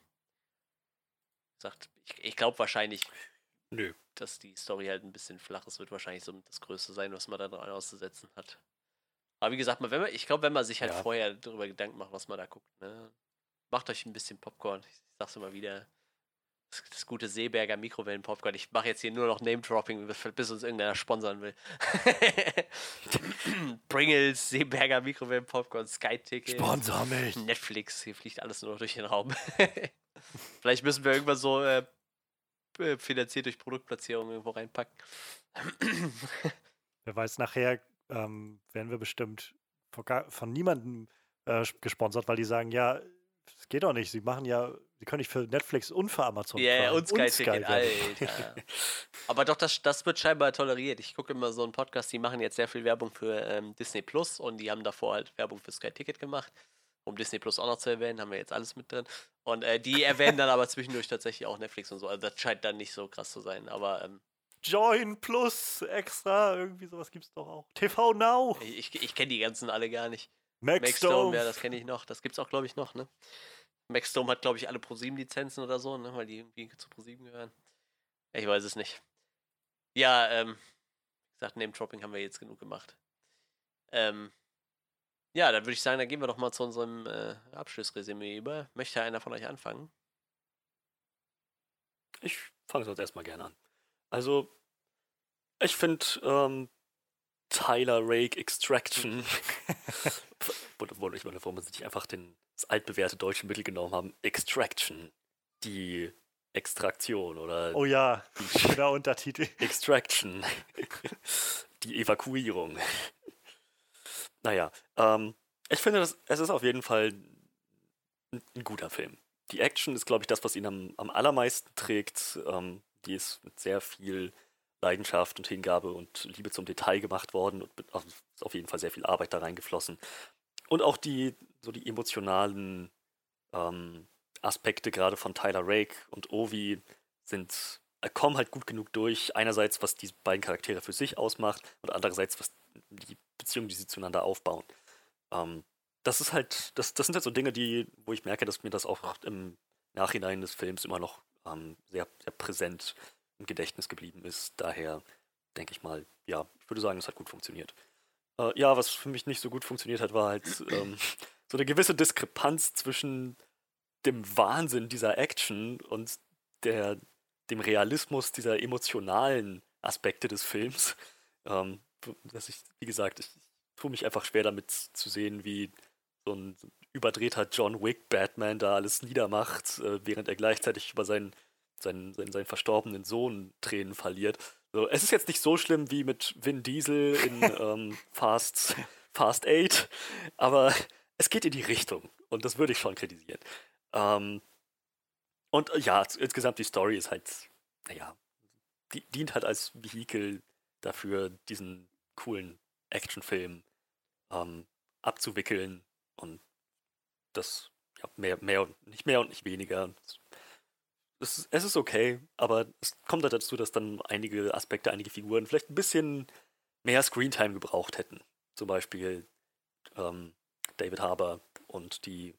S1: Sagt, ich, ich glaube wahrscheinlich,
S3: Nö.
S1: dass die Story halt ein bisschen flach ist, wird wahrscheinlich so das Größte sein, was man da dran auszusetzen hat. Aber wie gesagt, wenn man, ich glaube, wenn man sich halt
S2: Ja.
S1: vorher darüber Gedanken macht, was man da guckt, ne? Macht euch ein bisschen Popcorn. Ich sag's immer wieder. Das, das gute Seeberger Mikrowellen-Popcorn. Ich mache jetzt hier nur noch Name-Dropping, bis, bis uns irgendeiner sponsern will. Pringles, Seeberger Mikrowellen-Popcorn, Sky-Ticket.
S2: Sponsor mich!
S1: Netflix, hier fliegt alles nur noch durch den Raum. Vielleicht müssen wir irgendwann so äh, äh, finanziert durch Produktplatzierung irgendwo reinpacken.
S2: Wer weiß, nachher ähm, werden wir bestimmt von, von niemandem äh, gesponsert, weil die sagen, ja, das geht doch nicht. Sie machen ja, sie können nicht für Netflix und für Amazon.
S1: Ja, yeah,
S2: Prime
S1: und Sky-Ticket,
S2: werden.
S1: Alter. Aber doch, das, das wird scheinbar toleriert. Ich gucke immer so einen Podcast, die machen jetzt sehr viel Werbung für ähm, Disney Plus und die haben davor halt Werbung für Sky Ticket gemacht. um Disney Plus auch noch zu erwähnen, haben wir jetzt alles mit drin. Und äh, die erwähnen dann aber zwischendurch tatsächlich auch Netflix und so. Also das scheint dann nicht so krass zu sein. Aber ähm,
S2: Join Plus extra, irgendwie sowas gibt's doch auch. TV Now.
S1: ich, ich kenne die ganzen alle gar nicht.
S2: Maxdome.
S1: Maxdome, ja, das kenne ich noch. Das gibt's auch, glaube ich, noch, ne? Maxdome hat, glaube ich, alle ProSieben-Lizenzen oder so, ne? Weil die irgendwie zu ProSieben gehören. Ich weiß es nicht. Ja, ähm, wie gesagt, Name-Dropping haben wir jetzt genug gemacht. Ähm, ja, dann würde ich sagen, dann gehen wir doch mal zu unserem äh, Abschlussresümee über. Möchte einer von euch anfangen?
S3: Ich fange sonst erstmal gerne an. Also, ich finde ähm, Tyler Rake Extraction. Wollte ich mal, bevor man sich einfach den, das altbewährte deutsche Mittel genommen haben. Extraction. Die Extraktion oder.
S2: Oh ja, schöner Untertitel.
S3: Extraction. die Evakuierung. Naja, ähm, ich finde, das, es ist auf jeden Fall ein, ein guter Film. Die Action ist, glaube ich, das, was ihn am, am allermeisten trägt. Ähm, die ist mit sehr viel Leidenschaft und Hingabe und Liebe zum Detail gemacht worden und also ist auf jeden Fall sehr viel Arbeit da reingeflossen. Und auch die, so die emotionalen ähm, Aspekte gerade von Tyler Rake und Ovi sind, äh, kommen halt gut genug durch. Einerseits, was die beiden Charaktere für sich ausmacht und andererseits, was die Beziehung, die sie zueinander aufbauen. Ähm, das ist halt, das, das sind halt so Dinge, die, wo ich merke, dass mir das auch im Nachhinein des Films immer noch ähm, sehr, sehr präsent im Gedächtnis geblieben ist. Daher denke ich mal, ja, ich würde sagen, es hat gut funktioniert. Äh, ja, was für mich nicht so gut funktioniert hat, war halt ähm, so eine gewisse Diskrepanz zwischen dem Wahnsinn dieser Action und der, dem Realismus dieser emotionalen Aspekte des Films. Ähm, dass ich, wie gesagt, ich, ich tue mich einfach schwer damit zu sehen, wie so ein überdrehter John Wick Batman da alles niedermacht, äh, während er gleichzeitig über seinen, seinen, seinen, seinen verstorbenen Sohn Tränen verliert. So, es ist jetzt nicht so schlimm wie mit Vin Diesel in ähm, Fast, Fast 8, aber es geht in die Richtung und das würde ich schon kritisieren. Ähm, und äh, ja, insgesamt die Story ist halt, naja, die, dient halt als Vehikel dafür, diesen coolen Actionfilm ähm, abzuwickeln und das ja, mehr, mehr und nicht mehr und nicht weniger. Es ist, es ist okay, aber es kommt halt dazu, dass dann einige Aspekte, einige Figuren vielleicht ein bisschen mehr Screentime gebraucht hätten. Zum Beispiel ähm, David Harbour und die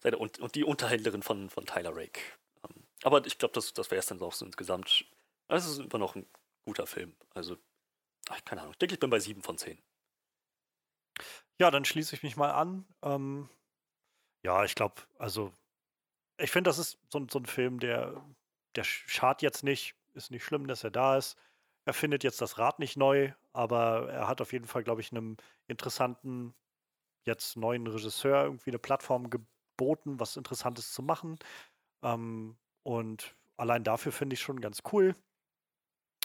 S3: seine, und, und die Unterhändlerin von, von Tyler Rake. Ähm, aber ich glaube, das, das wäre es dann auch so insgesamt. Es ist immer noch ein guter Film. Also, ach, keine Ahnung. Ich denke, ich bin bei 7 von 10.
S2: Ja, dann schließe ich mich mal an. Ähm, ja, ich glaube, also ich finde, das ist so, so, ein Film, der, der schadet jetzt nicht. Ist nicht schlimm, dass er da ist. Er findet jetzt das Rad nicht neu, aber er hat auf jeden Fall, glaube ich, einem interessanten, jetzt neuen Regisseur irgendwie eine Plattform geboten, was Interessantes zu machen. Ähm, und allein dafür finde ich schon ganz cool.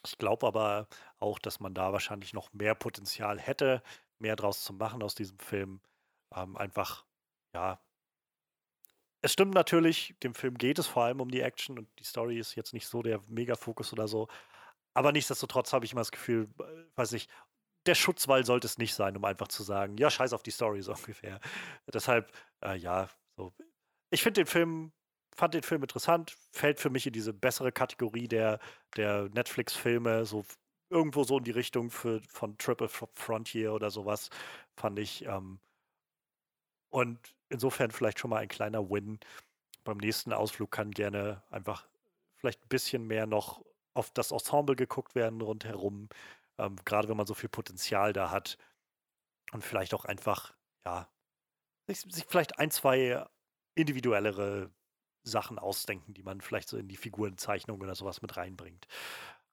S2: Ich glaube aber auch, dass man da wahrscheinlich noch mehr Potenzial hätte, mehr draus zu machen aus diesem Film. Ähm, einfach, ja. Es stimmt natürlich, dem Film geht es vor allem um die Action und die Story ist jetzt nicht so der Mega-Fokus oder so. Aber nichtsdestotrotz habe ich immer das Gefühl, äh, weiß ich, der Schutzwall sollte es nicht sein, um einfach zu sagen, ja, scheiß auf die Story so ungefähr. Deshalb, äh, ja, so. Ich finde den Film, fand den Film interessant, fällt für mich in diese bessere Kategorie der, der Netflix-Filme, so irgendwo so in die Richtung für, von Triple Frontier oder sowas, fand ich. Ähm, und insofern vielleicht schon mal ein kleiner Win. Beim nächsten Ausflug kann gerne einfach vielleicht ein bisschen mehr noch auf das Ensemble geguckt werden rundherum. Ähm, gerade wenn man so viel Potenzial da hat. Und vielleicht auch einfach, ja, sich, sich vielleicht ein, zwei individuellere Sachen ausdenken, die man vielleicht so in die Figurenzeichnung oder sowas mit reinbringt.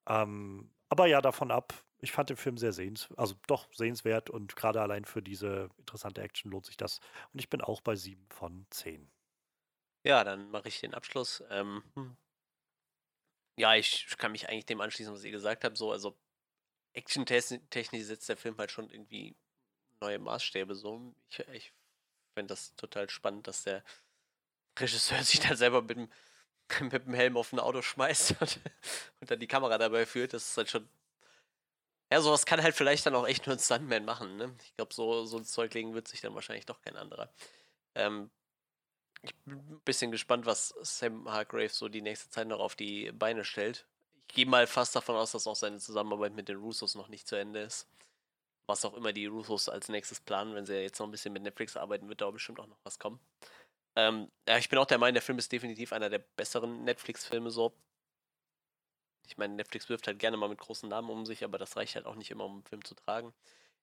S2: Ähm, aber ja, davon ab, ich fand den Film sehr sehenswert, also doch sehenswert und gerade allein für diese interessante Action lohnt sich das. Und ich bin auch bei 7 von 10.
S1: Ja, dann mache ich den Abschluss. Ähm, hm. ja, ich kann mich eigentlich dem anschließen, was ihr gesagt habt. So, also Action-technisch setzt der Film halt schon irgendwie neue Maßstäbe. So, ich, ich finde das total spannend, dass der Regisseur sich dann selber mit dem mit dem Helm auf ein Auto schmeißt und, und, dann die Kamera dabei führt. Das ist halt schon. Ja, sowas kann halt vielleicht dann auch echt nur ein Stuntman machen, ne? Ich glaube, so, so ein Zeug legen wird sich dann wahrscheinlich doch kein anderer. Ähm, ich bin ein bisschen gespannt, was Sam Hargrave so die nächste Zeit noch auf die Beine stellt. Ich gehe mal fast davon aus, dass auch seine Zusammenarbeit mit den Russos noch nicht zu Ende ist. Was auch immer die Russos als nächstes planen, wenn sie jetzt noch ein bisschen mit Netflix arbeiten, wird da bestimmt auch noch was kommen. Ähm, ja, ich bin auch der Meinung, der Film ist definitiv einer der besseren Netflix-Filme so. Ich meine, Netflix wirft halt gerne mal mit großen Namen um sich, aber das reicht halt auch nicht immer, um einen Film zu tragen.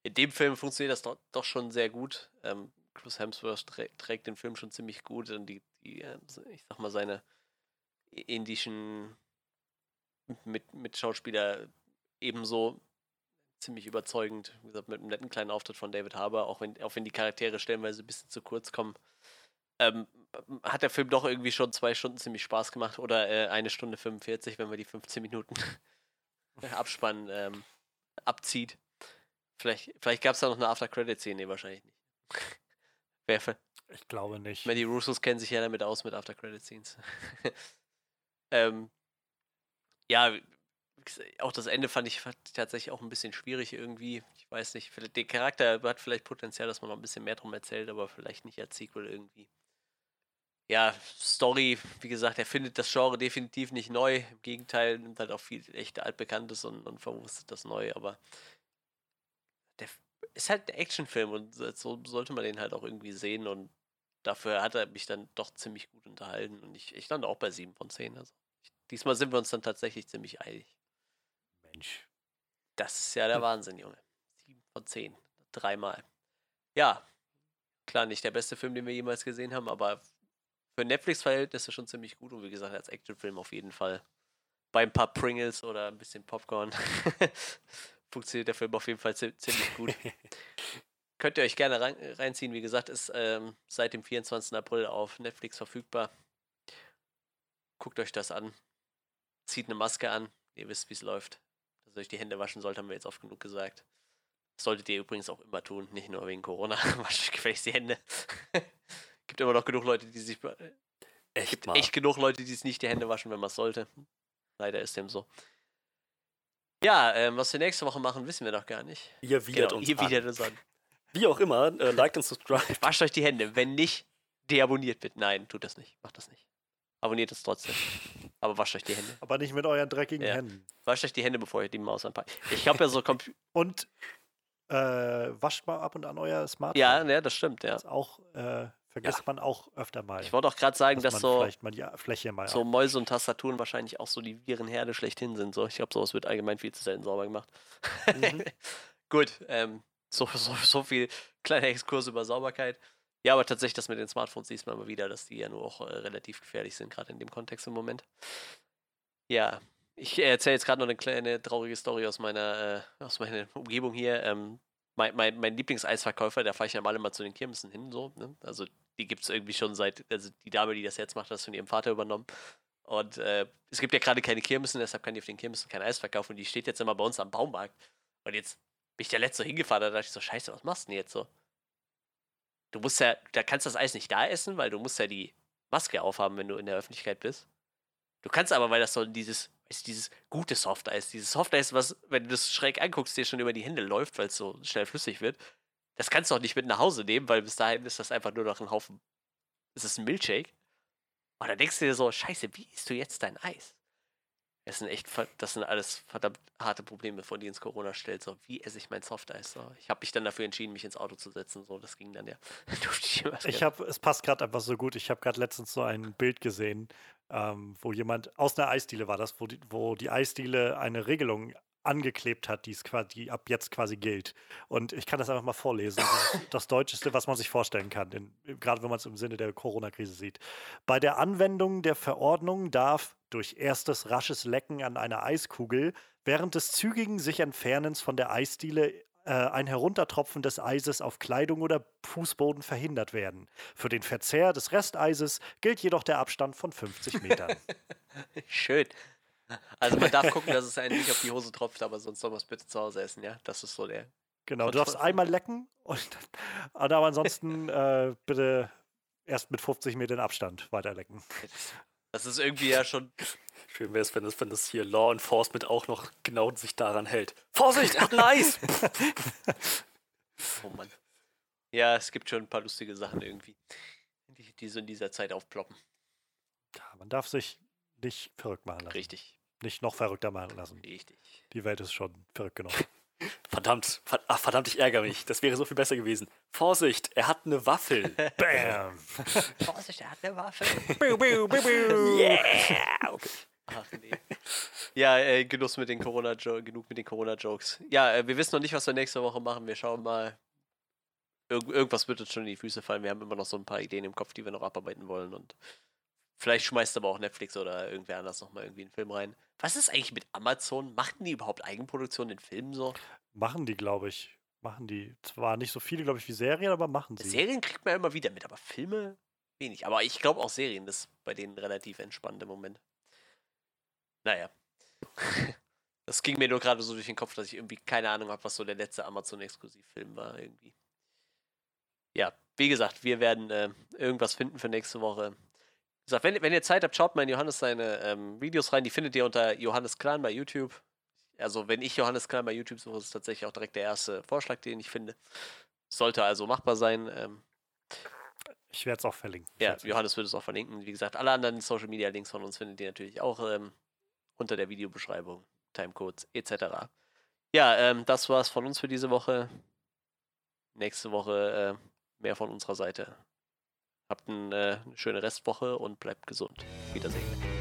S1: In dem Film funktioniert das doch, doch schon sehr gut. Ähm, Chris Hemsworth trä trägt den Film schon ziemlich gut und die, die, äh, ich sag mal, seine indischen mit, mit Schauspieler ebenso ziemlich überzeugend. Wie gesagt, mit einem netten kleinen Auftritt von David Harbour, auch wenn, auch wenn die Charaktere stellenweise ein bisschen zu kurz kommen. Ähm, hat der Film doch irgendwie schon zwei Stunden ziemlich Spaß gemacht oder äh, eine Stunde 45, wenn man die 15 Minuten Abspann ähm, abzieht. Vielleicht, vielleicht gab es da noch eine After-Credit-Szene, nee, wahrscheinlich nicht.
S2: Wer ich glaube nicht.
S1: Die Russos kennen sich ja damit aus mit After-Credit-Scenes. ähm, ja, auch das Ende fand ich tatsächlich auch ein bisschen schwierig irgendwie. Ich weiß nicht, der Charakter hat vielleicht Potenzial, dass man noch ein bisschen mehr drum erzählt, aber vielleicht nicht als Sequel irgendwie ja, Story, wie gesagt, er findet das Genre definitiv nicht neu. Im Gegenteil, nimmt halt auch viel echt altbekanntes und, und verwurstet das neu, aber der ist halt ein Actionfilm und so sollte man den halt auch irgendwie sehen und dafür hat er mich dann doch ziemlich gut unterhalten und ich, ich stand auch bei 7 von 10. Also ich, diesmal sind wir uns dann tatsächlich ziemlich eilig.
S2: Mensch.
S1: Das ist ja der Wahnsinn, Junge. 7 von 10. Dreimal. Ja, klar, nicht der beste Film, den wir jemals gesehen haben, aber für Netflix-Verhältnisse schon ziemlich gut und wie gesagt, als Actionfilm auf jeden Fall. Bei ein paar Pringles oder ein bisschen Popcorn funktioniert der Film auf jeden Fall ziemlich gut. Könnt ihr euch gerne rein, reinziehen. Wie gesagt, ist ähm, seit dem 24. April auf Netflix verfügbar. Guckt euch das an. Zieht eine Maske an. Ihr wisst, wie es läuft. Dass ihr euch die Hände waschen sollt, haben wir jetzt oft genug gesagt. Das solltet ihr übrigens auch immer tun, nicht nur wegen Corona. Wascht euch gefälligst die Hände. Gibt immer noch genug Leute, die sich. Echt, gibt mal. echt genug Leute, die sich nicht die Hände waschen, wenn man es sollte. Leider ist dem so. Ja, ähm, was wir nächste Woche machen, wissen wir noch gar nicht.
S3: Ihr widert genau, uns
S1: ihr widert uns an.
S3: Wie auch immer, äh, liked und subscribe.
S1: Wascht euch die Hände. Wenn nicht, deabonniert bitte. Nein, tut das nicht. Macht das nicht. Abonniert es trotzdem. Aber wascht euch die Hände.
S2: Aber nicht mit euren dreckigen ja. Händen.
S1: Wascht euch die Hände, bevor ihr die Maus anpackt. Ich habe ja so Computer.
S2: und äh, wascht mal ab und an euer Smartphone.
S1: Ja, ja das stimmt, ja.
S2: Das ist auch äh, Vergisst ja. man auch öfter mal.
S1: Ich wollte auch gerade sagen, dass, dass so,
S2: vielleicht mal die Fläche mal
S1: so Mäuse und Tastaturen wahrscheinlich auch so die Virenherde schlechthin sind. So. Ich glaube, sowas wird allgemein viel zu selten sauber gemacht. Mhm. Gut, ähm, so, so, so viel kleiner Exkurs über Sauberkeit. Ja, aber tatsächlich, das mit den Smartphones siehst man immer wieder, dass die ja nur auch äh, relativ gefährlich sind, gerade in dem Kontext im Moment. Ja, ich erzähle jetzt gerade noch eine kleine traurige Story aus meiner, äh, aus meiner Umgebung hier. Ähm, mein, mein, mein Lieblingseisverkäufer, da fahre ich ja mal immer zu den Kirmessen hin, so. Ne? Also die gibt es irgendwie schon seit, also die Dame, die das jetzt macht, hat das von ihrem Vater übernommen. Und äh, es gibt ja gerade keine Kirmessen, deshalb kann die auf den Kirmessen kein Eis verkaufen. Und die steht jetzt immer bei uns am Baumarkt. Und jetzt bin ich der Letzte hingefahren, da dachte ich so, scheiße, was machst du denn jetzt so? Du musst ja, da kannst das Eis nicht da essen, weil du musst ja die Maske aufhaben, wenn du in der Öffentlichkeit bist. Du kannst aber, weil das so dieses, du, dieses gute Softeis, dieses Softeis, was, wenn du das schräg anguckst, dir schon über die Hände läuft, weil es so schnell flüssig wird, das kannst du auch nicht mit nach Hause nehmen, weil bis dahin ist das einfach nur noch ein Haufen. Ist das ein Milchshake? Und dann denkst du dir so, scheiße, wie isst du jetzt dein Eis? Das sind echt, das sind alles verdammt harte Probleme, vor die uns Corona stellt. So, wie esse ich mein Softeis? So, ich habe mich dann dafür entschieden, mich ins Auto zu setzen. So, das ging dann ja.
S2: ich ich habe, es passt gerade einfach so gut. Ich habe gerade letztens so ein Bild gesehen, ähm, wo jemand aus einer Eisdiele war das, wo die, wo die Eisdiele eine Regelung angeklebt hat, die, quasi, die ab jetzt quasi gilt. Und ich kann das einfach mal vorlesen. Das, das Deutscheste, was man sich vorstellen kann, in, gerade wenn man es im Sinne der Corona-Krise sieht. Bei der Anwendung der Verordnung darf durch erstes rasches Lecken an einer Eiskugel während des zügigen sich Entfernens von der Eisdiele äh, ein Heruntertropfen des Eises auf Kleidung oder Fußboden verhindert werden. Für den Verzehr des Resteises gilt jedoch der Abstand von 50 Metern.
S1: Schön. Also man darf gucken, dass es einen nicht auf die Hose tropft, aber sonst soll man es bitte zu Hause essen, ja? Das ist so der.
S2: Genau, du darfst einmal lecken, und, aber ansonsten äh, bitte erst mit 50 Metern Abstand weiterlecken.
S1: Das ist irgendwie ja schon.
S3: Schön wäre es, wenn das, wenn das hier Law Enforcement auch noch genau sich daran hält. Vorsicht, ein Eis!
S1: oh Mann. Ja, es gibt schon ein paar lustige Sachen irgendwie. die, die so in dieser Zeit aufploppen.
S2: Ja, man darf sich nicht verrückt machen lassen.
S1: Richtig,
S2: Nicht noch verrückter machen lassen.
S1: richtig.
S2: Die Welt ist schon verrückt genug.
S3: Verdammt, ver ach, verdammt, ich ärgere mich. Das wäre so viel besser gewesen. Vorsicht, er hat eine Waffel.
S2: Bam!
S1: Vorsicht, er hat eine Waffe.
S3: yeah! Okay.
S1: Ach nee. Ja, äh, Genuss mit den Corona genug mit den Corona-Jokes. Ja, äh, wir wissen noch nicht, was wir nächste Woche machen. Wir schauen mal. Irg irgendwas wird uns schon in die Füße fallen. Wir haben immer noch so ein paar Ideen im Kopf, die wir noch abarbeiten wollen. Und vielleicht schmeißt aber auch Netflix oder irgendwer anders nochmal irgendwie einen Film rein. Was ist eigentlich mit Amazon? Machten die überhaupt Eigenproduktion in Filmen so?
S2: Machen die, glaube ich. Machen die. Zwar nicht so viele, glaube ich, wie Serien, aber machen sie.
S1: Serien kriegt man immer wieder mit, aber Filme wenig. Aber ich glaube auch Serien ist bei denen relativ entspannt im Moment. Naja. Das ging mir nur gerade so durch den Kopf, dass ich irgendwie keine Ahnung habe, was so der letzte Amazon-Exklusivfilm war irgendwie. Ja, wie gesagt, wir werden äh, irgendwas finden für nächste Woche. Gesagt, wenn, wenn ihr Zeit habt, schaut mal in Johannes seine ähm, Videos rein. Die findet ihr unter Johannes Clan bei YouTube. Also, wenn ich Johannes Clan bei YouTube suche, ist es tatsächlich auch direkt der erste Vorschlag, den ich finde. Sollte also machbar sein. Ähm,
S2: Ich werde es auch verlinken.
S1: ja, Johannes wird es auch verlinken. Wie gesagt, alle anderen Social Media Links von uns findet ihr natürlich auch ähm, unter der Videobeschreibung, Timecodes etc. Ja, ähm, das war's von uns für diese Woche. Nächste Woche äh, mehr von unserer Seite. Habt äh, eine schöne Restwoche und bleibt gesund. Wiedersehen.